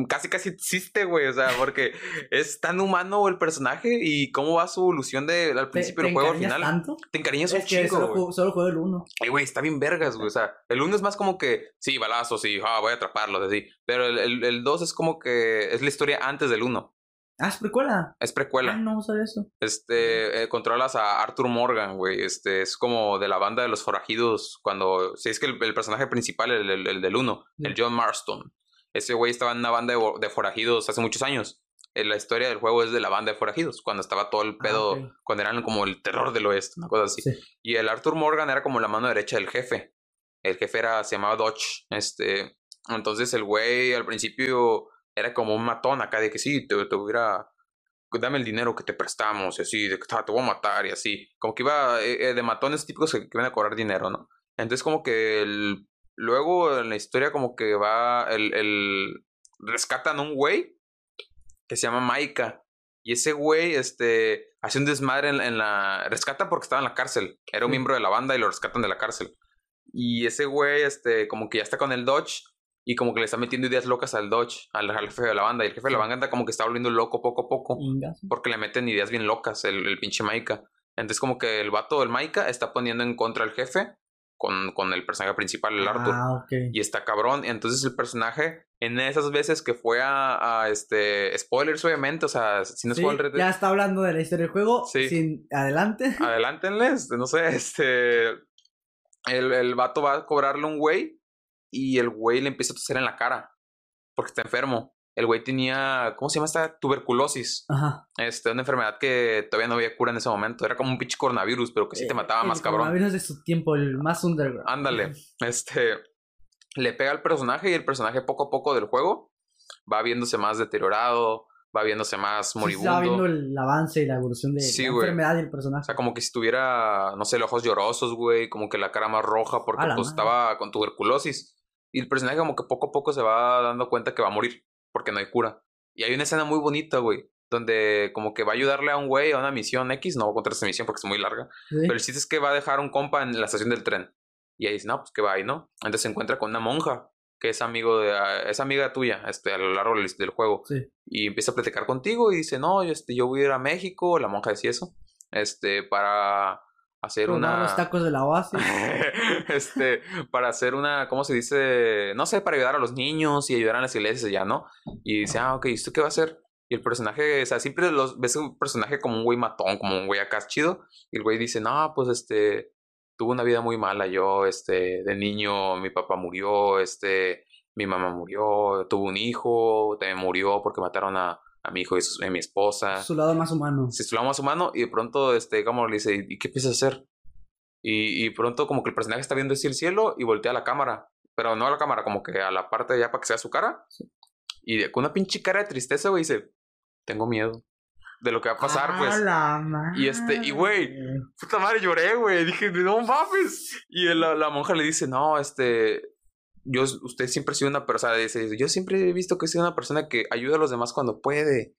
casi casi existe, güey, o sea, porque [laughs] es tan humano el personaje y cómo va su evolución de, al principio del juego al final. tanto? Te encariñas un Es que chingo, solo, juego, solo juego el 1. Ay, güey, está bien vergas, güey. O sea, el 1 es más como que, sí, balazos, sí, ah, voy a atraparlos, así. Pero el 2 es como que es la historia antes del 1. Ah, es precuela. Es Ah, precuela. no sabía eso. Este, eh, controlas a Arthur Morgan, güey. Este, es como de la banda de los forajidos. Cuando, si es que el, el personaje principal, el, el- el del 1, el John Marston. Ese güey estaba en una banda de, forajidos hace muchos años. Eh, La historia del juego es de la banda de forajidos, cuando estaba todo el pedo, Ah, ok. cuando eran como el terror del oeste, una cosa así. Sí. Y el Arthur Morgan era como la mano derecha del jefe. El jefe era, se llamaba Dodge. Este, entonces el güey al principio era como un matón acá de que sí, te, te hubiera, dame el dinero que te prestamos y así, de que "Ah, te voy a matar y así. Como que iba eh, eh, de matones típicos que, que a cobrar dinero, ¿no? Entonces como que el, luego en la historia como que va, el, el rescatan a un güey que se llama Maika. Y ese güey, este, hace un desmadre en, en la... Rescata porque estaba en la cárcel. Era un miembro de la banda y lo rescatan de la cárcel. Y ese güey, este, como que ya está con el Dodge y como que le está metiendo ideas locas al Dodge, al, al jefe de la banda. Y el jefe de la banda anda como que está volviendo loco poco a poco porque le meten ideas bien locas el, el pinche Maika. Entonces como que el vato del Maika está poniendo en contra al jefe con, con el personaje principal, el Arthur. Ah, ok. Y está cabrón. Entonces el personaje, en esas veces que fue a, a, este. Spoilers, obviamente. O sea, si no Sí, Dead, ya está hablando de la historia del juego. Sí. Sin, adelante. [laughs] adelántenles. No sé, este. El, el vato va a cobrarle un güey. Y el güey le empieza a toser en la cara. Porque está enfermo. El güey tenía. ¿Cómo se llama esta? Tuberculosis. Ajá. Este, una enfermedad que todavía no había cura en ese momento. Era como un pinche coronavirus, pero que sí te Eh, mataba el más cabrón. coronavirus de su tiempo, el más underground. Ándale. Este. Le pega al personaje y el personaje poco a poco del juego va viéndose más deteriorado. va viéndose más Sí, moribundo. estaba viendo el avance y la evolución de Sí, la güey. enfermedad del O personaje. sea, como que si tuviera, no sé, los ojos llorosos, güey, como que la cara más roja porque pues estaba con tuberculosis. Y el personaje como que poco a poco se va dando cuenta que va a morir porque no hay cura. Y hay una escena muy bonita, güey, donde como que va a ayudarle a un güey a una misión X, no voy a contar esta misión porque es muy larga, Sí. pero el chiste es que va a dejar un compa en la estación del tren. Y ahí dice, no, pues que va ahí, ¿no? Entonces se encuentra con una monja que es amigo de, ah, es amiga tuya, este, a lo largo del, del juego Sí. y empieza a platicar contigo y dice, no, yo, este, yo voy a ir a México, la monja decía eso, este, para hacer una... los tacos de la oasis. [laughs] este, para hacer una, ¿cómo se dice? No sé, para ayudar a los niños y ayudar a las iglesias ya, ¿no? Y dice, ah, ok, ¿y esto qué va a hacer? Y el personaje, o sea, siempre los, ves un personaje como un güey matón, como un güey acá chido, y el güey dice, no, pues este, tuve una vida muy mala yo, este, de niño mi papá murió, este, mi mamá murió, tuve un hijo, también murió porque mataron a, a mi hijo y su- a mi esposa Su lado más humano. se estuvo más humano y de pronto, este, como le dice, ¿y qué piensas hacer? Y, y pronto como que el personaje está viendo así el cielo y voltea a la cámara, pero no a la cámara, como que a la parte de allá para que sea su cara. Y con una pinche cara de tristeza, güey, dice, tengo miedo de lo que va a pasar, ¡A pues. la madre! Y este, y güey, Puta madre, lloré, güey. Dije, no mames. Y la, la monja le dice, no, este, yo, usted siempre ha sido una persona, dice, yo siempre he visto que ha sido una persona que ayuda a los demás cuando puede.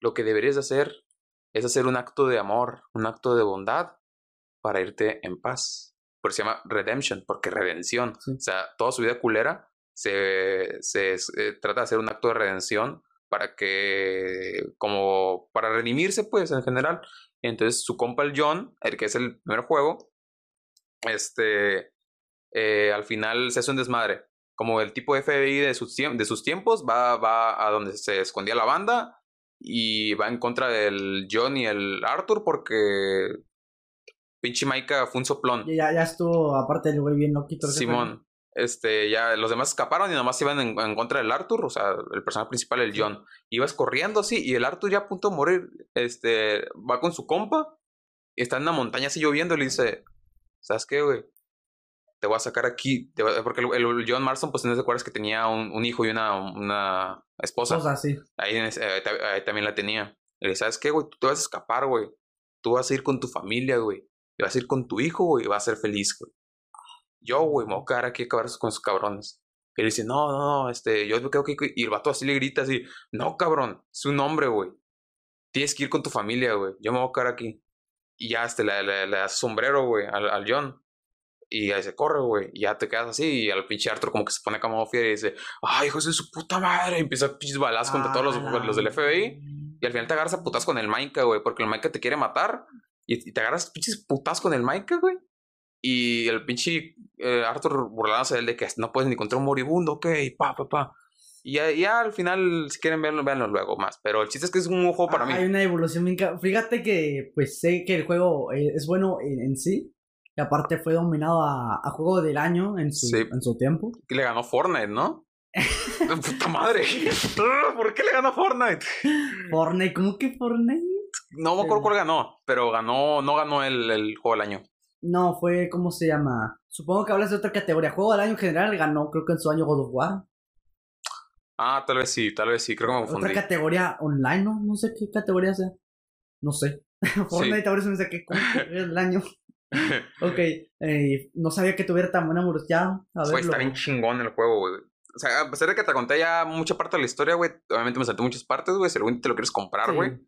Lo que deberías hacer es hacer un acto de amor, un acto de bondad para irte en paz. Por eso se llama redemption, porque redención. Sí. O sea, toda su vida culera se, se, se trata de hacer un acto de redención para que, como, para redimirse, pues, en general. Entonces, su compa el John, el que es el primer juego, este, eh, al final se hace un desmadre. Como el tipo FBI de sus, tiemp- de sus tiempos va, va a donde se escondía la banda y va en contra del John y el Arthur porque pinche Maika fue un soplón. Ya, ya estuvo, aparte del güey bien loquito. Simón. Este, ya los demás escaparon y nomás iban en, en contra del Arthur, o sea, el personaje principal, el John. Ibas corriendo así y el Arthur ya a punto de morir, este, va con su compa y está en una montaña así lloviendo y le dice, ¿sabes qué, güey? Te voy a sacar aquí, te voy a-" porque el, el John Marston, pues no te acuerdas que tenía un, un hijo y una, una esposa. Cosa así. Ahí, también la tenía. Y le dice, ¿sabes qué, güey? Tú te vas a escapar, güey. Tú vas a ir con tu familia, güey. Y vas a ir con tu hijo, güey, y vas a ser feliz, güey. Yo, güey, me voy a quedar aquí a acabar con esos cabrones. Y él dice, no, no, no, este, yo me quedo aquí. Y el vato así le grita así, no, cabrón, es un hombre, güey. Tienes que ir con tu familia, güey. Yo me voy a quedar aquí. Y ya, este, le, le, le das sombrero, güey, al, al John. Y ahí se corre, güey. Y ya te quedas así. Y al pinche Arthur como que se pone como fiera y dice, ay, hijos de su puta madre. Y empieza a pinches balazos contra todos Ah, los, la los del FBI. Y al final te agarras a putas con el Maika, güey, porque el Maika te quiere matar. Y, y te agarras pinches putas con el Maika, güey. Y el pinche eh, Arthur burlándose de él de que no puedes ni encontrar un moribundo, ok, pa, pa, pa. Y ya, ya al final, si quieren verlo, véanlo luego más. Pero el chiste es que es un juego para Ah, mí. Hay una evolución bien Fíjate que, pues sé que el juego eh, es bueno en, en sí. Y aparte fue dominado a, a juego del año en su, Sí. en su tiempo. Le ganó Fortnite, ¿no? [laughs] Puta madre. [laughs] ¿Por qué le ganó Fortnite? Fortnite, ¿cómo que Fortnite? No me acuerdo cuál ganó, pero ganó, no ganó el, el juego del año. No, fue, ¿cómo se llama? Supongo que hablas de otra categoría. Juego del año en general ganó, creo que en su año God of War. Ah, tal vez sí, tal vez sí, creo que me Otra confundí. categoría online, ¿no? No sé qué categoría sea. No sé. [laughs] Fortnite ahora se me saqué el año. [laughs] Ok, eh, no sabía que tuviera tan buena velocidad. A está bien chingón el juego, güey. O sea, a pesar de que te conté ya mucha parte de la historia, güey, obviamente me salté muchas partes, güey. Si algún día te lo quieres comprar, güey,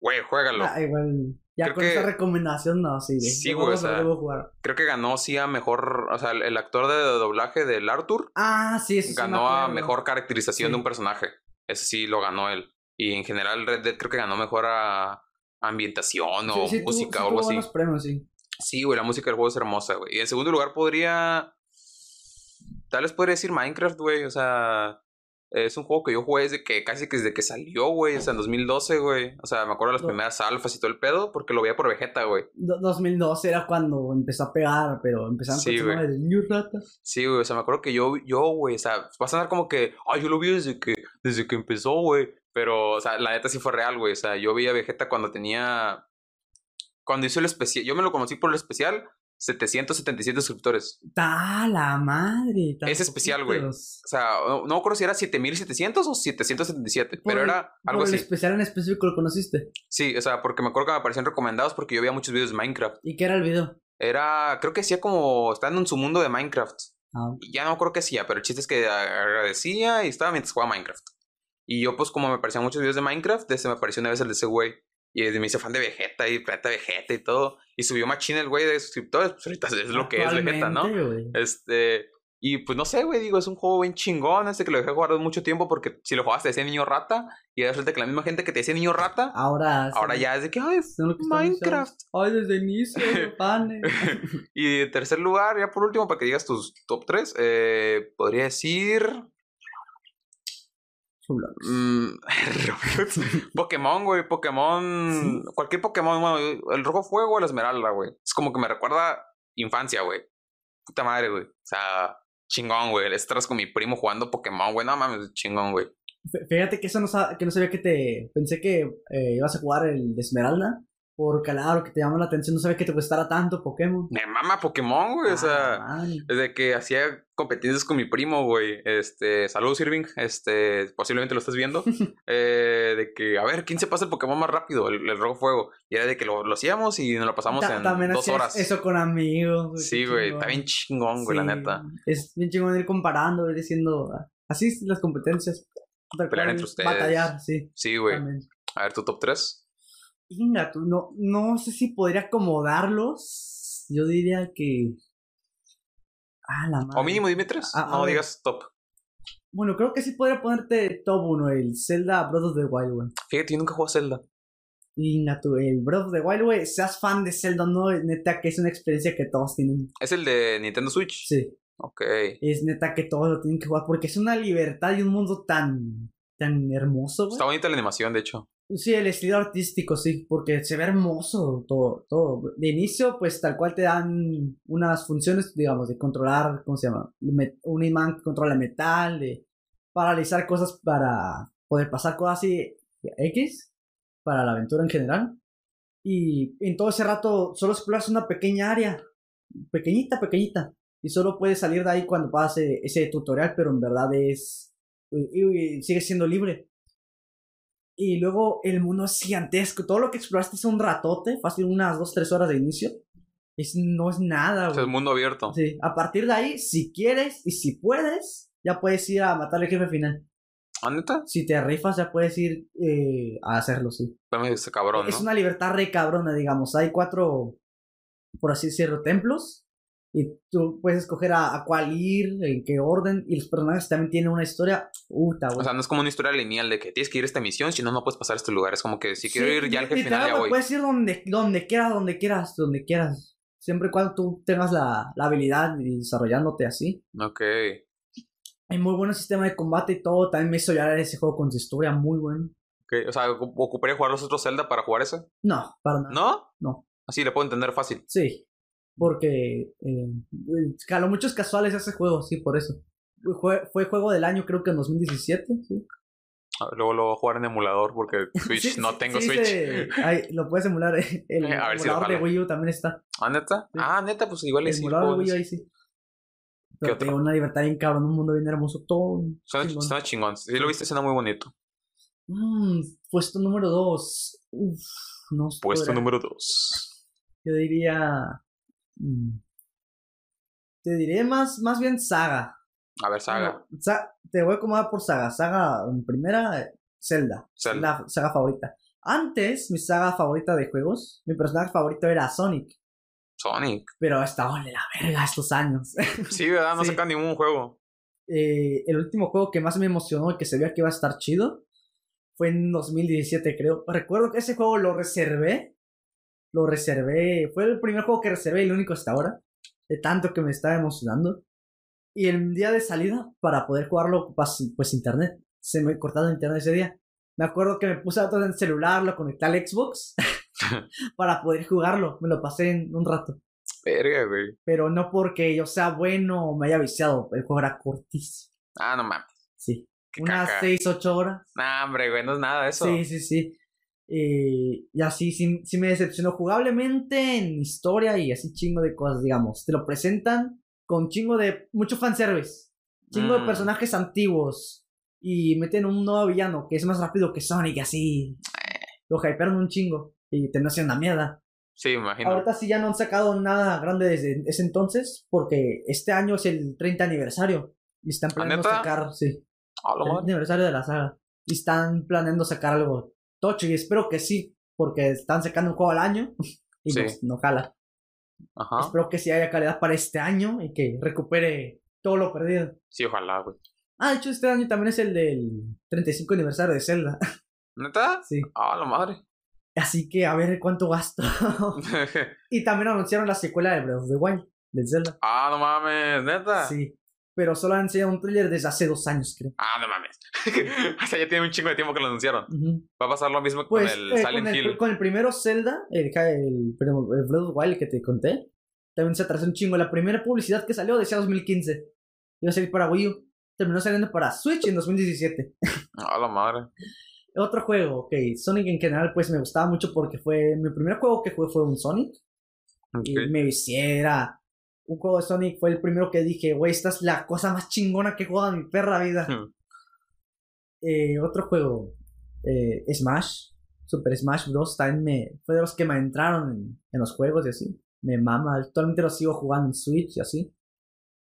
güey, juégalo. Ah, igual, ya Creo con que- esta recomendación, no, sí. Sí, güey, o sea, jugar. Creo que ganó, sí, a mejor. O sea, el, el actor de doblaje del Arthur Ah, sí, eso sí me ganó a mejor caracterización Sí. de un personaje. Ese sí lo ganó él. Y en general, Red Dead creo que ganó mejor a ambientación o Sí, sí tuvo- música sí o algo así. premios, sí. Sí, güey, la música del juego es hermosa, güey. Y en segundo lugar podría. Tal vez podría decir Minecraft, güey. O sea, es un juego que yo jugué desde que casi que desde que salió, güey. O sea, en 2012, güey. O sea, me acuerdo de las No. primeras alfas y todo el pedo porque lo veía por Vegeta, güey. Do- 2012 era cuando empezó a pegar, pero empezaron Sí, su de New Rata. Sí, güey. O sea, me acuerdo que yo, yo, güey. O sea, va a sonar como que, ay, yo lo vi desde que, desde que empezó, güey. Pero, o sea, la neta sí fue real, güey. O sea, yo vi a Vegeta cuando tenía. Cuando hizo el especial. Yo me lo conocí por el especial. 777 suscriptores. ¡Ta la madre! Es especial, güey. O sea, no, no me acuerdo si era 7700 o 777, Por pero el- era algo por el así. especial en específico lo conociste. Sí, o sea, porque me acuerdo que me aparecían recomendados porque yo veía muchos videos de Minecraft. ¿Y qué era el video? Era, creo que decía como estando en su mundo de Minecraft. Ah, Y ya no acuerdo qué hacía, pero el chiste es que agradecía y estaba mientras jugaba Minecraft. Y yo, pues, como me aparecían muchos videos de Minecraft, ese me apareció una vez el de ese güey. Y me hizo fan de Vegeta y Planeta Vegeta y todo. Y subió machín el güey de suscriptores. Pues ahorita es lo que es Vegeta, ¿no? Este. Y pues no sé, güey, digo, es un juego bien chingón. Este que lo dejé jugar mucho tiempo porque si lo jugabas te decía niño rata. Y resulta que la misma gente que te decía niño rata, Ahora. ahora ya es de que, ay, Minecraft. Ay, desde el inicio, [laughs] panes. y en tercer lugar, ya por último, para que digas tus top 3, eh, podría decir. Roblox. mm, [laughs] Roblox. [laughs] Pokémon, güey, Pokémon. Cualquier Pokémon, bueno, el rojo fuego o la esmeralda, güey. Es como que me recuerda infancia, güey. Puta madre, güey. O sea, chingón, güey. Estás con mi primo jugando Pokémon, güey. No mames, chingón, güey. Fíjate que eso no, que no sabía que te. Pensé que eh, ibas a jugar el de Esmeralda. Por claro, que te llamó la atención. No sabía que te gustara tanto Pokémon. Me mama Pokémon, güey. O sea. Ah, man. Desde que hacía competencias con mi primo, güey. Este, saludos, Irving. Este, posiblemente lo estés viendo. [laughs] Eh, de que, a ver, ¿quién se pasa el Pokémon más rápido? El, el rojo fuego. Y era de que lo, lo hacíamos y nos lo pasamos Ta- en dos horas. Eso con amigos. güey, Sí, güey. Está bien chingón, güey, la neta. Es bien chingón ir comparando, ir diciendo. ah, Así las competencias. Pelear entre ustedes. Batallar, sí. Sí, güey. A ver, tu top 3. Inga, tú, no, no sé si podría acomodarlos. Yo diría que. Ah, la madre. O mínimo dime 3. Ah, no digas top. Bueno, creo que sí podría ponerte top 1, el Zelda Breath of the Wild, güey. Fíjate, yo nunca jugué a Zelda. Inga, tú, el Breath of the Wild, güey. Seas fan de Zelda no, neta que es una experiencia que todos tienen. Es el de Nintendo Switch. Sí. Ok. Es neta que todos lo tienen que jugar porque es una libertad y un mundo tan. tan hermoso, güey. Está bonita la animación, de hecho. Sí, el estilo artístico, sí, porque se ve hermoso todo, todo. De inicio, pues tal cual te dan unas funciones, digamos, de controlar, ¿cómo se llama? Un imán que controla metal, de paralizar cosas para poder pasar cosas así X, para la aventura en general. Y en todo ese rato solo exploras una pequeña área, pequeñita, pequeñita. Y solo puedes salir de ahí cuando pase ese tutorial, pero en verdad es... y- y sigue siendo libre. Y luego el mundo es gigantesco. Todo lo que exploraste es un ratote, fácil unas 2, 3 horas de inicio. Es, no es nada, güey. es mundo abierto. Sí, a partir de ahí, si quieres y si puedes, ya puedes ir a matar al jefe final. ¿Ah, neta? Si te rifas, ya puedes ir eh, a hacerlo, sí. Me dice cabrón, Es ¿no? una libertad re cabrona, digamos. Hay cuatro, por así decirlo, templos. Y tú puedes escoger a, a cuál ir, en qué orden. Y los personajes también tienen una historia. Güey. O sea, no es como una historia lineal de que tienes que ir a esta misión, si no, no puedes pasar a este lugar. Es como que si quiero Sí, ir ya al jefe final, ya voy. Puedes ir donde, donde quieras, donde quieras, donde quieras. Siempre y cuando tú tengas la, la habilidad y desarrollándote así. Ok. Hay muy buen sistema de combate y todo. También me hizo llorar ese juego con su historia muy buena. ok. O sea, ¿ocu- ¿ocuparía jugar los otros Zelda para jugar ese? No, para nada. ¿No? No. Así le puedo entender fácil. Sí. Porque eh, caló muchos casuales ese juego, sí, por eso. Fue, fue juego del año, creo que en 2017. Sí. A ver, Luego lo voy a jugar en emulador porque [laughs] Switch Sí, no tengo sí, Switch. se- ay, lo puedes emular. eh, [laughs] El a ver si lo emulador de. Wii U también está. ¿Ah, neta? Sí. Ah, neta, pues igual El es emulador de Wii U ahí sí. Pero tiene una libertad bien cabrón, un mundo bien hermoso, todo. Suena, chingón. suena chingón. Si lo viste, suena muy bonito. Mm, puesto número 2. Uf, no Puesto podrá- número 2. Yo diría. Mm, te diré más, más bien saga. A ver, saga. Bueno, sa- te voy a acomodar por saga. Saga en primera, eh, Zelda. Zelda. La saga favorita. Antes, mi saga favorita de juegos, mi personaje favorito era Sonic. Sonic. Pero hasta ole la verga estos años. [laughs] Sí, ¿verdad? No Sí. sacan ningún juego. Eh, el último juego que más me emocionó y que se veía que iba a estar chido fue en 2017, creo. Recuerdo que ese juego lo reservé. Lo reservé. Fue el primer juego que reservé y el único hasta ahora. De tanto que me estaba emocionando. Y el día de salida, para poder jugarlo, ocupas pues internet. Se me cortaba el internet ese día. Me acuerdo que me puse todo en el celular, lo conecté al Xbox [laughs] [laughs] para poder jugarlo. Me lo pasé en un rato. Verga, güey. Pero no porque yo sea bueno o me haya viciado. El juego era cortísimo. Ah, no mames. Sí. Qué Unas caca. 6, 8 horas. Nah, hombre, güey, no es nada eso. Sí, sí, sí. Eh, y así, sí, sí me decepcionó jugablemente en historia y así chingo de cosas, digamos. Te lo presentan con chingo de. mucho fanservice. Chingo de Mm. personajes antiguos. Y meten un nuevo villano que es más rápido que Sonic, así. Lo hypearon un chingo. Y terminó siendo una mierda. Sí, me imagino. Ahorita sí ya no han sacado nada grande desde ese entonces. Porque este año es el 30 aniversario. Y están planeando sacar. Sí. El aniversario de la saga. Y están planeando sacar algo tocho. Y espero que sí. Porque están sacando un juego al año. [laughs] Y Sí. no, no jala. Ajá. Espero que sí haya calidad para este año. Y que recupere todo lo perdido. Sí, ojalá, güey. Ah, de hecho, este año también es el del 35 aniversario de Zelda. [laughs] ¿Neta? sí. Ah, la madre. Así que a ver cuánto gasto. [laughs] y también anunciaron la secuela de Breath of the Wild. Del Zelda. ah, no mames, neta. Sí. Pero solo han enseñado un thriller desde hace dos años, creo. Ah, no mames. [laughs] o sea, ya tiene un chingo de tiempo que lo anunciaron. Va a pasar lo mismo Pues con el eh, Silent con, el, Hill. con el primero Zelda, el, el, el Breath of the Wild que te conté, también se atrasó un chingo. La primera publicidad que salió decía 2015. Iba a salir para Wii U. Terminó saliendo para Switch en 2017. Ah, la madre. Otro juego, ok. Sonic en general, pues me gustaba mucho porque fue. Mi primer juego que jugué fue un Sonic. Y me visiera. Un juego de Sonic fue el primero que dije, güey, esta es la cosa más chingona que he jugado en mi perra vida. Hmm. Eh, otro juego, eh, Smash, Super Smash Bros. También me, fue de los que me entraron en, en los juegos y así. Me mama, actualmente lo sigo jugando en Switch y así.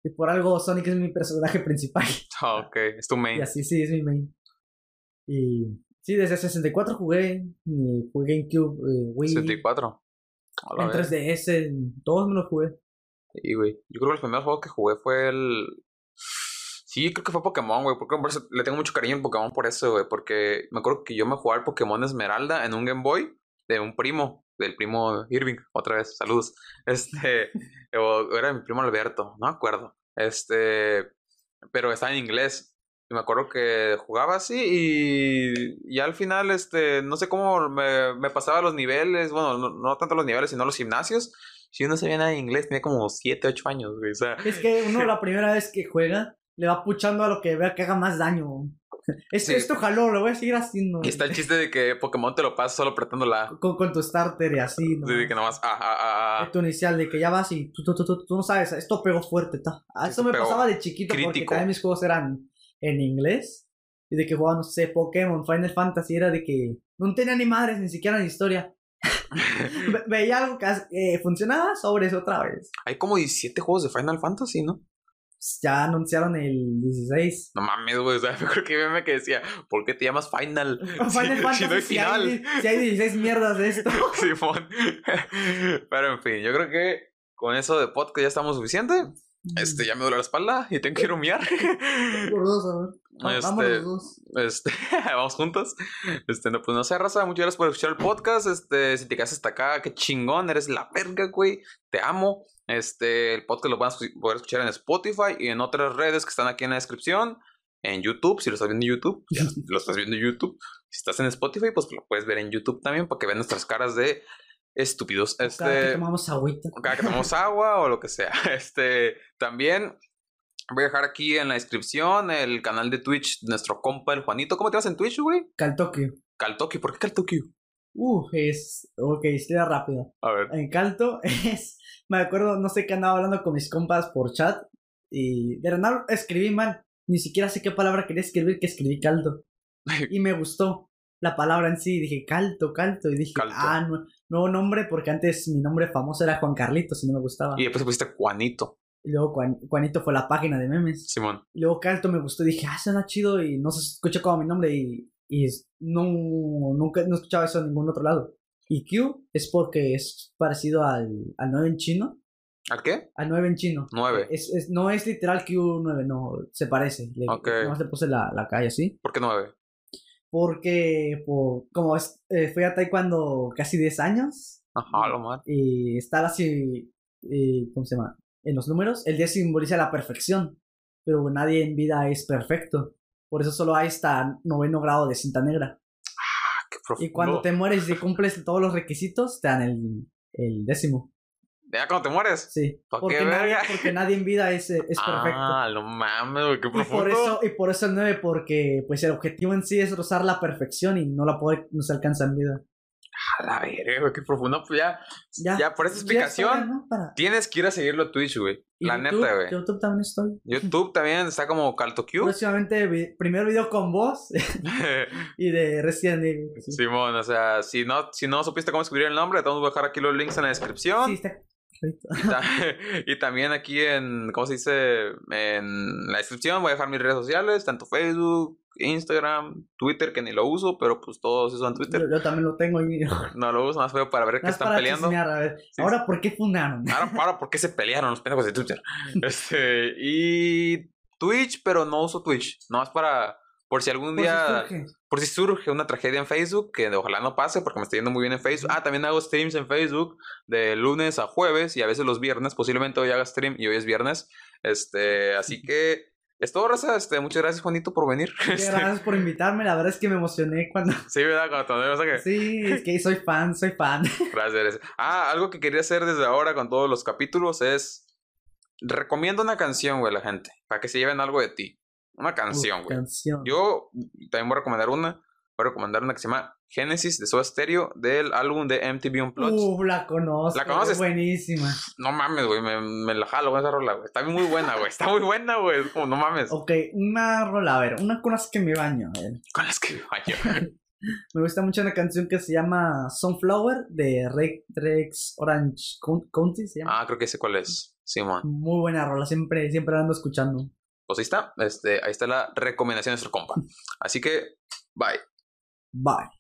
Y por algo Sonic es mi personaje principal. [laughs] Ah, ok, es tu main. y así, sí, es mi main. Y sí, desde 64 jugué, y jugué GameCube, eh, Wii, 64. A la en vez. 3DS, en todos me los jugué. Sí, güey. Yo creo que el primer juego que jugué fue el. Sí, creo que fue Pokémon, güey. Porque le tengo mucho cariño a Pokémon por eso, güey. Porque me acuerdo que yo me jugaba el Pokémon Esmeralda en un Game Boy de un primo, del primo Irving. Otra vez, saludos. [laughs] Este. era mi primo Alberto, no me acuerdo. Este. Pero estaba en inglés. Y me acuerdo que jugaba así y, y al final, este, no sé cómo me, me pasaba los niveles, bueno, no, no tanto los niveles, sino los gimnasios. Si uno sabía nada de inglés, tenía como 7, 8 años, güey. O sea, Es que uno [laughs] la primera vez que juega le va puchando a lo que vea que haga más daño. [laughs] Esto, Sí. esto jaló, lo voy a seguir haciendo. y está el chiste de que Pokémon te lo pasas solo apretando la. Con, con tu starter y así, ¿no? De que nomás. Ah, ah, ah, ah. tu inicial de que ya vas y tú, tú, tú, tú, tú no sabes, esto pegó fuerte. ta. Ah, Sí, esto me pasaba de chiquito porque crítico. también mis juegos eran en inglés. Y de que jugaba, no sé, Pokémon, Final Fantasy, era de que no tenía ni madres, ni siquiera ni historia. Ve- veía algo que eh, funcionaba, sobre eso otra vez. Hay como 17 juegos de Final Fantasy, ¿no? Ya anunciaron el 16. No mames, güey. O sea, [laughs] me acuerdo que meme que decía, ¿por qué te llamas Final? [laughs] Final Si- Fantasy, si no hay si hay, final. si hay 16 mierdas de esto. [laughs] Simón. Pero en fin, yo creo que con eso de podcast ya estamos suficiente. Este, ya me duele la espalda y tengo que ir a humear. Este, Vamos dos. Este, [laughs] vamos juntos. Este, no, pues no sé, raza. Muchas gracias por escuchar el podcast. Este, si te quedas hasta acá, qué chingón, eres la verga, güey. Te amo. Este, el podcast lo vas a poder escuchar en Spotify y en otras redes que están aquí en la descripción. En YouTube, si lo estás viendo en YouTube, ya [laughs] lo estás viendo en YouTube. Si estás en Spotify, pues lo puedes ver en YouTube también para que vean nuestras caras de estúpidos. Cada que Este, tomamos agüita. cada que tomamos agua o lo que sea. [laughs] Este, también voy a dejar aquí en la descripción el canal de Twitch de nuestro compa, el Juanito. ¿Cómo te vas en Twitch, güey? Caltoque. Kaltoki. ¿Por qué Kaltoki? Uh, es. Ok, historia rápida. A ver. En Calto [laughs] es. Me acuerdo, no sé qué andaba hablando con mis compas por chat. Y de verdad escribí mal. Ni siquiera sé qué palabra quería escribir, que escribí caldo. [laughs] Y me gustó la palabra en sí. Dije calto, calto. Y dije, Calto. ah, no, nuevo nombre, porque antes mi nombre famoso era Juan Carlitos y no me gustaba. Y después pusiste Juanito, Y luego Juan- Juanito fue la página de memes. Simón. Y luego Calto me gustó y dije, ah, suena chido y no se escucha como mi nombre y, y es- no, nunca no escuchaba eso en ningún otro lado. Y Q es porque es parecido al, al 9 en chino. ¿Al qué? Al 9 en chino. 9. Es, es- no es literal Q9, no, se parece. Le, Ok. nomás le puse la, la calle así. ¿Por qué 9? Porque por, como es- eh, fui a Taekwondo casi 10 años Ajá, lo mal. y estar así, eh, ¿cómo se llama? En los números, el 10 simboliza la perfección, pero nadie en vida es perfecto. Por eso solo hay hasta noveno grado de cinta negra. Ah, qué profundo. Y cuando te mueres y cumples todos los requisitos, te dan el, el décimo. Ya cuando te mueres. Sí. ¿Pa' Porque qué, nadie, verga? porque nadie en vida es, eh, es perfecto. Ah, no mames, qué Y profundo. por, eso, y por eso el 9, porque pues el objetivo en sí es rozar la perfección y no la puede, no se alcanza en vida. A la verga, güey, qué profundo. Pues ya, ya, por esta explicación, tienes que ir a seguirlo a Twitch, güey. La neta, güey. YouTube también estoy. YouTube también está como CaltoQ. Próximamente, primer video con voz [laughs] [laughs] y de Resident Evil. Simón, o sea, si no, si no supiste cómo escribir el nombre, te vamos a dejar aquí los links en la descripción. Sí, está [laughs] [laughs] y, también aquí en, ¿cómo se dice? En la descripción voy a dejar mis redes sociales, tanto Facebook, Instagram, Twitter, que ni lo uso, pero pues todos en Twitter. Yo, también lo tengo ahí. No lo uso, más feo para ver qué están peleando. Ahora, ¿por qué fundaron? [laughs] Ahora, ahora, ¿por qué se pelearon los pendejos de Twitter? este, y Twitch, pero no uso Twitch. No es para por si algún día. por si surge una tragedia en Facebook, que ojalá no pase porque me está yendo muy bien en Facebook. Ah, también hago streams en Facebook de lunes a jueves y a veces los viernes. Posiblemente hoy haga stream y hoy es viernes. Este, así que. Es todo, Raza. Este, muchas gracias, Juanito, por venir. [laughs] Muchas gracias por invitarme. La verdad es que me emocioné cuando. [laughs] Sí, ¿verdad? Cuando te que... Sí, es que soy fan, soy fan. [laughs] Gracias. Ah, algo que quería hacer desde ahora con todos los capítulos es. Recomiendo una canción, güey, a la gente. Para que se lleven algo de ti. Una canción, güey. Yo también voy a recomendar una. Voy a recomendar una que se llama Genesis de Soda Stereo del álbum de MTV Unplugged. Uf, la conozco. ¿La conoces? buenísima. No mames, güey. Me, me, la jalo con esa rola, güey. Está muy buena, güey. Está muy buena, güey. Como, no mames. Ok, una rola, a ver. Una con las que me baño. Con las que me baño. [laughs] me gusta mucho una canción que se llama Sunflower de Rex Orange County. ¿se llama? Ah, creo que sé cuál es. Simón. muy buena rola. Siempre, siempre la ando escuchando pues ahí está. Este, ahí está la recomendación de nuestro compa. Así que, bye. Bye.